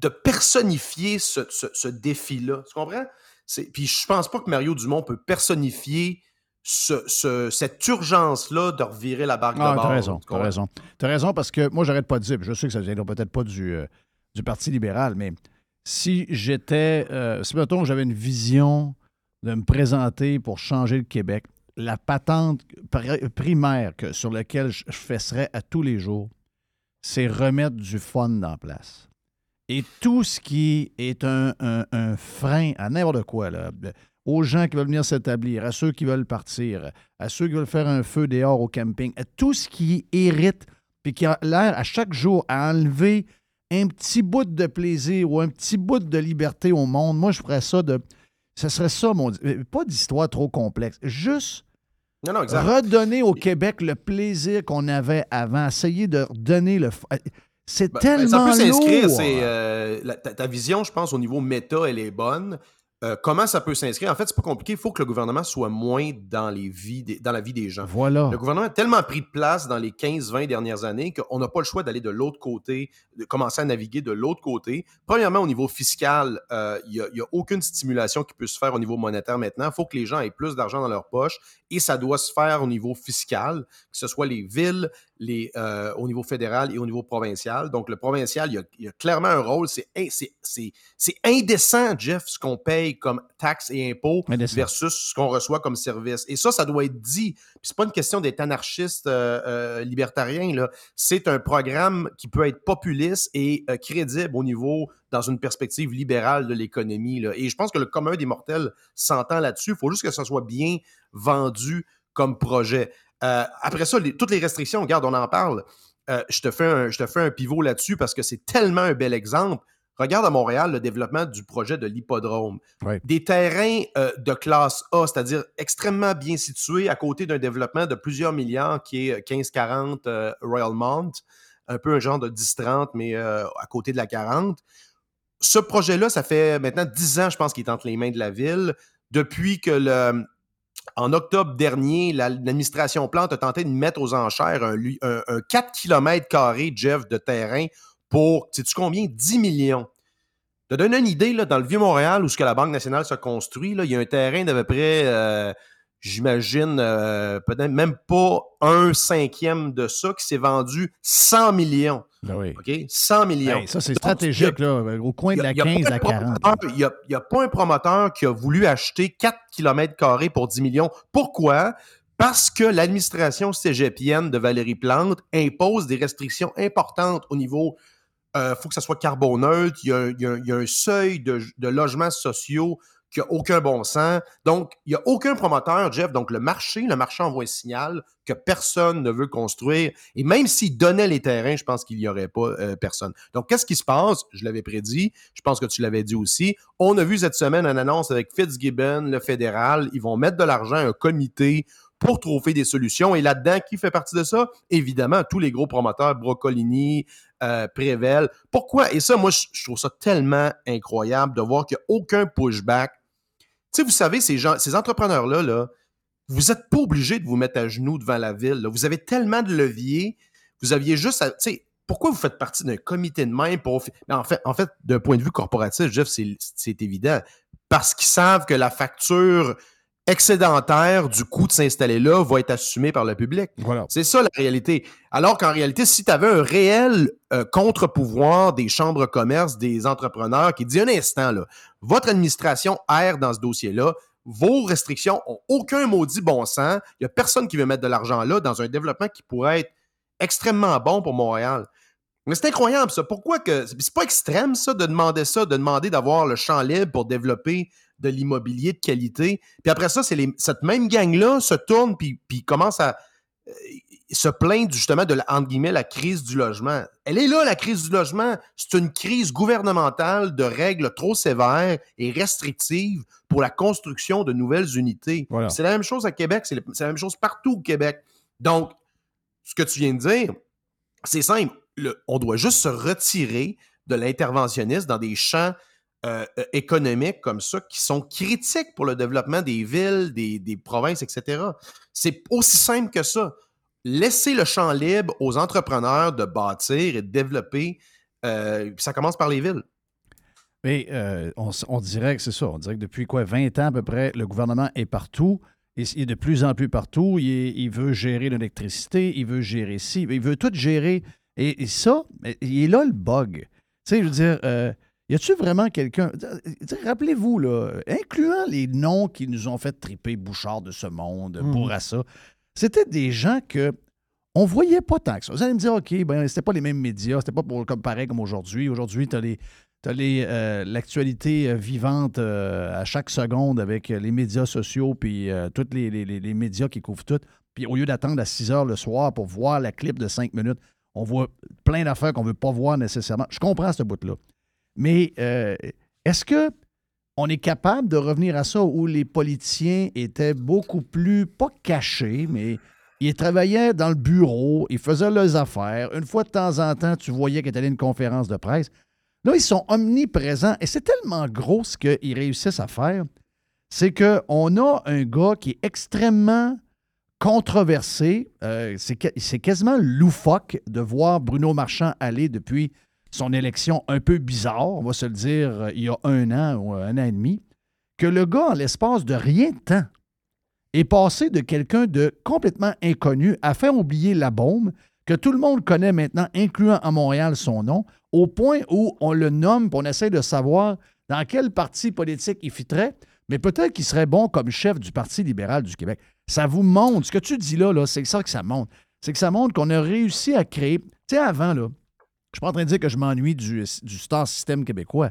de personnifier ce, ce- ce défi-là. Tu comprends? C'est- Puis je pense pas que Mario Dumont peut personnifier ce- ce- cette urgence-là de revirer la barque Ah, de bord. t'as raison, Tu t'as raison. T'as raison parce que moi, j'arrête pas de dire, puis je sais que ça viendra peut-être pas du, euh, du Parti libéral, mais si j'étais, euh, si mettons j'avais une vision de me présenter pour changer le Québec, la patente pri- primaire que, sur laquelle je je fesserais à tous les jours, c'est remettre du fun dans place. Et tout ce qui est un, un- un frein à n'importe quoi, là, aux gens qui veulent venir s'établir, à ceux qui veulent partir, à ceux qui veulent faire un feu dehors au camping, à tout ce qui irrite, puis qui a l'air à chaque jour à enlever un petit bout de plaisir ou un petit bout de liberté au monde. Moi, je ferais ça de. Ce serait ça, mon. Pas d'histoire trop complexe. Juste Non, non, redonner au Québec le plaisir qu'on avait avant. Essayer de redonner le. C'est Ben, ben, tellement ça peut s'inscrire, c'est euh, ta, ta vision, je pense, au niveau méta, elle est bonne. Euh, comment ça peut s'inscrire? En fait, c'est pas compliqué. Il faut que le gouvernement soit moins dans, les vies des- dans la vie des gens. Voilà. Le gouvernement a tellement pris de place dans les 15-20 dernières années qu'on n'a pas le choix d'aller de l'autre côté, de commencer à naviguer de l'autre côté. Premièrement, au niveau fiscal, euh, il n'y a, aucune stimulation qui peut se faire au niveau monétaire maintenant. Il faut que les gens aient plus d'argent dans leur poche et ça doit se faire au niveau fiscal, que ce soit les villes, les, euh, au niveau fédéral et au niveau provincial. Donc, le provincial, il y a, il y a clairement un rôle. C'est in- c'est- c'est- c'est indécent, Jeff, ce qu'on paye comme taxes et impôts Indécent. versus ce qu'on reçoit comme service. Et ça, ça doit être dit. Puis c'est pas une question d'être anarchiste euh, euh, libertarien. là. C'est un programme qui peut être populiste et euh, crédible au niveau, dans une perspective libérale de l'économie. Et je pense que le commun des mortels s'entend là-dessus. Il faut juste que ça soit bien vendu comme projet. Euh, après ça, les- toutes les restrictions, regarde, on en parle. Euh, je, te fais un, je te fais un pivot là-dessus parce que c'est tellement un bel exemple. Regarde à Montréal le développement du projet de l'hippodrome. Des terrains euh, de classe A, c'est-à-dire extrêmement bien situés à côté d'un développement de plusieurs milliards qui est 1540 euh, Royal Mount, un peu un genre de 10-30, mais euh, à côté de la 40. Ce projet-là, ça fait maintenant 10 ans, je pense, qu'il est entre les mains de la ville. Depuis que le, en octobre dernier, la- l'administration Plante a tenté de mettre aux enchères un, lui- un- un 4 km, Jeff, de terrain pour, sais-tu combien? 10 millions. De donner une idée, dans le Vieux-Montréal, où ce que la Banque nationale se construit, là, il y a un terrain d'à peu près, euh, j'imagine, euh, peut-être même pas un cinquième de ça, qui s'est vendu 100 millions. Ben oui. OK? 100 millions. Ça, c'est stratégique, là, au coin de la il y a- il y a 15 pas à un 40. promoteur- Il n'y a, pas un promoteur qui a voulu acheter 4 km pour 10 millions. Pourquoi? Parce que l'administration cégepienne de Valérie Plante impose des restrictions importantes au niveau. Il faut que ça soit carboneutre. Il y a, un- y y a seuil de, de logements sociaux qui a aucun bon sens. Donc, il n'y a aucun promoteur, Jeff. Donc, le marché, le marché envoie un signal que personne ne veut construire. Et même s'il donnait les terrains, je pense qu'il n'y aurait pas euh, personne. Donc, qu'est-ce qui se passe? Je l'avais prédit. Je pense que tu l'avais dit aussi. On a vu cette semaine une annonce avec Fitzgibbon, le fédéral. Ils vont mettre de l'argent, un comité pour trouver des solutions. Et là-dedans, qui fait partie de ça? Évidemment, tous les gros promoteurs, Brocolini, euh, Prével. Pourquoi? Et ça, moi, je trouve ça tellement incroyable de voir qu'il n'y a aucun pushback. Sais, vous savez, ces gens, ces entrepreneurs-là, là, vous n'êtes pas obligé de vous mettre à genoux devant la ville. Vous avez tellement de leviers. Vous aviez juste à. Tu sais, pourquoi vous faites partie d'un comité de main pour. En fait, en fait d'un point de vue corporatif, Jeff, c'est évident. Parce qu'ils savent que la facture excédentaire du coût de s'installer là va être assumée par le public. Voilà. C'est ça la réalité. Alors qu'en réalité, si tu avais un réel euh, contre-pouvoir des chambres de commerce, des entrepreneurs qui dit un instant, là, votre administration erre dans ce dossier-là, vos restrictions ont aucun maudit bon sens, il n'y a personne qui veut mettre de l'argent là dans un développement qui pourrait être extrêmement bon pour Montréal. Mais c'est incroyable, ça. Pourquoi que. C'est pas extrême, ça, de demander ça, de demander d'avoir le champ libre pour développer de l'immobilier de qualité. Puis après ça, c'est cette même gang-là se tourne puis, puis commence à euh, se plaindre justement de la, entre guillemets, la crise du logement. Elle est là, la crise du logement. C'est une crise gouvernementale de règles trop sévères et restrictives pour la construction de nouvelles unités. Voilà. C'est la même chose à Québec, c'est la même chose partout au Québec. Donc, ce que tu viens de dire, c'est simple. Le- on doit juste se retirer de l'interventionniste dans des champs euh, euh, économiques comme ça qui sont critiques pour le développement des villes, des, des provinces, etc. C'est aussi simple que ça. Laisser le champ libre aux entrepreneurs de bâtir et de développer. euh, ça commence par les villes. Mais on, dirait que c'est ça. On dirait que depuis quoi, 20 ans à peu près, le gouvernement est partout. Il est de plus en plus partout. Il, veut gérer l'électricité, il veut gérer ci, il veut tout gérer. Et, ça, il est là le bug. Tu sais, je veux dire, y a-tu vraiment quelqu'un. sais, Rappelez-vous, là, incluant les noms qui nous ont fait triper, Bouchard de ce monde, Mhm. Bourassa, c'était des gens que on voyait pas tant que ça. Vous allez me dire, OK, ben, c'était pas les mêmes médias, c'était pas pour, comme pareil comme aujourd'hui. Aujourd'hui, tu as les. t'as les, euh, l'actualité euh, vivante euh, à chaque seconde avec euh, les médias sociaux puis euh, tous les- les médias qui couvrent tout. Puis au lieu d'attendre à 6 heures le soir pour voir la clip de 5 minutes, on voit plein d'affaires qu'on ne veut pas voir nécessairement. Je comprends ce bout-là. Mais euh, est-ce que on est capable de revenir à ça où les politiciens étaient beaucoup plus, pas cachés, mais ils travaillaient dans le bureau, ils faisaient leurs affaires. Une fois de temps en temps, tu voyais qu'il était à une conférence de presse. Là, ils sont omniprésents et c'est tellement gros ce qu'ils réussissent à faire. C'est qu'on a un gars qui est extrêmement controversé. Euh, c'est quasiment loufoque de voir Bruno Marchand aller depuis son élection un peu bizarre, on va se le dire, euh, il y a un an ou un an et demi, que le gars, en l'espace de rien de temps, est passé de quelqu'un de complètement inconnu à faire oublier la bombe, que tout le monde connaît maintenant, incluant à Montréal son nom, au point où on le nomme, puis on essaie de savoir dans quel parti politique il fitterait, mais peut-être qu'il serait bon comme chef du Parti libéral du Québec. Ça vous montre, ce que tu dis là, là c'est ça que ça montre. C'est que ça montre qu'on a réussi à créer. Tu sais, avant, là, je suis pas en train de dire que je m'ennuie du, du star système québécois,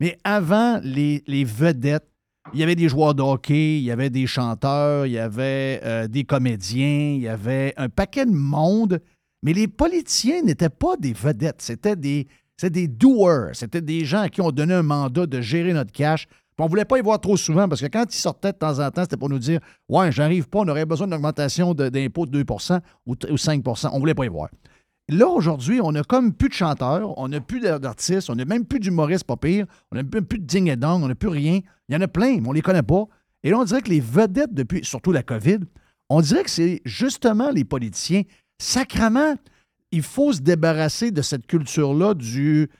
mais avant les, les vedettes, il y avait des joueurs de il y avait des chanteurs, il y avait euh, des comédiens, il y avait un paquet de monde, mais les politiciens n'étaient pas des vedettes, c'était des, des doers, c'était des gens à qui on donnait un mandat de gérer notre cash. Puis on ne voulait pas y voir trop souvent parce que quand ils sortaient de temps en temps, c'était pour nous dire Ouais, j'arrive pas, on aurait besoin d'une augmentation d'impôt de 2 ou, ou 5% On ne voulait pas y voir. Là, aujourd'hui, on n'a comme plus de chanteurs, on n'a plus d'artistes, on n'a même plus d'humoristes, pas pire, on n'a même plus de ding et dong, on n'a plus rien. Il y en a plein, mais on ne les connaît pas. Et là, on dirait que les vedettes, depuis, surtout la COVID, on dirait que c'est justement les politiciens. Sacrement, il faut se débarrasser de cette culture-là du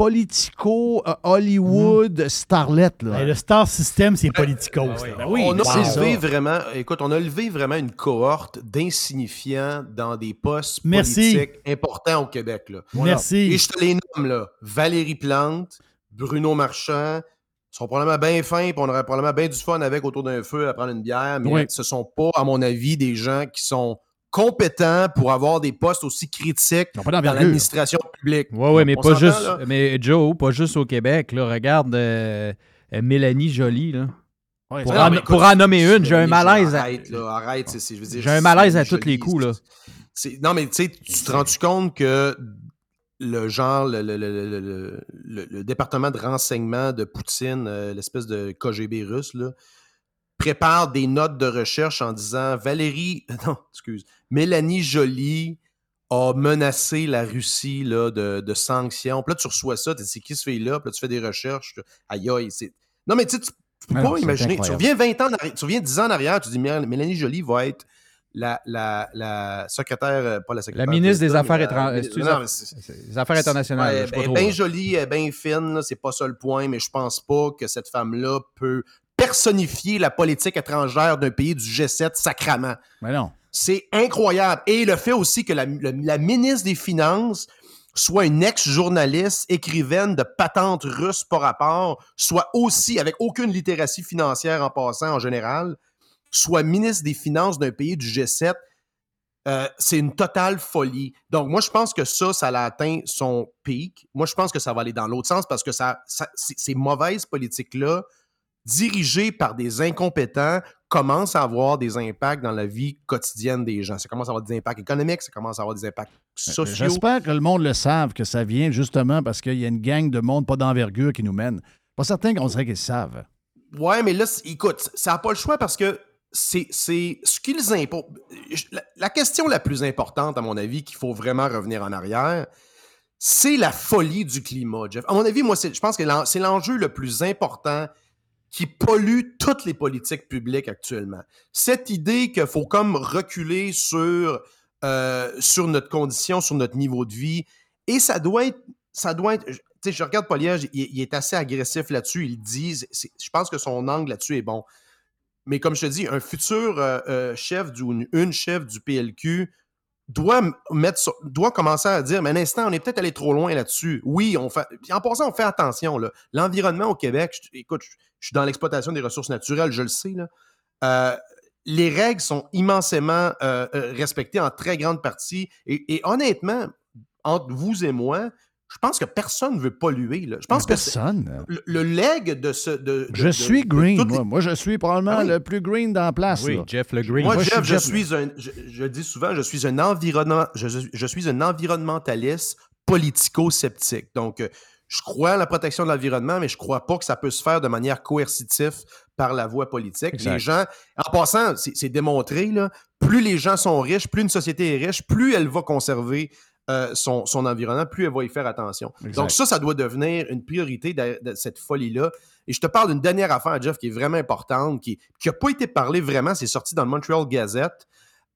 politico euh, Hollywood starlet. Là. Ben, le star system, c'est. Ben oui, on a élevé vraiment, écoute, on a élevé vraiment une cohorte d'insignifiants dans des postes Merci. politiques importants au Québec. Là. Merci. Et je te les nomme, là. Valérie Plante, Bruno Marchand, sont probablement bien fins, puis on aurait probablement bien du fun avec autour d'un feu à prendre une bière, mais Oui. ce sont pas, à mon avis, des gens qui sont compétents pour avoir des postes aussi critiques dans l'administration publique. Oui, oui, mais pas juste. là? Mais Joe, pas juste au Québec. Là, regarde euh, euh, Mélanie Jolie. Là. Ouais, Pour, Non, en, pour en nommer une, j'ai un malaise. à- Arrête, là, arrête. c'est- c'est- je veux dire, J'ai un malaise à tous les coups, là. c'est- non, mais tu sais, tu te rends-tu compte que le genre, le, le- le- le- le- le- le département de renseignement de Poutine, euh, l'espèce de KGB russe, là, prépare des notes de recherche en disant Valérie, non, excuse, Mélanie Joly a menacé la Russie là, de, de sanctions. Puis là, tu reçois ça, tu dis c'est qui ce fille-là? Puis là, tu fais des recherches. Aïe, aïe, c'est. Non, mais tu sais, tu peux Mais pas imaginer. Tu reviens 20 ans en arrière, tu reviens 10 ans en arrière, tu dis Mél- Mélanie Joly va être la, la, la secrétaire, euh, pas la secrétaire. La ministre des Affaires étrangères. Les affaires internationales. Trop, ben là. jolie, elle est bien fine, c'est pas ça le point, mais je pense pas que cette femme-là peut personnifier la politique étrangère d'un pays du G7 sacrament. Mais non. C'est incroyable. Et le fait aussi que la, le- la ministre des Finances soit une ex-journaliste, écrivaine de patente russe par rapport, soit aussi, avec aucune littératie financière en passant en général, soit ministre des Finances d'un pays du G7, euh, c'est une totale folie. Donc, moi, je pense que ça, ça a atteint son pic. Moi, je pense que ça va aller dans l'autre sens parce que ça, ça- ces mauvaises politiques-là, dirigées par des incompétents, commencent à avoir des impacts dans la vie quotidienne des gens. Ça commence à avoir des impacts économiques, ça commence à avoir des impacts sociaux. J'espère que le monde le savent, que ça vient justement parce qu'il y a une gang de monde pas d'envergure qui nous mène. Pas certain qu'on dirait qu'ils savent. Ouais, mais là, écoute, ça n'a pas le choix parce que c'est ce qu'ils imposent. La, la question la plus importante, à mon avis, qu'il faut vraiment revenir en arrière, c'est la folie du climat, Jeff. À mon avis, moi, je pense que c'est l'enjeu le plus important qui pollue toutes les politiques publiques actuellement. Cette idée qu'il faut comme reculer sur, euh, sur notre condition, sur notre niveau de vie, et ça doit être, ça doit être, tu sais, je regarde Poliège, il, est assez agressif là-dessus, il dit, je pense que son angle là-dessus est bon. Mais comme je te dis, un futur euh, euh, chef du, une chef du PLQ doit mettre doit commencer à dire, mais un instant, on est peut-être allé trop loin là-dessus. Oui, on fait. en passant, on fait attention. L'environnement au Québec, écoute, je, suis dans l'exploitation des ressources naturelles, je le sais. Là. Euh, les règles sont immensément euh, euh, respectées en très grande partie. Et honnêtement, entre vous et moi, je pense que personne ne veut polluer. Là. Je pense que c'est- Personne. le, le leg de ce. de- de- Je de- suis de green, les- moi. Moi, je suis probablement Ah oui? le plus green dans la place. Oui, là. Jeff le Green. Moi, Moi, je Jeff, suis je Jeff- suis un, je, je dis souvent, je suis un environnement, je, suis un environnementaliste politico-sceptique. Donc, euh, je crois à la protection de l'environnement, mais je crois pas que ça peut se faire de manière coercitive par la voie politique. Exact. Les gens, en passant, c'est c'est démontré, là, plus les gens sont riches, plus une société est riche, plus elle va conserver euh, son, son environnement, plus elle va y faire attention. Exact. Donc ça, ça doit devenir une priorité de, de cette folie-là. Et je te parle d'une dernière affaire, Jeff, qui est vraiment importante, qui n'a pas été parlée vraiment, c'est sorti dans le Montreal Gazette.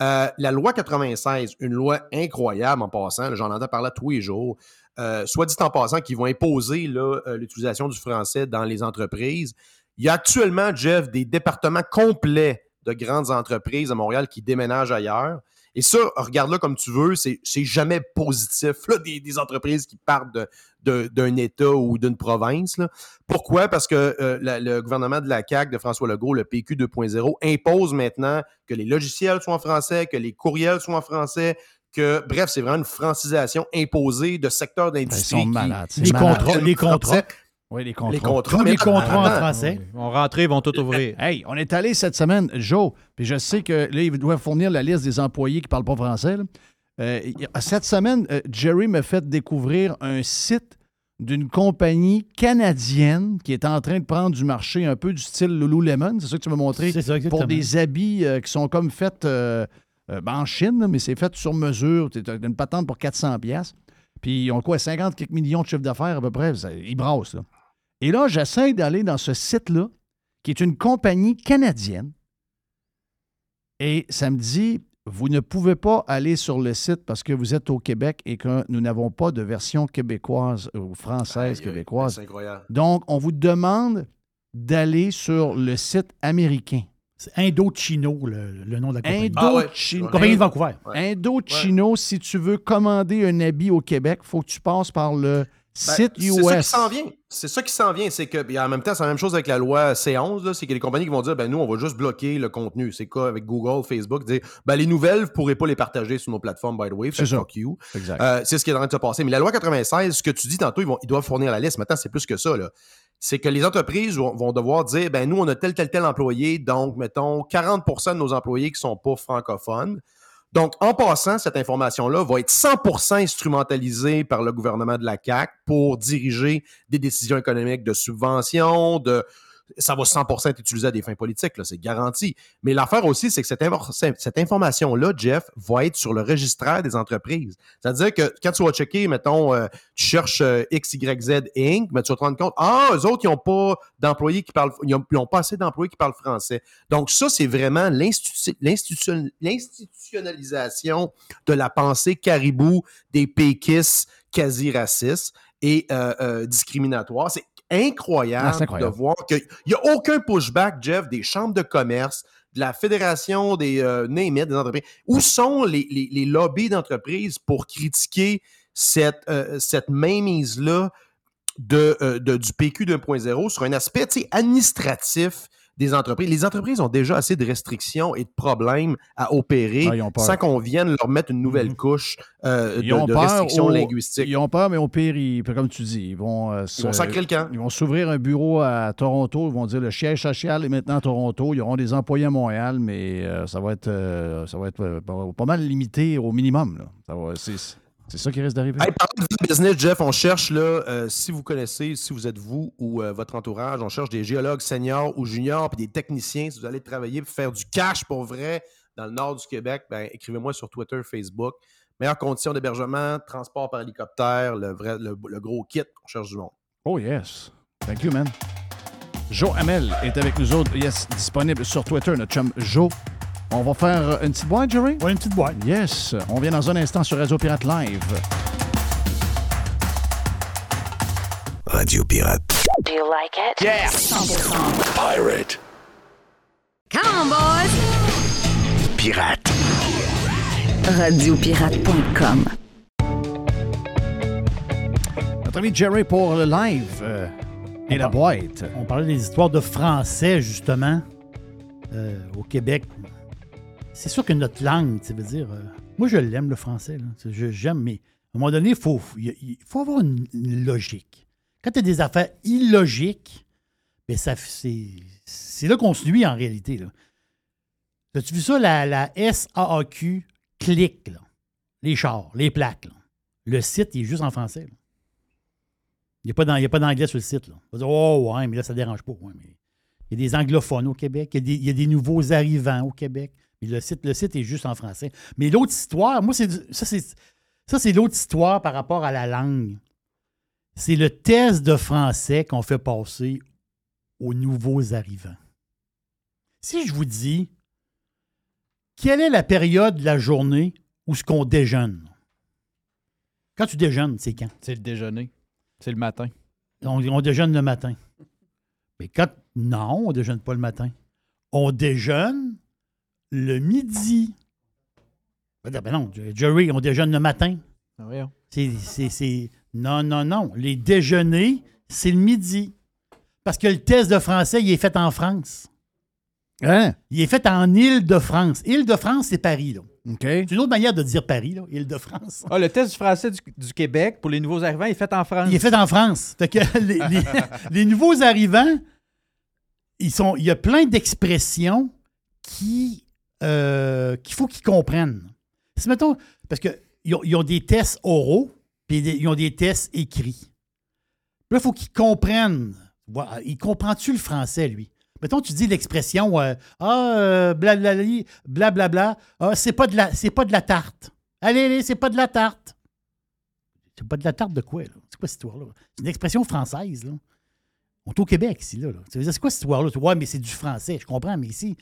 Euh, la loi 96, une loi incroyable en passant, j'en entends parler tous les jours, euh, soit dit en passant, qui vont imposer l'utilisation du français dans les entreprises. Il y a actuellement, Jeff, des départements complets de grandes entreprises à Montréal qui déménagent ailleurs. Et ça, regarde-le comme tu veux, c'est c'est jamais positif, là, des, des entreprises qui partent de- de- d'un État ou d'une province. là. Pourquoi? Parce que euh, la- le gouvernement de la CAQ, de François Legault, le PQ 2.0, impose maintenant que les logiciels soient en français, que les courriels soient en français, que, bref, c'est vraiment une francisation imposée de secteurs d'industrie. Ils sont qui- malades, c'est Les malade. contrats, les contrats. Oui, les contrats. Les contrats, Tous les contrats en français. Ils vont rentrer, ils vont tout ouvrir. Hey, on est allé cette semaine, Joe, puis je sais que là, il doit fournir la liste des employés qui ne parlent pas français. là. Euh, cette semaine, euh, Jerry m'a fait découvrir un site d'une compagnie canadienne qui est en train de prendre du marché un peu du style Lululemon. C'est ça que tu m'as montré? C'est ça, exactement. Pour des habits euh, qui sont comme faits euh, euh, ben, en Chine, là, mais c'est fait sur mesure. Tu as une patente pour 400 pièces. Puis ils ont quoi, 50 quelques millions de chiffre d'affaires à peu près. Ça- ils brassent, là. Et là, j'essaie d'aller dans ce site-là, qui est une compagnie canadienne. Et ça me dit, vous ne pouvez pas aller sur le site parce que vous êtes au Québec et que nous n'avons pas de version québécoise ou française québécoise. C'est incroyable. Donc, on vous demande d'aller sur le site américain. C'est Indochino, le, le nom de la compagnie. Ah ouais. Indochino. Compagnie de Vancouver. Indochino, si tu veux commander un habit au Québec, il faut que tu passes par le Site Ben, C'est ça qui s'en vient. C'est ça qui s'en vient. C'est que, en même temps, c'est la même chose avec la loi C11. là, C'est a des compagnies qui vont dire, ben nous, on va juste bloquer le contenu. C'est quoi avec Google, Facebook, dire, ben les nouvelles, vous ne pourrez pas les partager sur nos plateformes, by the way. C'est que ça. Euh, c'est ce qui est en train de se passer. Mais la loi 96, ce que tu dis tantôt, ils, vont, ils doivent fournir la liste. Maintenant, c'est plus que ça. là. C'est que les entreprises vont, vont devoir dire, ben nous, on a tel, tel, tel employé. Donc, mettons, 40% de nos employés qui sont pas francophones. Donc, en passant, cette information-là va être 100% instrumentalisée par le gouvernement de la CAQ pour diriger des décisions économiques de subvention, de... Ça va 100% être utilisé à des fins politiques, c'est garanti. Mais l'affaire aussi, c'est que cette, infor- cette information-là, Jeff, va être sur le registraire des entreprises. C'est-à-dire que quand tu vas checker, mettons, euh, tu cherches euh, XYZ Inc., mais tu vas te rendre compte, ah, eux autres, ils n'ont pas d'employés qui parlent, ils n'ont pas assez d'employés qui parlent français. Donc, ça, c'est vraiment l'institu- l'institution- l'institutionnalisation de la pensée caribou des péquistes quasi racistes et euh, euh, discriminatoires. C'est incroyable, Ah, c'est incroyable. de voir qu'il n'y a aucun pushback, Jeff, des chambres de commerce, de la fédération des euh, des entreprises. Où sont les, les- les lobbies d'entreprises pour critiquer cette, euh, cette mainmise-là de, euh, de- du PQ 2.0 sur un aspect administratif des entreprises. Les entreprises ont déjà assez de restrictions et de problèmes à opérer Ah, sans qu'on vienne leur mettre une nouvelle couche euh, de, restrictions au- linguistiques. Ils ont peur, mais au pire, ils- comme tu dis, ils vont. euh, Ils vont se- sacrer le camp. Ils vont s'ouvrir un bureau à Toronto. Ils vont dire le siège social est maintenant à Toronto. Ils auront des employés à Montréal, mais euh, ça va être, ça va être pas, pas mal limité au minimum. là. Ça va- c'est, ça qui risque d'arriver. Hey, parlant de business, Jeff, on cherche, là, euh, si vous connaissez, si vous êtes vous ou euh, votre entourage, on cherche des géologues seniors ou juniors, puis des techniciens, si vous allez travailler pour faire du cash pour vrai dans le nord du Québec, ben, écrivez-moi sur Twitter, Facebook. Meilleures conditions d'hébergement, transport par hélicoptère, le, vrai, le, le gros kit, on cherche du monde. Oh yes. Thank you, man. Joe Hamel est avec nous autres. Yes, disponible sur Twitter, notre chum Joe. On va faire euh, une petite boîte, Jerry? Oui, une petite boîte. Yes. On vient dans un instant sur Radio Pirate Live. Radio Pirate. Do you like it? Yeah. 100%. Pirate. Come on, boys! Pirate. Radiopirate.com. Notre ami Jerry pour le live euh, et la boîte. On parlait des histoires de français, justement, euh, au Québec. C'est sûr que notre langue, tu veux dire, euh, moi je l'aime le français, j'aime, mais à un moment donné, il faut, faut avoir une, logique. Quand tu as des affaires illogiques, ben ça, c'est, là qu'on se nuit en réalité. As-tu vu ça, la, la SAAQ clique, là? les chars, les plaques. Le site, il est juste en français. Il n'y a pas d'anglais sur le site. On va dire, oh, ouais, mais là, ça ne dérange pas. Il y a des anglophones au Québec, il y a des nouveaux arrivants au Québec. Le site, le site est juste en français. Mais l'autre histoire, moi, c'est ça, c'est ça, c'est l'autre histoire par rapport à la langue. C'est le test de français qu'on fait passer aux nouveaux arrivants. Si je vous dis, quelle est la période de la journée où ce qu'on déjeune? Quand tu déjeunes, c'est quand? C'est le déjeuner. C'est le matin. On, on déjeune le matin. Mais quand. Non, on ne déjeune pas le matin. On déjeune le midi. Ben non, Jerry, on déjeune le matin. Ah, voyons. C'est, c'est- c'est- Non, non, non. Les déjeuners, c'est le midi. Parce que le test de français, il est fait en France. Hein? Il est fait en Île-de-France. Île-de-France, c'est Paris, là. OK. C'est une autre manière de dire Paris, là, Île-de-France. Ah, le test du français du, du Québec pour les nouveaux arrivants est fait en France. Il est fait en France. Fait que les, les- les nouveaux arrivants, ils sont, il y a plein d'expressions qui euh, qu'il faut qu'ils comprennent. Si, mettons, parce qu'ils ont, des tests oraux, puis ils ont des tests écrits. Puis là, il faut qu'ils comprennent. Il comprend-tu le français, lui? Mettons, tu dis l'expression euh, Ah, euh, blablabli, blablabla, ah, c'est pas, de la- pas de la tarte. Allez, allez, c'est pas de la tarte. C'est pas de la tarte de quoi, là? C'est quoi cette histoire-là? C'est une expression française, là. On est au Québec, ici, là. là. C'est quoi cette histoire-là? Ouais, mais c'est du français, je comprends, mais ici,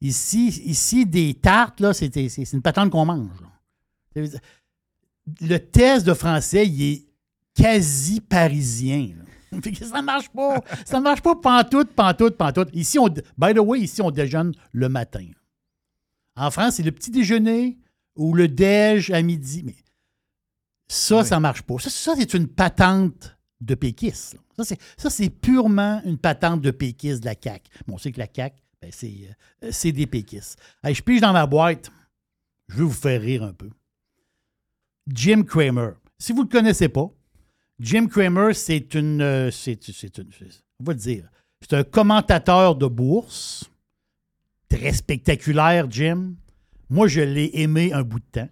ici, ici des tartes, là, c'est, une patente qu'on mange. là. Le test de français, il est quasi parisien. là. Ça marche pas. Ça marche pas pantoute, pantoute, pantoute. Ici, on, by the way, ici, on déjeune le matin. En France, c'est le petit déjeuner ou le déj à midi. Mais ça, ça marche pas. Ça, ça, c'est une patente de péquistes. là. Ça, c'est, purement une patente de péquistes de la CAQ. Bon, on sait que la CAQ, ben, c'est, euh, c'est des péquistes. Je pige dans ma boîte. Je vais vous faire rire un peu. Jim Cramer. Si vous ne le connaissez pas, Jim Cramer, c'est une. euh, c'est, une on va le dire. C'est un commentateur de bourse. Très spectaculaire, Jim. Moi, je l'ai aimé un bout de temps.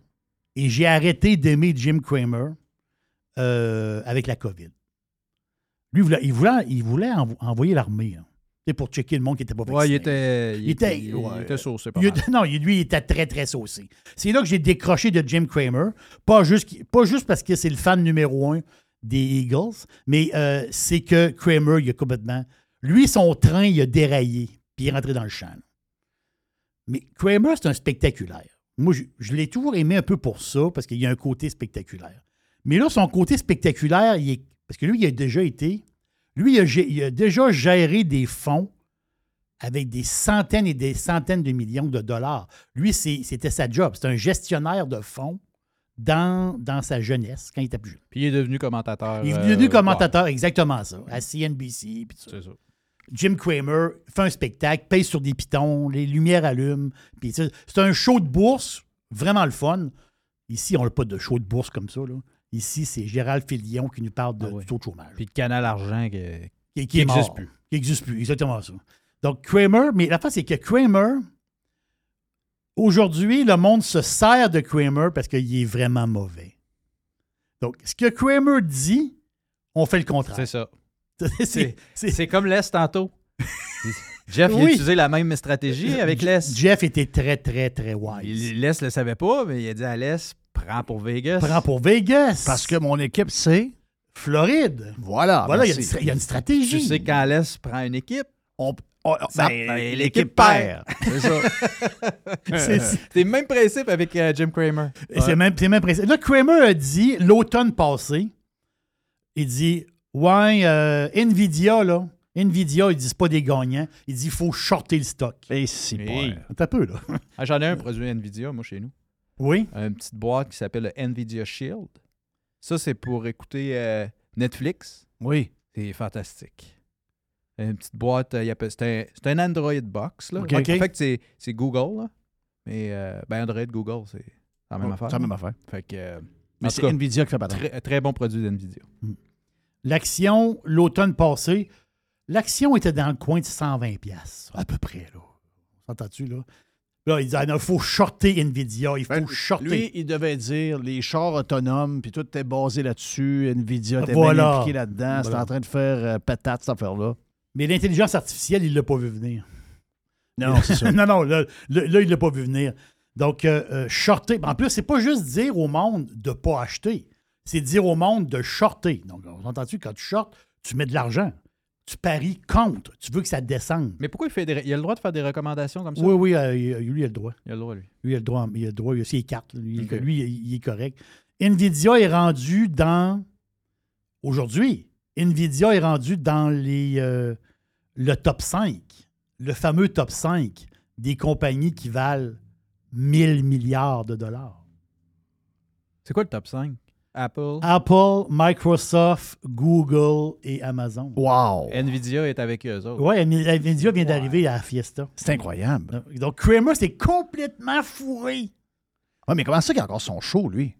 Et j'ai arrêté d'aimer Jim Cramer euh, avec la COVID. Lui, il voulait, il voulait, envoyer l'armée. hein. Pour checker le monde qui n'était pas vacciné. Ouais, il était. Il, Il était- il ouais. était saucé pas Il mal. était- non, lui, il était très, très saucé. C'est là que j'ai décroché de Jim Cramer. Pas juste, pas juste parce que c'est le fan numéro un des Eagles, mais euh, c'est que Kramer, il a complètement. Lui, son train, il a déraillé, puis il est rentré dans le champ. là. Mais Kramer, c'est un spectaculaire. Moi, je, je l'ai toujours aimé un peu pour ça, parce qu'il y a un côté spectaculaire. Mais là, son côté spectaculaire, il est, parce que lui, il a déjà été. Lui, il a, gé- il a déjà géré des fonds avec des centaines et des centaines de millions de dollars. Lui, c'était sa job. C'est un gestionnaire de fonds dans, dans sa jeunesse, quand il était plus jeune. Puis il est devenu commentateur. Il est euh, devenu ouais. commentateur, exactement ça, à CNBC. puis. C'est ça. Jim Cramer fait un spectacle, paye sur des pitons, les lumières allument. puis C'est un show de bourse, vraiment le fun. Ici, on n'a pas de show de bourse comme ça. là. Ici, c'est Gérald Filion qui nous parle de, du taux de chômage. Puis le canal argent qui, qui, qui est existe mort. plus. Qui n'existe plus, exactement ça. Donc, Kramer, mais la fin, c'est que Kramer, aujourd'hui, le monde se sert de Kramer parce qu'il est vraiment mauvais. Donc, ce que Kramer dit, on fait le contraire. C'est ça. C'est- comme Les tantôt. Jeff, il a Oui. utilisé la même stratégie avec Les. Jeff était très, très, très wise. Les le savait pas, mais il a dit à Les, prends pour Vegas. Prends pour Vegas. Parce que mon équipe, c'est? Floride. Voilà. Voilà, il y, a une, y a stratégie. Tu sais, quand Les prend une équipe, On- ben, ben, l'équipe perd. C'est ça. C'est- c'est le même principe avec euh, Jim Cramer. Et C'est même, c'est même précis. Là, Kramer a dit, l'automne passé, il dit Ouais, euh, Nvidia, là, Nvidia, ils disent pas des gagnants. Il dit il faut shorter le stock. Et si Hey. Attends un peu, là. Ah, J'en ai un produit Nvidia, moi, chez nous. Oui. Une petite boîte qui s'appelle le Nvidia Shield. Ça, c'est pour écouter euh, Netflix. Oui. C'est fantastique. Une petite boîte, euh, c'est un, Android box. Là. OK. En OK. fait, c'est, c'est Google. Là. Mais euh, ben Android, Google, c'est la même Oh, affaire. c'est la même affaire. Fait que, Mais c'est Nvidia qui fait pas très, très bon produit d'Nvidia. L'action, l'automne passé, l'action était dans le coin de 120$, piastres, à peu près, là. S'entends-tu, là? Là, il dit il faut shorter Nvidia, il faut shorter. Lui, il devait dire les chars autonomes, puis tout était basé là-dessus. Nvidia était Voilà. bien impliqué là-dedans. C'était en train de faire euh, patate, cette affaire-là. Mais l'intelligence artificielle, il ne l'a pas vu venir. Non, c'est ça. non, non, là, là, là, il ne l'a pas vu venir. Donc, euh, euh, shorter. En plus, c'est pas juste dire au monde de ne pas acheter. C'est dire au monde de shorter. Donc, on entend-tu, quand tu shortes, tu mets de l'argent. Tu paries contre. Tu veux que ça descende. Mais pourquoi il fait des, il a le droit de faire des recommandations comme ça? Oui, oui, euh, lui, il a le droit. Il a le droit, lui. Lui, il a le droit. Il a le droit. Il a ses cartes. Lui, Ok. lui, il, il est correct. Nvidia est rendu dans. Aujourd'hui, Nvidia est rendu dans les, euh, le top 5. Le fameux top 5 des compagnies qui valent 1000 milliards de dollars. C'est quoi le top 5? Apple. Apple, Microsoft, Google et Amazon. Wow! Nvidia est avec eux autres. Ouais, Nvidia vient d'arriver à la Fiesta. C'est incroyable. Donc, Kramer, c'est complètement fourré. Ouais, mais comment ça qu'il a encore son show, lui?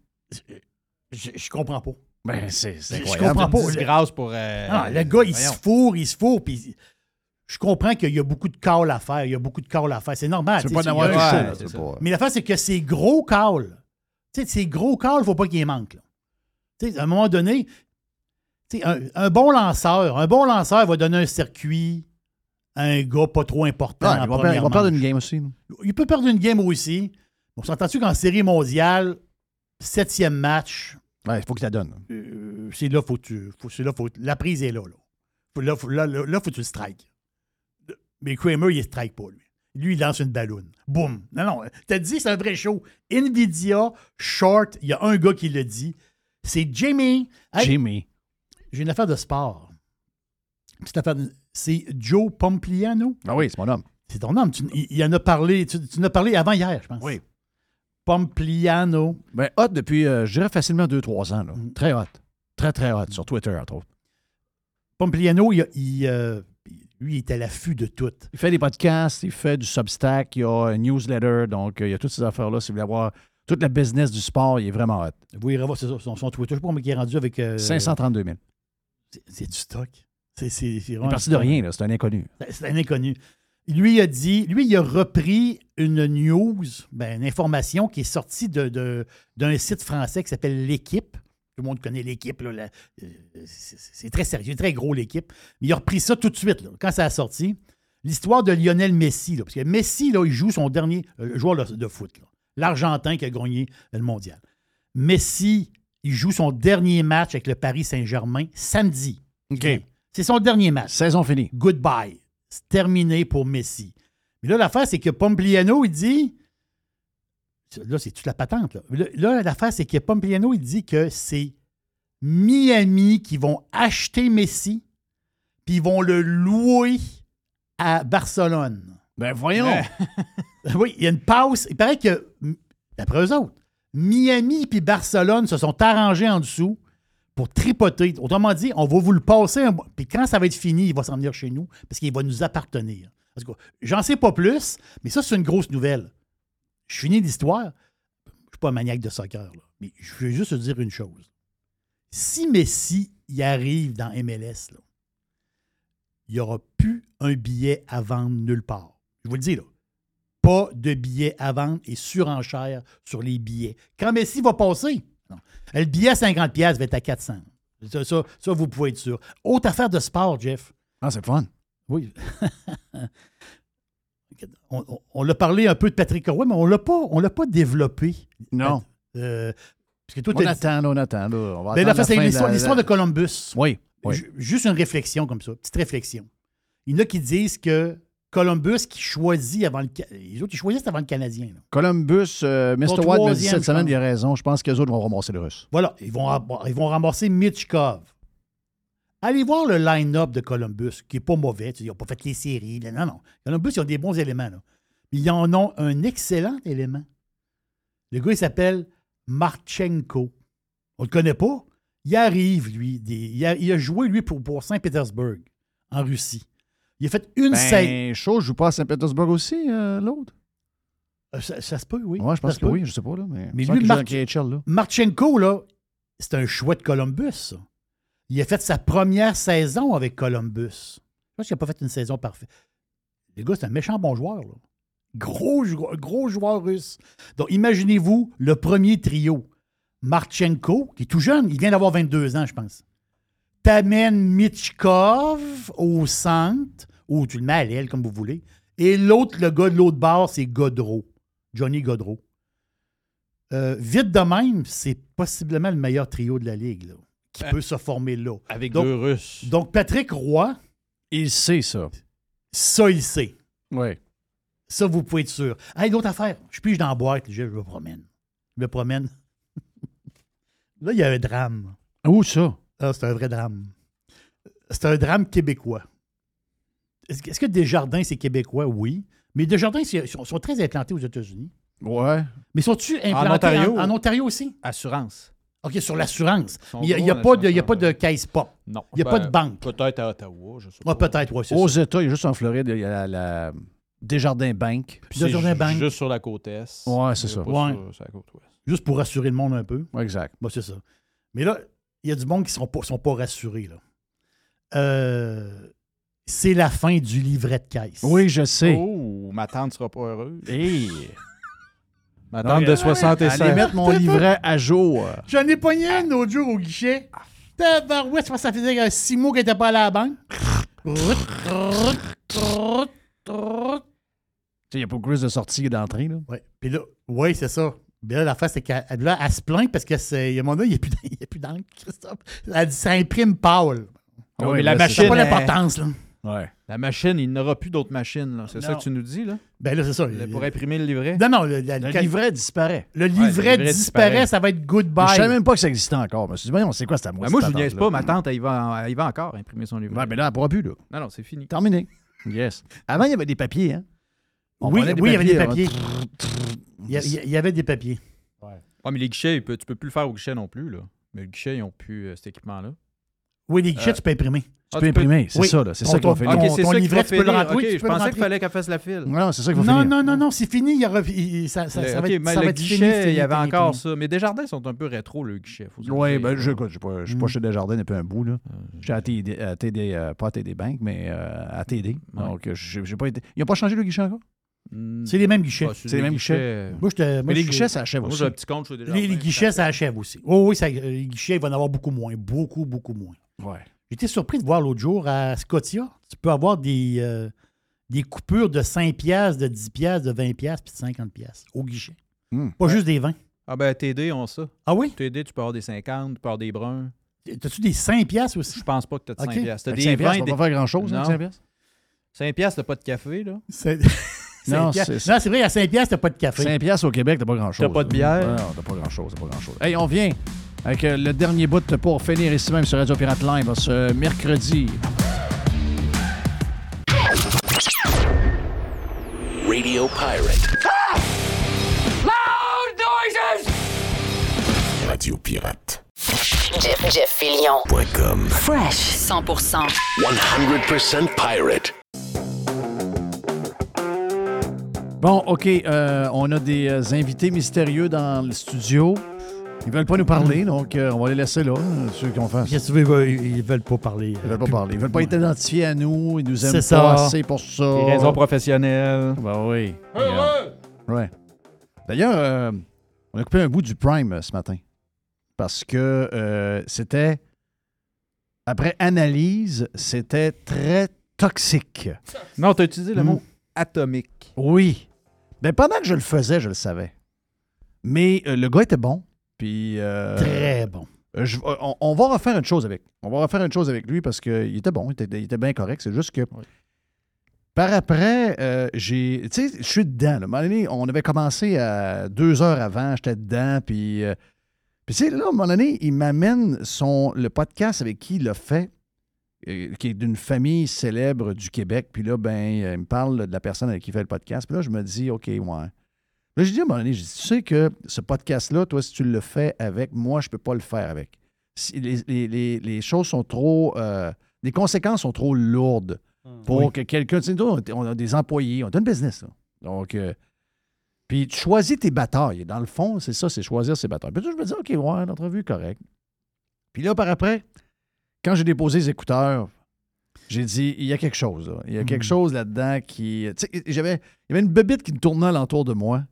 Je, je comprends pas. Ben, c'est c'est Je- incroyable. comprends pas. Une disgrâce pour. euh, Ah, le gars, il voyons. se fourre, il se fourre, puis je comprends qu'il y a beaucoup de calls à faire. Il y a beaucoup de calls à faire. C'est normal. Tu tu peux sais, pas en avoir il y a un un show, c'est c'est Mais l'affaire, c'est que ces gros calls, tu sais, ces gros calls, il ne faut pas qu'ils manquent. là. À un moment donné, un, un bon lanceur, un bon lanceur va donner un circuit à un gars pas trop important. En il, va perdre, il va perdre manche. une game aussi. Il peut perdre une game aussi. On s'entend-tu qu'en série mondiale, septième match, Ouais, il faut qu'il la donne. euh, c'est là, faut que tu. Faut, c'est là, faut, la prise est là. Là, faut, là, faut que tu le strikes. Mais Kramer, il ne strike pas, lui. Lui, il lance une balloune. Boum. Non, non, t'as dit, c'est un vrai show. Nvidia, short, il y a un gars qui le dit. C'est Jamie. Hey, Jimmy. J'ai une affaire de sport. Petite affaire de- C'est Joe Pompliano. Ah oui, c'est mon homme. C'est ton nom. Tu, il, il en a parlé. Tu, tu en as parlé avant hier, je pense. Oui. Pompliano. Ben, hot depuis, euh, je dirais facilement 2-3 ans. Là. Mm. Très hot. Très, très hot. Sur Twitter, entre autres. Pompliano, il, euh, lui, il est à l'affût de tout. Il fait des podcasts, il fait du Substack, il y a un newsletter, donc euh, il y a toutes ces affaires-là. Si vous voulez avoir toute la business du sport, il est vraiment hot. Vous irez voir son, son Twitter. Je sais pas combien il est rendu avec. euh, 532 000. c'est- C'est du stock. C'est c'est Il est vraiment parti de rien, c'est un inconnu. C'est- un inconnu. Lui il a dit, lui, il a repris une news, ben, une information qui est sortie de- de- d'un site français qui s'appelle L'équipe. Tout le monde connaît l'équipe. euh, C'est très sérieux, très gros l'équipe. Mais il a repris ça tout de suite, là, quand ça a sorti. L'histoire de Lionel Messi. là, parce que Messi, là, il joue son dernier euh, joueur de, de foot. là. L'Argentin qui a gagné le mondial. Messi, il joue son dernier match avec le Paris Saint-Germain samedi. C'est son dernier match. Saison finie. Goodbye. C'est terminé pour Messi. Mais là, l'affaire, c'est que Pompliano, il dit. Là, c'est toute la patente. Là, Là, là, l'affaire, c'est que Pompliano, il dit que c'est Miami qui vont acheter Messi, puis ils vont le louer à Barcelone. Ben voyons. oui, il y a une pause. Il paraît que, d'après eux autres, Miami et Barcelone se sont arrangés en dessous pour tripoter. Autrement dit, on va vous le passer. un. Puis quand ça va être fini, il va s'en venir chez nous parce qu'il va nous appartenir. J'en sais pas plus, mais ça, c'est une grosse nouvelle. Je finis l'histoire. Je ne suis pas un maniaque de soccer, là, mais je veux juste te dire une chose. Si Messi y arrive dans MLS, là, il n'y aura plus un billet à vendre nulle part. Je vous le dis, là. Pas de billets à vendre et surenchère sur les billets. Quand Messi va passer, non. le billet à 50$ piastres va être à 400. Ça, ça, ça, vous pouvez être sûr. Autre affaire de sport, Jeff. Ah, c'est fun. Oui. on on- on l'a parlé un peu de Patrick Roy, mais on on l'a pas développé. Non. Euh, parce que toi, On attend, on attend. là. On va Ben, c'est de l'histoire, la- l'histoire de Columbus. Oui. oui. Ju- Juste une réflexion comme ça, petite réflexion. Il y en a qui disent que Columbus qui choisit avant le. Les autres, ils choisissent avant le Canadien. là. Columbus, euh, Mr. White me dit troisième, cette je semaine, pense. il a raison. Je pense qu'eux autres vont ramasser le russe. Voilà, ils vont, ram- ils vont ramasser Mitchkov. Allez voir le line-up de Columbus, qui n'est pas mauvais. Tu sais, Ils n'ont pas fait les séries. là. Non, non. Columbus, ils ont des bons éléments. Là. Mais ils en ont un excellent élément. Le gars, il s'appelle Marchenko. On ne le connaît pas. Il arrive, lui. des- il, a, il a joué, lui, pour, pour Saint-Pétersbourg, en Russie. Il a fait une Ben, saison. chaud, je joue pas à Saint-Pétersbourg aussi, euh, l'autre? Euh, Ça, ça se peut, oui. Ouais, je pense que peut. oui, je sais pas, là. Mais, Mais lui, KHL, là. Marchenko, là, c'est un choix de Columbus. ça. Il a fait sa première saison avec Columbus. Je pense qu'il n'a pas fait une saison parfaite. Le gars, c'est un méchant bon joueur. là. Gros, gros joueur russe. Donc, imaginez-vous le premier trio. Marchenko, qui est tout jeune, il vient d'avoir 22 ans, je pense. T'amènes Mitchkov au centre, ou tu le mets à l'aile, comme vous voulez. Et l'autre, le gars de l'autre bord, c'est Godreau. Johnny Godreau. Euh, vite de même, c'est possiblement le meilleur trio de la Ligue, là, qui peut se former là. Avec Donc- deux Russes. Donc, Patrick Roy, Il sait ça. ça, il sait. Oui. Ça, vous pouvez être sûr. Hey, l'autre affaire, je pige dans la boîte, je, je me promène. Je me promène. là, il y a un drame. Où ça? Ah, c'est un vrai drame. C'est un drame québécois. Est-ce que- Desjardins, c'est québécois? Oui. Mais Desjardins, c'est- sont, sont très implantés aux États-Unis. Ouais. Mais sont-tu implantés Ontario. en, en Ontario aussi? Assurance. OK, sur l'assurance. Ils Il n'y a, a en pas de- pas caisse pop. Non. Il n'y a pas Ben, de banque. Peut-être à Ottawa, je sais Ouais, peut-être, oui, Aux ça. États, il y a juste en Floride, il y a la, la Desjardins Bank. Puis Desjardins Bank. Juste sur la côte est. Ouais, c'est ça. pas Ouais. sur- sur la côte ouest. Juste pour rassurer le monde un peu. Ouais, exact. Bon, c'est ça. Mais là, il y a du monde qui ne sont pas, sont pas rassurés. Là. Euh, c'est la fin du livret de caisse. Oui, je sais. Oh, ma tante sera pas heureuse. Hey. Ma tante de 67. Allez mettre mon livret à jour. J'en ai pogné un l'autre jour au guichet. Tabarouette, je pense que ça faisait six mois qu'elle n'était pas allée à la banque. Il n'y a pas de de sortie et d'entrée. Là. Oui, puis là, oui, c'est ça. Mais là, la face, c'est qu'elle là, elle se plaint parce que c'est. Il y a mon il n'y a plus d'en- il y a plus d'encre, Christophe. Elle dit ça imprime Paul. Ouais, Ouais, mais la machine. n'a pas l'importance, là. Ouais. La machine, il n'aura plus d'autres machines. là. C'est ça que tu nous dis, là? Ben là, c'est ça. Pour imprimer le livret? Non, non, le, le- Le le- livret disparaît. le livret Ouais, le livret disparaît, disparaît. ça va être Je goodbye. savais même pas que ça existait encore. Je me suis dit, voyons, c'est quoi cette Ben, moitié moi, je ne niaise pas. Ma tante, elle va, elle va encore imprimer son livret. Ouais, mais là, elle ne pourra plus. Là. Non, non, c'est fini. Terminé. Yes. Avant, il y avait des papiers. Hein? On oui, oui, il y avait des papiers, papiers. Il y, a- il y avait des papiers. Ouais, mais les guichets, il peut- tu peux plus le faire au guichet non plus, là. Mais le guichet, ils n'ont plus euh, cet équipement-là. Oui, les guichets, Euh, tu peux imprimer. Tu peux imprimer, c'est Oui. ça, là. C'est Ton- ça qu'on ton- fait. ton- Ok, c'est ton ça qu'il livret, va tu peux le finir. rentrer. Ok, tu je peux le pensais qu'il fallait qu'elle fasse la file. Non, c'est ça qu'il faut Non, finir. non, non, non, c'est fini. Il y aura, il- ça, ça, Le- ça va ok, être, mais ça va le être guichet, fini, il y avait fini, encore fini. ça. Mais Desjardins sont un peu rétro, le guichet. faut se Oui, dire. ben, je ne suis pas, je suis pas Mm. chez Desjardins depuis un bout. Là. À TD, à TD, euh, pas à TD Bank, mais euh, à TD. Donc, euh, j'ai j'ai pas été. Ils n'ont pas changé le guichet encore? Hmm. C'est les mêmes guichets. Bah, C'est les mêmes guichets. Moi, j'étais- moi, Mais les guichets, ça achève Moi, aussi. j'ai un petit compte chez Desjardins. Les, les guichets, ça achève aussi. Oh, oui, ça- les guichets, il va en avoir beaucoup moins. Beaucoup, beaucoup moins. Ouais. J'étais surpris de voir l'autre jour à Scotia, tu peux avoir des, euh, des coupures de 5 piastres, de 10 piastres, de 20 piastres puis de 50 piastres au guichet. Hmm. Pas juste des 20. Ah ben, TD, on ça. Ah oui? TD, tu peux avoir des 50, tu peux avoir des bruns. T'as-tu des 5 piastres aussi? Je pense pas que tu as de 5 Ok. piastres. T'as des 5 piastres, 20, on des... va pas faire grand-chose, hein, Non. 5 piastres? 5 piastres, t'as pas de café, là. Non, c'est- vrai, à 5 piastres, t'as pas de café. 5 piastres au Québec, t'as pas grand-chose. T'as pas de bière? Non, t'as pas grand-chose, t'as pas grand-chose. Hey, on vient avec euh, le dernier bout pour finir ici même sur Radio Pirate Live ce mercredi. Radio Pirate. Loud noises! Radio Pirate. Jeff, Jeff Fillion. Point com. Fresh 100%. 100% pirate. Bon, OK, euh, on a des euh, invités mystérieux dans le studio. Ils veulent pas nous parler, donc euh, on va les laisser là, ceux qui ont fait. Qu'est-ce que tu veux, ils, ils veulent pas parler. Ils veulent pas parler. Ils veulent pas être identifiés à nous. Ils nous aiment pas ça. assez pour ça. Des raisons professionnelles. Ben oui. Regarde. Ouais. D'ailleurs, euh, on a coupé un bout du Prime euh, ce matin. Parce que euh, c'était. Après analyse, c'était très toxique. Non, t'as utilisé le Hmm. mot atomique. Oui. Ben, pendant que je le faisais, je le savais. Mais euh, le gars était bon. Puis. euh, Très bon. euh, je- on, on va refaire une chose avec. On va refaire une chose avec lui parce qu'il était bon, il était, il était bien correct. C'est juste que. Par après, euh, j'ai. Tu sais, je suis dedans. là. À un moment donné, on avait commencé à deux heures avant, j'étais dedans. Puis. euh, puis, tu sais, là, à un moment donné, il m'amène son, le podcast avec qui il l'a fait, qui est d'une famille célèbre du Québec. Puis là, ben, euh, il me parle de la personne avec qui il fait le podcast. Puis là, je me dis, OK, ouais. Là, j'ai dit à un moment donné, j'ai dit, tu sais que ce podcast-là, toi, si tu le fais avec, moi, je ne peux pas le faire avec. Si les, les- les- les choses sont trop. euh, les conséquences sont trop lourdes pour Oui. que quelqu'un. Tu sais, nous, on a- des employés, on a une business. là. Donc. euh, puis tu choisis tes batailles. Dans le fond, c'est ça, c'est choisir ses batailles. Puis là, je me dis, OK, ouais, l'entrevue est correcte. Puis là, par après, quand j'ai déposé les écouteurs, j'ai dit, il y a quelque chose. là. Il y a quelque chose là-dedans qui. Tu sais, j'avais, il y avait une bébite qui me tournait alentour de moi.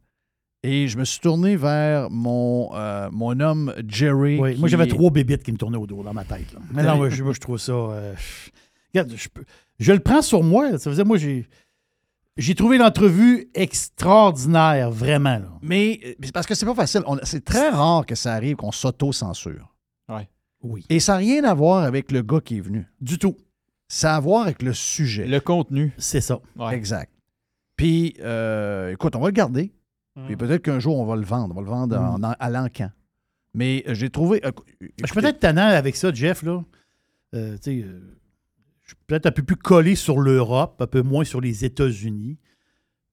Et je me suis tourné vers mon, euh, mon homme Jerry. Oui, moi, j'avais est- trois bébites qui me tournaient au dos dans ma tête. là. Mais non, moi, je, moi, je trouve ça. euh, regarde, je, le prends sur moi. Ça veut dire, moi, j'ai. J'ai trouvé l'entrevue extraordinaire, vraiment. Là. Mais parce que c'est pas facile. C'est très rare que ça arrive qu'on s'auto-censure. Oui. Et ça n'a rien à voir avec le gars qui est venu. Du tout. Ça a à voir avec le sujet. Le contenu. C'est ça. Ouais. Exact. Puis, euh, écoute, on va le garder. Mm. Puis peut-être qu'un jour, on va le vendre. On va le vendre en- en- à l'encan. Mais euh, j'ai trouvé. euh, Je suis peut-être tannant avec ça, Jeff. Là. Euh, tu sais, je suis peut-être un peu plus collé sur l'Europe, un peu moins sur les États-Unis.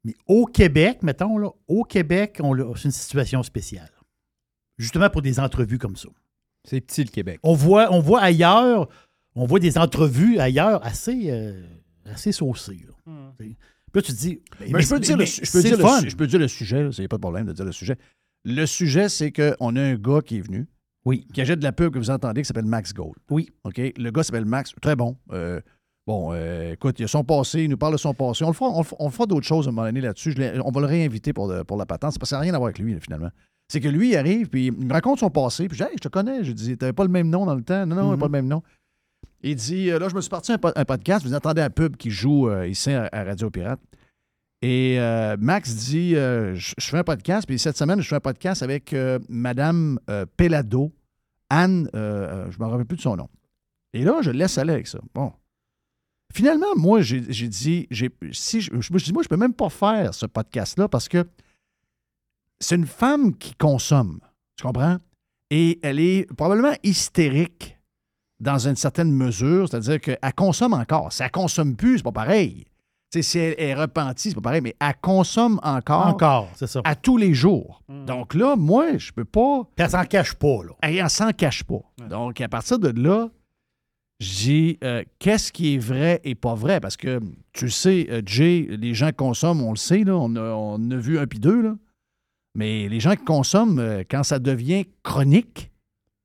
Mais au Québec, mettons, là, au Québec, on c'est une situation spéciale. Justement pour des entrevues comme ça. C'est petit, le Québec. On voit, on voit ailleurs, on voit des entrevues ailleurs assez, euh, assez saucées. Là. Puis là, tu te dis. Mais, je peux dire, le, je peux dire le je peux dire le sujet, il n'y a pas de problème de dire le sujet. Le sujet, c'est qu'on a un gars qui est venu, oui. qui achète de la pub que vous entendez, qui s'appelle Max Gold. Oui. OK? Le gars s'appelle Max, très bon. Euh, bon, euh, écoute, il a son passé, il nous parle de son passé. On le fera, on fera- on le fera d'autres choses à un moment donné là-dessus. On va le réinviter pour, pour la patente. C'est parce que ça n'a rien à voir avec lui, finalement. C'est que lui, il arrive, puis il me raconte son passé, puis je dis, hey, je te connais. Je dis, t'avais pas le même nom dans le temps. Non, non, Mhm. pas le même nom. Il dit, euh, là, je me suis parti un, po- un podcast. Vous entendez un pub qui joue euh, ici à, à Radio Pirate. Et euh, Max dit, euh, je je fais un podcast, puis cette semaine, je fais un podcast avec Madame Pelado, Anne, je ne me rappelle plus de son nom. Et là, je laisse aller avec ça. Bon. Finalement, moi, j'ai dit, si je, je me suis dit, moi, je peux même pas faire ce podcast-là parce que c'est une femme qui consomme. Tu comprends? Et elle est probablement hystérique dans une certaine mesure, c'est-à-dire qu'elle consomme encore. Si elle consomme plus, c'est pas pareil. Tu sais, si elle est repentie, c'est pas pareil, mais elle consomme encore. Encore, c'est ça. À tous les jours. Donc là, moi, je peux pas. Puis elle s'en cache pas, là. Elle, elle s'en cache pas. Donc, à partir de là, Je dis, euh, qu'est-ce qui est vrai et pas vrai? Parce que, tu sais, euh, Jay, les gens qui consomment, on le sait, là, on, a, on a vu un puis deux, là. Mais les gens qui consomment, euh, quand ça devient chronique,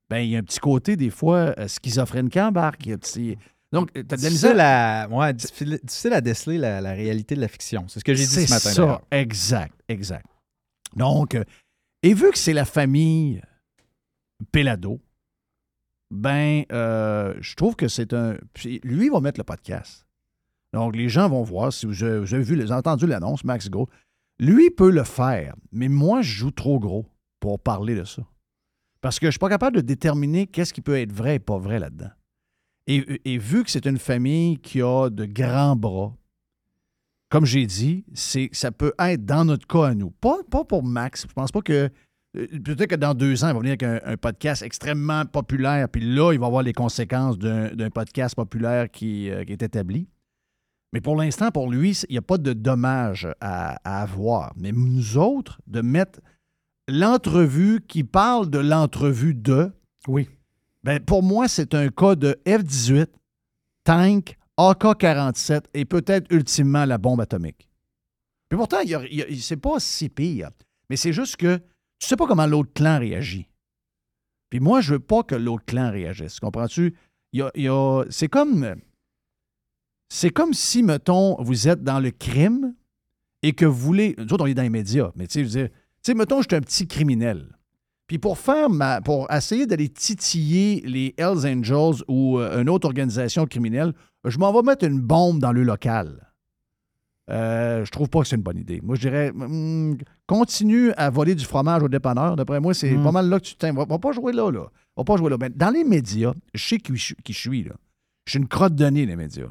ben il y a un petit côté, des fois, euh, schizophrène qui embarque. il y a un petit- Donc, tu as Difficile à, ouais, difficile, à déceler la, la réalité de la fiction. C'est ce que j'ai dit C'est ce matin. ça, d'ailleurs. exact, exact. Donc, euh, et vu que c'est la famille Pelado, ben, euh, je trouve que c'est un. puis Lui, il va mettre le podcast. Donc, les gens vont voir, si vous avez, vous avez vu, vous avez entendu l'annonce, Max Go. Lui peut le faire, mais moi, je joue trop gros pour parler de ça. Parce que je ne suis pas capable de déterminer qu'est-ce qui peut être vrai et pas vrai là-dedans. Et, vu que c'est une famille qui a de grands bras, comme j'ai dit, ça peut être dans notre cas à nous. Pas, pour Max. Je pense pas que. euh, Peut-être que dans deux ans, il va venir avec un, podcast extrêmement populaire, puis là, il va avoir les conséquences d'un, podcast populaire qui, euh, qui est établi. Mais pour l'instant, pour lui, il n'y a pas de dommage à, à avoir. Mais nous autres, de mettre l'entrevue qui parle de l'entrevue de. Oui. Ben, pour moi, c'est un cas de F-18, tank, AK-47 et peut-être ultimement la bombe atomique. Puis pourtant, c'est pas si pire. Mais c'est juste que tu sais pas comment l'autre clan réagit. Puis moi, je veux pas que l'autre clan réagisse. Comprends-tu? Il y a- a- c'est comme. C'est comme si, mettons, vous êtes dans le crime et que vous voulez. Nous autres, on est dans les médias, mais tu sais, tu sais, mettons, je suis un petit criminel. Puis pour faire ma, pour essayer d'aller titiller les Hells Angels ou euh, une autre organisation criminelle, je m'en vais mettre une bombe dans le local. Euh, je trouve pas que c'est une bonne idée. Moi, je dirais, hum, continue à voler du fromage au dépanneur. D'après moi, c'est Mm. pas mal là que tu t'aimes. Va, va pas jouer là, là. Va pas jouer là. Ben, dans les médias, je sais qui qui je suis, là. Je suis une crotte de nez, les médias.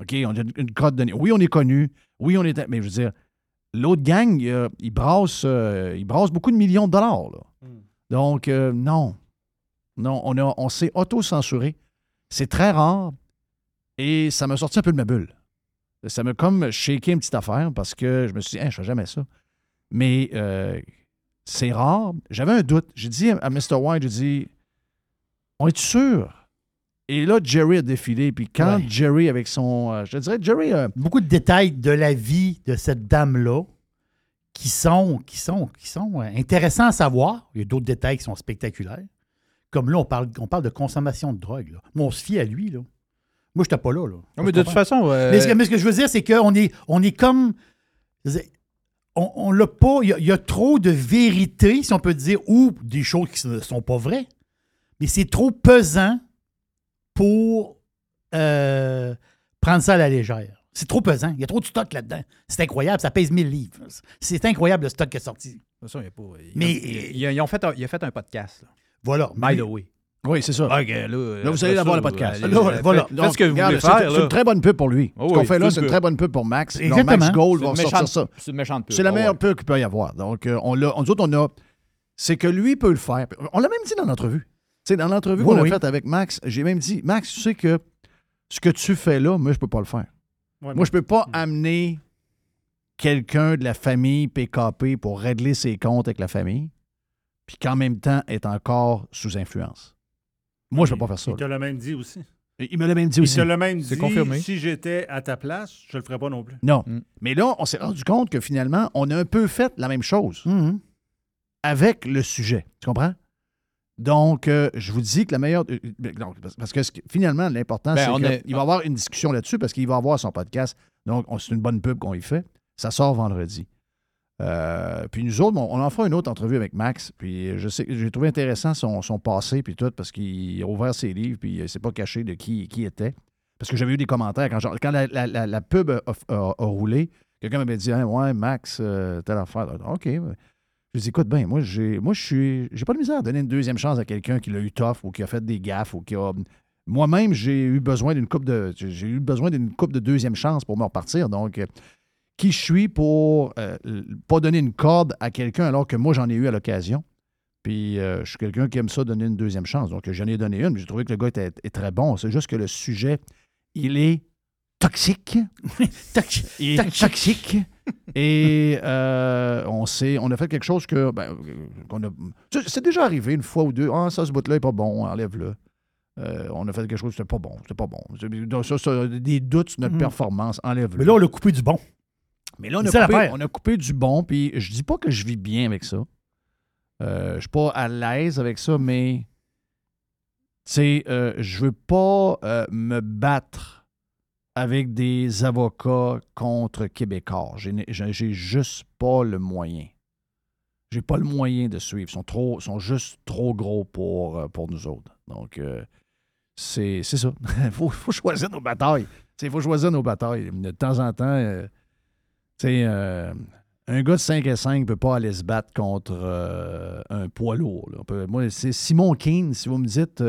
OK? On a une, crotte de. Oui, on est connu. Oui, on est. Mais je veux dire, l'autre gang, euh, il, brasse, euh, il brasse beaucoup de millions de dollars, là. Donc, euh, non. Non, on, a- on s'est auto-censuré. C'est très rare et ça m'a sorti un peu de ma bulle. Ça m'a comme shaké une petite affaire parce que je me suis dit, Hein, je fais jamais ça. Mais euh, c'est rare. J'avais un doute. J'ai dit à Mr. White, j'ai dit, on est sûr? Et là, Jerry a défilé. Puis quand Ouais. Jerry, avec son. euh, je te dirais, Jerry. euh, Beaucoup de détails de la vie de cette dame-là qui sont, qui sont, qui sont euh, intéressants à savoir. Il y a d'autres détails qui sont spectaculaires. Comme là, on parle, on parle de consommation de drogue. là. Moi, on se fie à lui. Là. Moi, je n'étais pas là. là. Non, mais de toute façon, euh, Mais, ce que, mais ce que je veux dire, c'est qu'on est, on est comme. On, on l'a pas. Il y a- il y, a trop de vérité, si on peut dire, ou des choses qui ne sont pas vraies. Mais c'est trop pesant pour euh, prendre ça à la légère. C'est trop pesant. Il y a trop de stock là-dedans. C'est incroyable. Ça pèse 1000 livres. C'est incroyable le stock qui est sorti. De toute façon, il y a pas. il- Mais- il- il- ils ont fait un, il a fait un podcast. là. Voilà. By the way. Oui, c'est ça. Là, Là, vous allez avoir le podcast. allez, Là, voilà. faites- Donc, ce que vous regarde, voulez c'est- faire. C'est une très bonne pub pour lui. Oh ce qu'on oui, fait là, c'est une très bonne pub pour Max. Donc, Exactement. Max Gold va une sortir méchante- ça. C'est une méchante pub. C'est la Oh, meilleure ouais. pub qu'il peut y avoir. Donc, euh, on l'a, nous autres, on a. C'est que lui peut le faire. On l'a même dit dans l'entrevue. Tu sais, dans l'entrevue Oui, qu'on oui. a faite avec Max, j'ai même dit Max, tu sais que ce que tu fais là, moi, je peux pas le faire. Ouais, moi, je peux pas amener quelqu'un de la famille PKP pour régler ses comptes avec la famille, puis qu'en même temps est encore sous influence. Moi, je peux pas faire ça. Il te l'a même dit aussi. Il me l'a même dit Il aussi. te l'a même C'est dit. confirmé. Si j'étais à ta place, je le ferais pas non plus. Non. Mm. Mais là, on s'est rendu compte que finalement, on a un peu fait la même chose Mhm. avec le sujet. Tu comprends? Donc, euh, je vous dis que la meilleure. euh, euh, non, parce- que finalement, l'important, Ben, c'est qu'il est- va y avoir une discussion là-dessus parce qu'il va avoir son podcast. Donc, on- c'est une bonne pub qu'on y fait. Ça sort vendredi. Euh, puis nous autres, on, on en fera une autre entrevue avec Max. Puis je sais que j'ai trouvé intéressant son, son passé, puis tout, parce qu'il a ouvert ses livres, puis il s'est pas caché de qui, qui était. Parce que j'avais eu des commentaires quand, genre- quand la, la- la- la pub a, a- a roulé. Quelqu'un m'avait dit Hein, Ouais, Max, telle affaire. OK. Je dis Écoute bien, moi, j'ai, moi je suis. J'ai pas de misère à donner une deuxième chance à quelqu'un qui l'a eu tough ou qui a fait des gaffes ou qui a. Moi-même, j'ai eu besoin d'une coupe de. J'ai eu besoin d'une coupe de deuxième chance pour me repartir. Donc, euh, qui je suis pour euh, pas donner une corde à quelqu'un alors que moi, j'en ai eu à l'occasion. Puis euh, je suis quelqu'un qui aime ça donner une deuxième chance. Donc, j'en ai donné une. puis J'ai trouvé que le gars était, est très bon. C'est juste que le sujet, il est toxique. Est toxique. Et euh, on, sait, on a fait quelque chose que. ben, qu'on a- c'est- déjà arrivé une fois ou deux. Ah, ça, ce bout-là n'est pas bon, enlève-le. euh, on a fait quelque chose, c'était pas bon, c'était pas bon. Donc, ça, ça, des doutes sur notre Mhm. performance, enlève-le. Mais là, on l'a coupé du bon. Mais là, on a, coupé, on a coupé du bon, puis je dis pas que je vis bien avec ça. Euh, je suis pas à l'aise avec ça, mais tu sais, euh, je veux pas me battre avec des avocats contre Québécois. J'ai juste pas le moyen. J'ai pas le moyen de suivre. Ils sont, trop, sont juste trop gros pour, euh, pour nous autres. Donc, euh, c'est ça. Il faut, choisir nos batailles. Il faut choisir nos batailles. De temps en temps, euh, euh, un gars de 5 à 5 ne peut pas aller se battre contre euh, un poids lourd. moi, c'est Simon King. Si vous me dites,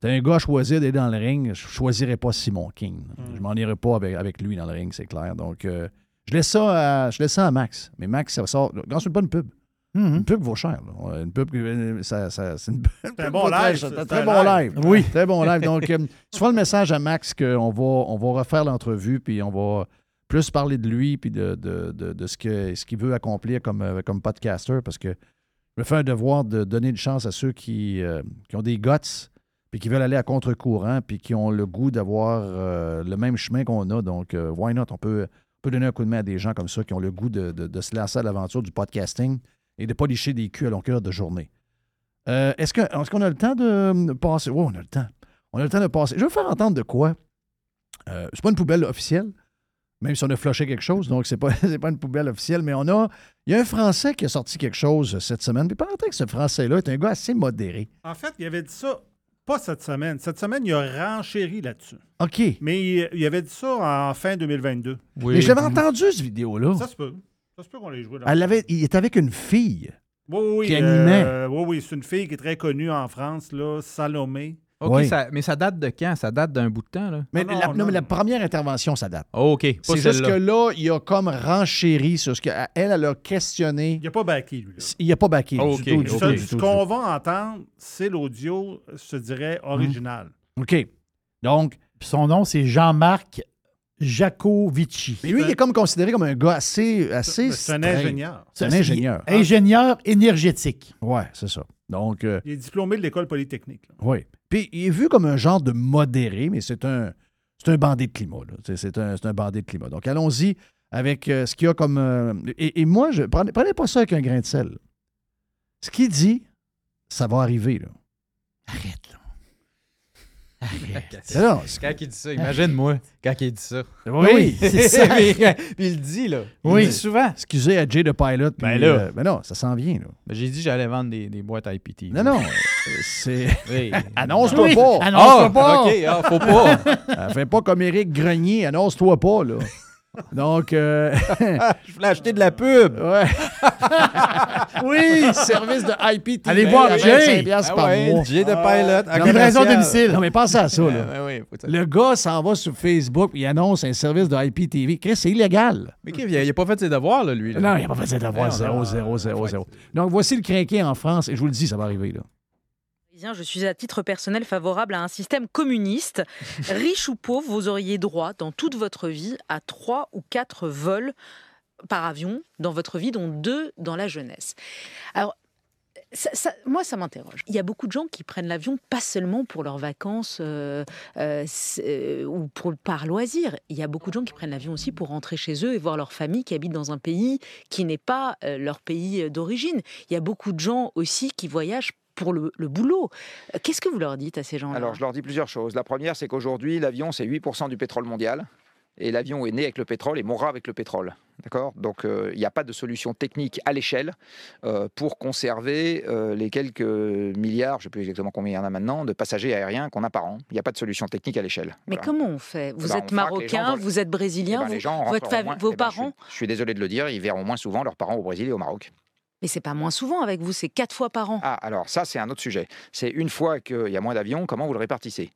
t'as un gars à choisir d'aller dans le ring, je choisirais pas Simon King. Je m'en irais pas avec, avec lui dans le ring, c'est clair. Donc, euh, je, laisse ça à, je laisse ça à Max. Mais Max, ça sort. Regarde, c'est pas une pub. Une pub vaut cher. là. Une pub, euh, ça, ça- c'est une, un bon très live, très bon live. live. Oui. Très bon live. Donc, euh, tu feras le message à Max qu'on va, on va refaire l'entrevue, puis on va plus parler de lui, puis de, de, de- de ce que- ce qu'il veut accomplir comme, euh, comme podcaster, parce que je me fais un devoir de donner une chance à ceux qui, euh, qui ont des guts, puis qui veulent aller à contre-courant, puis qui ont le goût d'avoir euh, le même chemin qu'on a. Donc, euh, why not? On peut, peut donner un coup de main à des gens comme ça qui ont le goût de, de- se lancer à l'aventure du podcasting et de ne pas licher des culs à longueur de journée. Euh, est-ce, que, est-ce qu'on a le temps de passer? Oui, on a le temps. On a le temps de passer. Je vais faire entendre de quoi? C'est pas une poubelle officielle, même si on a flushé quelque chose, donc c'est pas, c'est pas une poubelle officielle, mais on a. Il y a un Français qui a sorti quelque chose cette semaine. Puis pendant que ce Français-là est un gars assez modéré. En fait, il avait dit ça, pas cette semaine. Cette semaine, il a renchéri là-dessus. OK. Mais il, avait dit ça en fin 2022. Mais je l'avais entendu, cette vidéo-là. Ça se peut. Ça se peut qu'on l'ait joué. Dans Elle avait, il était avec une fille. Oui, oui, qui oui, animait. euh, oui, oui, c'est une fille qui est très connue en France, là, Salomé. OK, Oui. ça- mais ça date de quand? Ça date d'un bout de temps, là? Mais, la, non, mais la première intervention, ça date. Oh, OK, C'est juste que là, il a comme renchéri sur ce qu'elle, elle, elle a questionné. Il n'a pas backé, lui. Là. Il n'a pas baqué. Oh, du OK, tout, du Ce, tout, du ce tout, du qu'on va entendre, c'est l'audio, je dirais, original. OK. Donc. Son nom, c'est Jean-Marc Jacovici. Mais lui, il est comme considéré comme un gars assez. assez C'est un ingénieur. C'est un ingénieur. Ingénieur énergétique. Ouais, c'est ça. Donc, euh, Il est diplômé de l'école polytechnique. là. oui. Puis, il est vu comme un genre de modéré, mais c'est un, c'est un bandit de climat. là. C'est, un, c'est un bandit de climat. Donc, allons-y avec euh, ce qu'il y a comme. euh, et, et moi, je prenez, prenez pas ça avec un grain de sel. Ce qu'il dit, ça va arriver. Là. Mais non, c'est- Quand il dit ça, imagine-moi quand il dit ça. Oui, c'est ça. Puis il le dit, là. Il Oui. le dit souvent. Excusez à Jay de Pilot. puis, Ben là. euh, ben non, ça s'en vient. Là. Ben, J'ai dit que j'allais vendre des, des boîtes IPT. Non, non. euh, C'est. Oui. Annonce-toi Oui. pas. Annonce-toi Ah, pas. OK, ah, faut pas. Fais pas comme Éric Grenier. Annonce-toi pas, là. Donc. euh, Je voulais acheter de la pub. Ouais. oui, service de IPTV. Allez voir à Jay. 25 piastres Ah par ouais, mois. Jay de Pilot. Livraison domicile. Non, mais pense à ça, là. Ah, ouais, faut ça. Le gars s'en va sur Facebook et il annonce un service de IPTV. Chris, c'est illégal. Mais Kev, il a, il a pas fait ses devoirs, là, lui. là. Non, il n'a pas fait d'avoir Ouais, on 0, a- 0, 0, 0. Donc, voici le crinqué en France. Et je vous le dis, ça va arriver, là. Je suis à titre personnel favorable à un système communiste. Riche ou pauvre, vous auriez droit dans toute votre vie à trois ou quatre vols par avion dans votre vie, dont deux dans la jeunesse. Alors, ça- ça- moi, ça m'interroge. Il y a beaucoup de gens qui prennent l'avion pas seulement pour leurs vacances euh, euh, euh, ou pour, par loisir. Il y a beaucoup de gens qui prennent l'avion aussi pour rentrer chez eux et voir leur famille qui habite dans un pays qui n'est pas leur pays d'origine. Il y a beaucoup de gens aussi qui voyagent pour le, le boulot. Euh, Qu'est-ce que vous leur dites à ces gens-là? Alors, je leur dis plusieurs choses. La première, c'est qu'aujourd'hui, l'avion, c'est 8% du pétrole mondial. Et l'avion est né avec le pétrole et mourra avec le pétrole. D'accord? Donc, euh, il n'y a pas de solution technique à l'échelle euh, pour conserver euh, les quelques milliards, je ne sais plus exactement combien il y en a maintenant, de passagers aériens qu'on a par an. Il n'y a pas de solution technique à l'échelle. Mais Voilà. comment on fait? Vous Eh ben, êtes marocain, vont- vous êtes Eh brésilien, ben, vous- les gens votre rentreront fam- moins- vos eh ben, je suis- parents. je suis désolé de le dire, ils verront moins souvent leurs parents au Brésil et au Maroc. Mais c'est pas moins souvent avec vous, c'est quatre fois par an. Ah, alors ça, c'est un autre sujet. C'est une fois qu'il y a moins d'avions, comment vous le répartissez?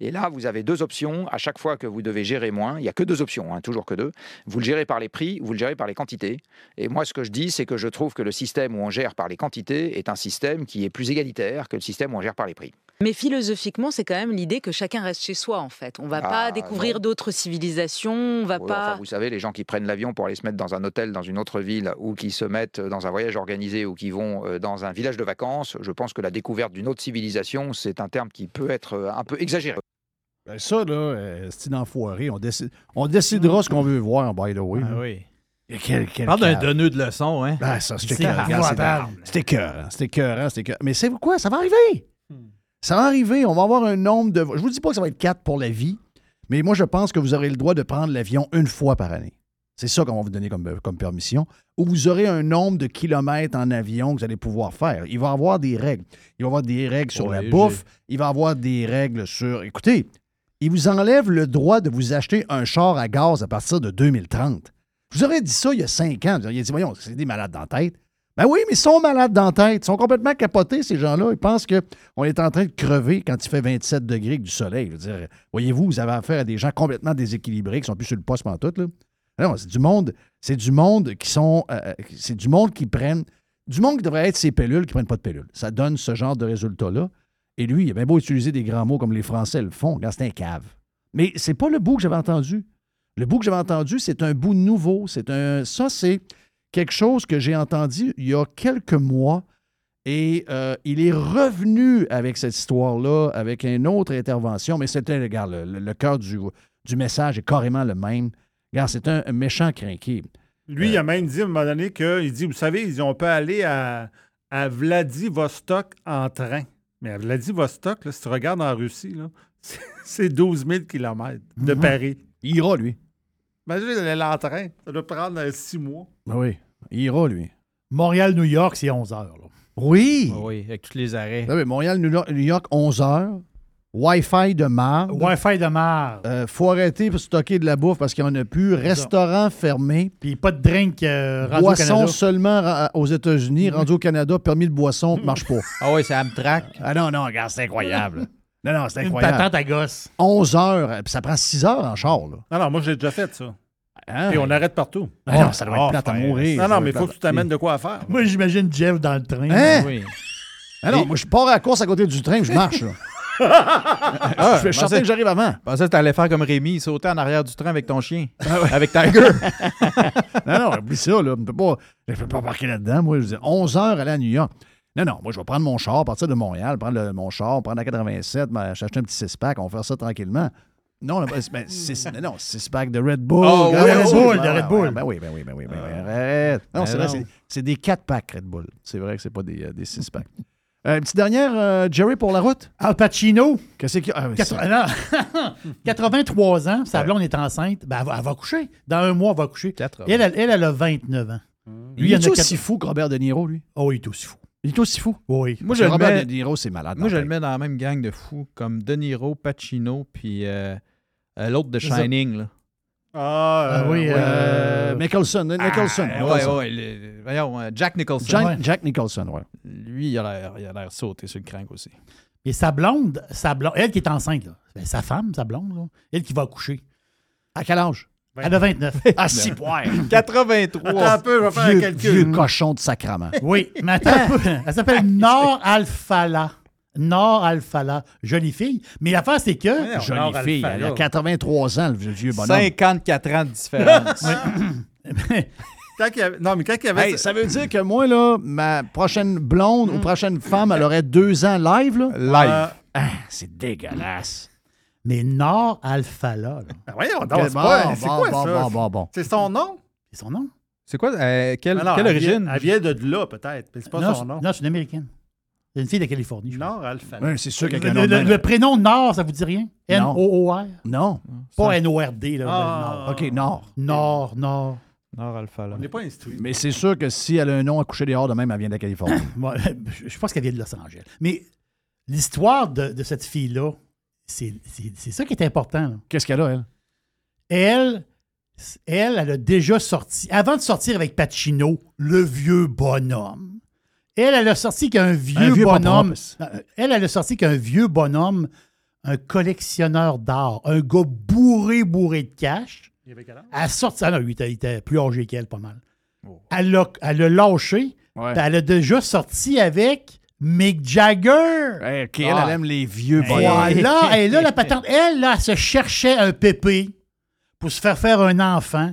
Et là, vous avez deux options. À chaque fois que vous devez gérer moins, il n'y a que deux options, hein, toujours que deux. Vous le gérez par les prix, vous le gérez par les quantités. Et moi, ce que je dis, c'est que je trouve que le système où on gère par les quantités est un système qui est plus égalitaire que le système où on gère par les prix. Mais philosophiquement, c'est quand même l'idée que chacun reste chez soi, en fait. On va Ah, pas découvrir d'autres civilisations, on va Oui, pas... enfin, vous savez, les gens qui prennent l'avion pour aller se mettre dans un hôtel dans une autre ville ou qui se mettent dans un voyage organisé ou qui vont euh, dans un village de vacances, je pense que la découverte d'une autre civilisation, c'est un terme qui peut être euh, un peu exagéré. Ben ça, là, euh, c'est une enfoirée. On, décide, on décidera ce qu'on veut voir, by the way. Ah là. oui. Et quel, quel Parle d'un cave. donneux de leçons, hein. Ben, ça, écœurant. épouvantable. C'est- C'est écœurant. C'est écœurant. Mais c'est quoi? Ça va arriver? Ça va arriver. On va avoir un nombre de. Je vous dis pas que ça va être quatre pour la vie, mais moi, je pense que vous aurez le droit de prendre l'avion une fois par année. C'est ça qu'on va vous donner comme, comme permission. Ou vous aurez un nombre de kilomètres en avion que vous allez pouvoir faire. Il va y avoir des règles. Il va y avoir des règles sur la bouffe. Il va y avoir des règles sur. Écoutez, il vous enlève le droit de vous acheter un char à gaz à partir de 2030. Je vous aurais dit ça il y a cinq ans. Vous auriez dit, voyons, c'est des malades dans la tête. Ben oui, mais ils sont malades dans la tête. Ils sont complètement capotés, ces gens-là. Ils pensent qu'on est en train de crever quand il fait 27 degrés avec du soleil. Dire, voyez-vous, vous avez affaire à des gens complètement déséquilibrés qui sont plus sur le poste tout là. Non, c'est du monde, c'est du monde qui sont. euh, c'est du monde qui prennent. Du monde qui devrait être ces pilules qui prennent pas de pilules. Ça donne ce genre de résultat-là. Et lui, il a bien beau utiliser des grands mots comme les Français le font. Regarde, c'est un cave. Mais c'est pas le bout que j'avais entendu. Le bout que j'avais entendu, c'est un bout nouveau. C'est un. Ça, c'est quelque chose que j'ai entendu il y a quelques mois. Et euh, il est revenu avec cette histoire-là, avec une autre intervention. Mais c'était, regarde, le, le- le cœur du, du message est carrément le même. Regarde, c'est un, un méchant crinqué. Lui, il a même dit à un moment donné qu'il dit, vous savez, on peut aller à, à Vladivostok en train. Mais à Vladivostok, là, si tu regardes en Russie, là, c'est- c'est 12 000 km de Mhm. Paris. Il ira, lui. Imagine, il allait en train. Ça doit prendre euh, six mois. Ben oui, il ira, lui. Montréal-New York, c'est 11 heures. là. Oui! Ah Oui, avec tous les arrêts. Ah oui, Montréal, New York, New York, 11 heures. Wi-Fi de marde. Wi-Fi de marre. Euh, faut arrêter pour stocker de la bouffe parce qu'il n'y en a plus. Restaurant fermé. Puis pas de drink euh, rendu au Boisson Canada. seulement ra- aux États-Unis, rendu au Canada, permis de boisson, marche pas. Ah oui, c'est Amtrak. Ah non, non, regarde, c'est incroyable. Non, non, c'est Une incroyable. patente à gosse. 11 heures, euh, puis ça prend 6 heures en char, là. Non, non, moi, j'ai déjà fait ça. Hein? Puis on arrête partout. Ah non, ça doit être Ah, plate à mourir. Non, non, mais il faut que tu t'amènes de quoi à faire. Moi, j'imagine Jeff dans le train. Hein? Oui. Ah non, moi, je pars à la course à côté du train, je marche, là. Ah, je suis certain que j'arrive avant. Je pensais que t'allais faire comme Rémi, sauter en arrière du train avec ton chien. Ah Avec Tiger. non, non, oublie ça, là. Je ne peux pas, je peux pas parquer là-dedans. Moi, je dire, 11 heures aller à New York. Non, non, moi, je vais prendre mon char, partir de Montréal, prendre le- mon char, prendre la 87, ben, acheter un petit six-pack, on va faire ça tranquillement. Non, ben, six, non, non, six-pack de Red Bull. Oh, oui, Red Bull, Ben de Red Bull. ouais, Ben oui, ben oui, ben oui, ben oui. Arrête. Non, Ben c'est vrai, c'est- des 4-packs Red Bull. C'est vrai que c'est pas des, euh, des six-packs. Euh, une petite dernière, euh, Jerry, pour la route? Al Pacino, Qu'est-ce qu'il y a? Ah, oui, quatre- c'est- non, 83 ans, sa blonde est enceinte, ben, elle, va, elle va coucher. Dans un mois, elle va coucher. 80. Elle, elle, elle, a 29 ans. Lui, il il en a est aussi quatre- fou que Robert De Niro, lui? Oh, il est aussi fou. Il est aussi fou. Oui. Moi, je le Robert mets- De Niro, c'est malade. Moi, dans je la le mets dans la même gang de fous, comme De Niro, Pacino, puis euh, euh, l'autre de. Shining. Là. Ah, Ah euh, oui, ouais. Euh, Nicholson, Nicholson. Ah, Nicholson. ouais, ouais, le- voyons, Jack Nicholson. Jack, Ouais. Jack Nicholson, ouais. Lui, il a l'air il a l'air sauté sur le crank aussi. Et sa blonde, sa blonde, elle qui est enceinte, là, ben, sa femme, sa blonde, là, elle qui va accoucher. À quel âge? Elle a 29. À six points. 83. Attends un peu, je vais faire un calcul. vieux cochon de sacrament. Oui, mais attends un peu. Elle s'appelle Nor Alfala. Nor Alfala. Jolie fille. Mais l'affaire, c'est que. Ouais, Jolie Nord fille. Elle a là. 83 ans, le vieux, bonhomme. 54 ans de différence. Quand il y avait- Non, mais quand il y avait. Hey, ça veut dire que moi, là, ma prochaine blonde ou prochaine femme, elle aurait deux ans live, là? Live. Euh, Ah, c'est dégueulasse. Mais Nor Alfala, là, ben voyons, donc, c'est pas- c'est bon, quoi bon, ça? bon, bon, bon. C'est son nom? c'est son nom. C'est quoi? euh, quelle Alors, quelle elle vient- origine? Elle vient de là, peut-être, mais c'est pas non, son nom. non, c'est une américaine. C'est une fille de Californie. je. Nord Alpha. Ouais, c'est sûr Le, qu'avec un le- le- prénom Nord, ça vous dit rien? N-O-O-R? Non. Pas N-O-R-D, là. Ah. Nord. OK, Nord. Nord, Nord. Nord Alpha. Là. On n'est pas instruit. Mais c'est sûr que si elle a un nom à coucher dehors de même, elle vient de la Californie. Moi, je je pense qu'elle vient de Los Angeles. Mais l'histoire de, de cette fille-là, c'est ça qui est important. Qu'est-ce qu'elle a, elle? Elle, elle, elle a déjà sorti, avant de sortir avec Pacino, le vieux bonhomme. Elle, elle a sorti qu'un vieux, bonhomme. Euh, Elle, elle a sorti qu'un vieux bonhomme, un collectionneur d'art, un gars bourré, bourré de cash. Il avait quel âge? Elle a sorti. Ah non, lui, il était, il était plus âgé qu'elle, pas mal. Elle l'a elle l'a lâché. Ouais. Elle a déjà sorti avec Mick Jagger. Hey, OK, elle, elle aime les vieux bonhommes. Voilà. Et là, la patente, elle, là, elle se cherchait un pépé pour se faire faire un enfant.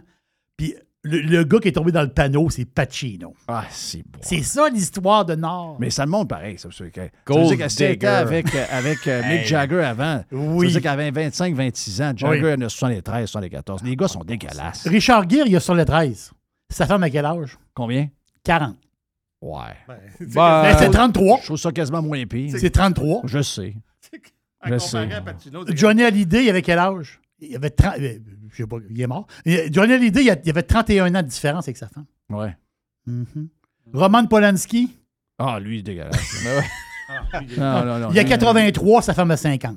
Puis le, le gars qui est tombé dans le panneau, c'est Pacino. Ah, c'est bon. C'est ça l'histoire de Nord. Mais ça le montre pareil, ça. Ça veut dire que- ça Gold veut dire avec, euh, avec euh, Mick Hey. Jagger avant. Oui. Ça veut dire qu'elle avait 25, 26 ans. Jagger Oui. en a 73, 74. Les gars sont dégueulasses. Richard Gere, il a sur le 13. Sa femme à quel âge? Combien? 40. Ouais. Ben, Ben, c'est 33. Je trouve ça quasiment moins pire. C'est 33. Je sais. Je sais. Johnny Hallyday, il avait quel âge? Il avait 30. euh, Je sais pas, il est mort. Et Johnny Hallyday, il a- il avait 31 ans de différence avec sa femme. Ouais. Mhm. Roman Polanski, Ah, lui, il est dégueulasse. non, non, non. il a 83, sa femme a 50.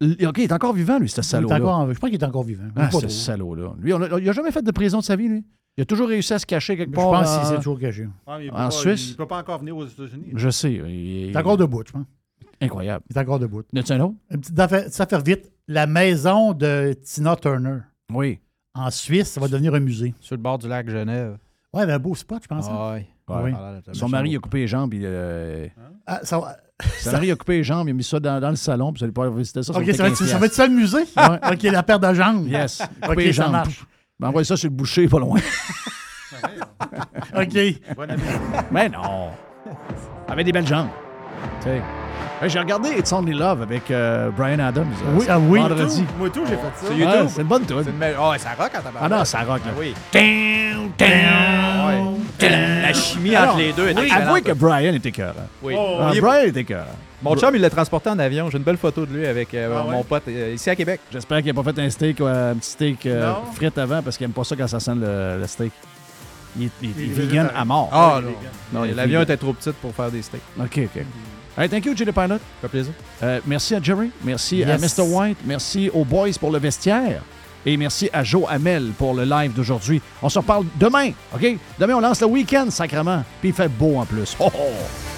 L- OK, il est encore vivant, lui, ce Il est salaud-là. encore- je pense qu'il est encore vivant. Ah, ce salaud-là. Lui, on a- il n'a jamais fait de prison de sa vie, lui? Il a toujours réussi à se cacher quelque Je part. pense dans- qu'il s'est toujours caché. Ah, En pas- Suisse? Il ne peut pas encore venir aux États-Unis. Je sais. Il, est encore debout, je pense. Incroyable. Il est encore debout. Y a-tu un autre? Une petite affaire- ça fait vite. La maison de Tina Turner. Oui. En Suisse, ça va devenir un musée. Sur le bord du lac Genève. Ouais, ben, un beau spot, je pense. hein. Ah. Oui. Son mari a coupé les jambes. Il, euh, Ah, ça va- Son mari a coupé les jambes, il a mis ça dans, dans le salon, puis vous allez pas visiter ça. Ok, ça va, être, 15 ça va être ça? Le musée? Ouais. Ok, la paire de jambes. Yes. Ok, Coupé les ça jambes. marche. Ben, envoyez ça sur le boucher, pas loin. OK. Mais non. Avec des belles jambes. Tu sais. Hey, J'ai regardé It's Only Love avec euh, Brian Adams. euh, Oui, ah oui. Vendredi. Moi, tout, j'ai fait ça. C'est une bonne tune. C'est une belle- Ah ouais, ça rock quand Ah non, ça rock. là. oui. Down, down, La, la chimie Alors, entre les deux est oui. Avouez que Brian était cœur. Oui. Ah, Il est- Brian était cœur. Mon chum, il l'a transporté en avion. J'ai une belle photo de lui avec euh, Ah ouais? mon pote euh, ici à Québec. J'espère qu'il n'a pas fait un steak, euh, un petit steak euh, Non. frite avant parce qu'il n'aime pas ça quand ça sent le, le steak. Il est, il est Il est vegan végétarien. à mort. Ah, non. il est L'avion était trop petit pour faire des steaks. OK, OK. Hey, thank you, Jay Pilot. Ça fait plaisir. merci à Jerry. Merci à. Mr. White. Merci aux boys pour le vestiaire. Et merci à Joe Hamel pour le live d'aujourd'hui. On se reparle demain, OK? Demain, on lance le week-end, sacrement. Puis il fait beau en plus. Oh, oh.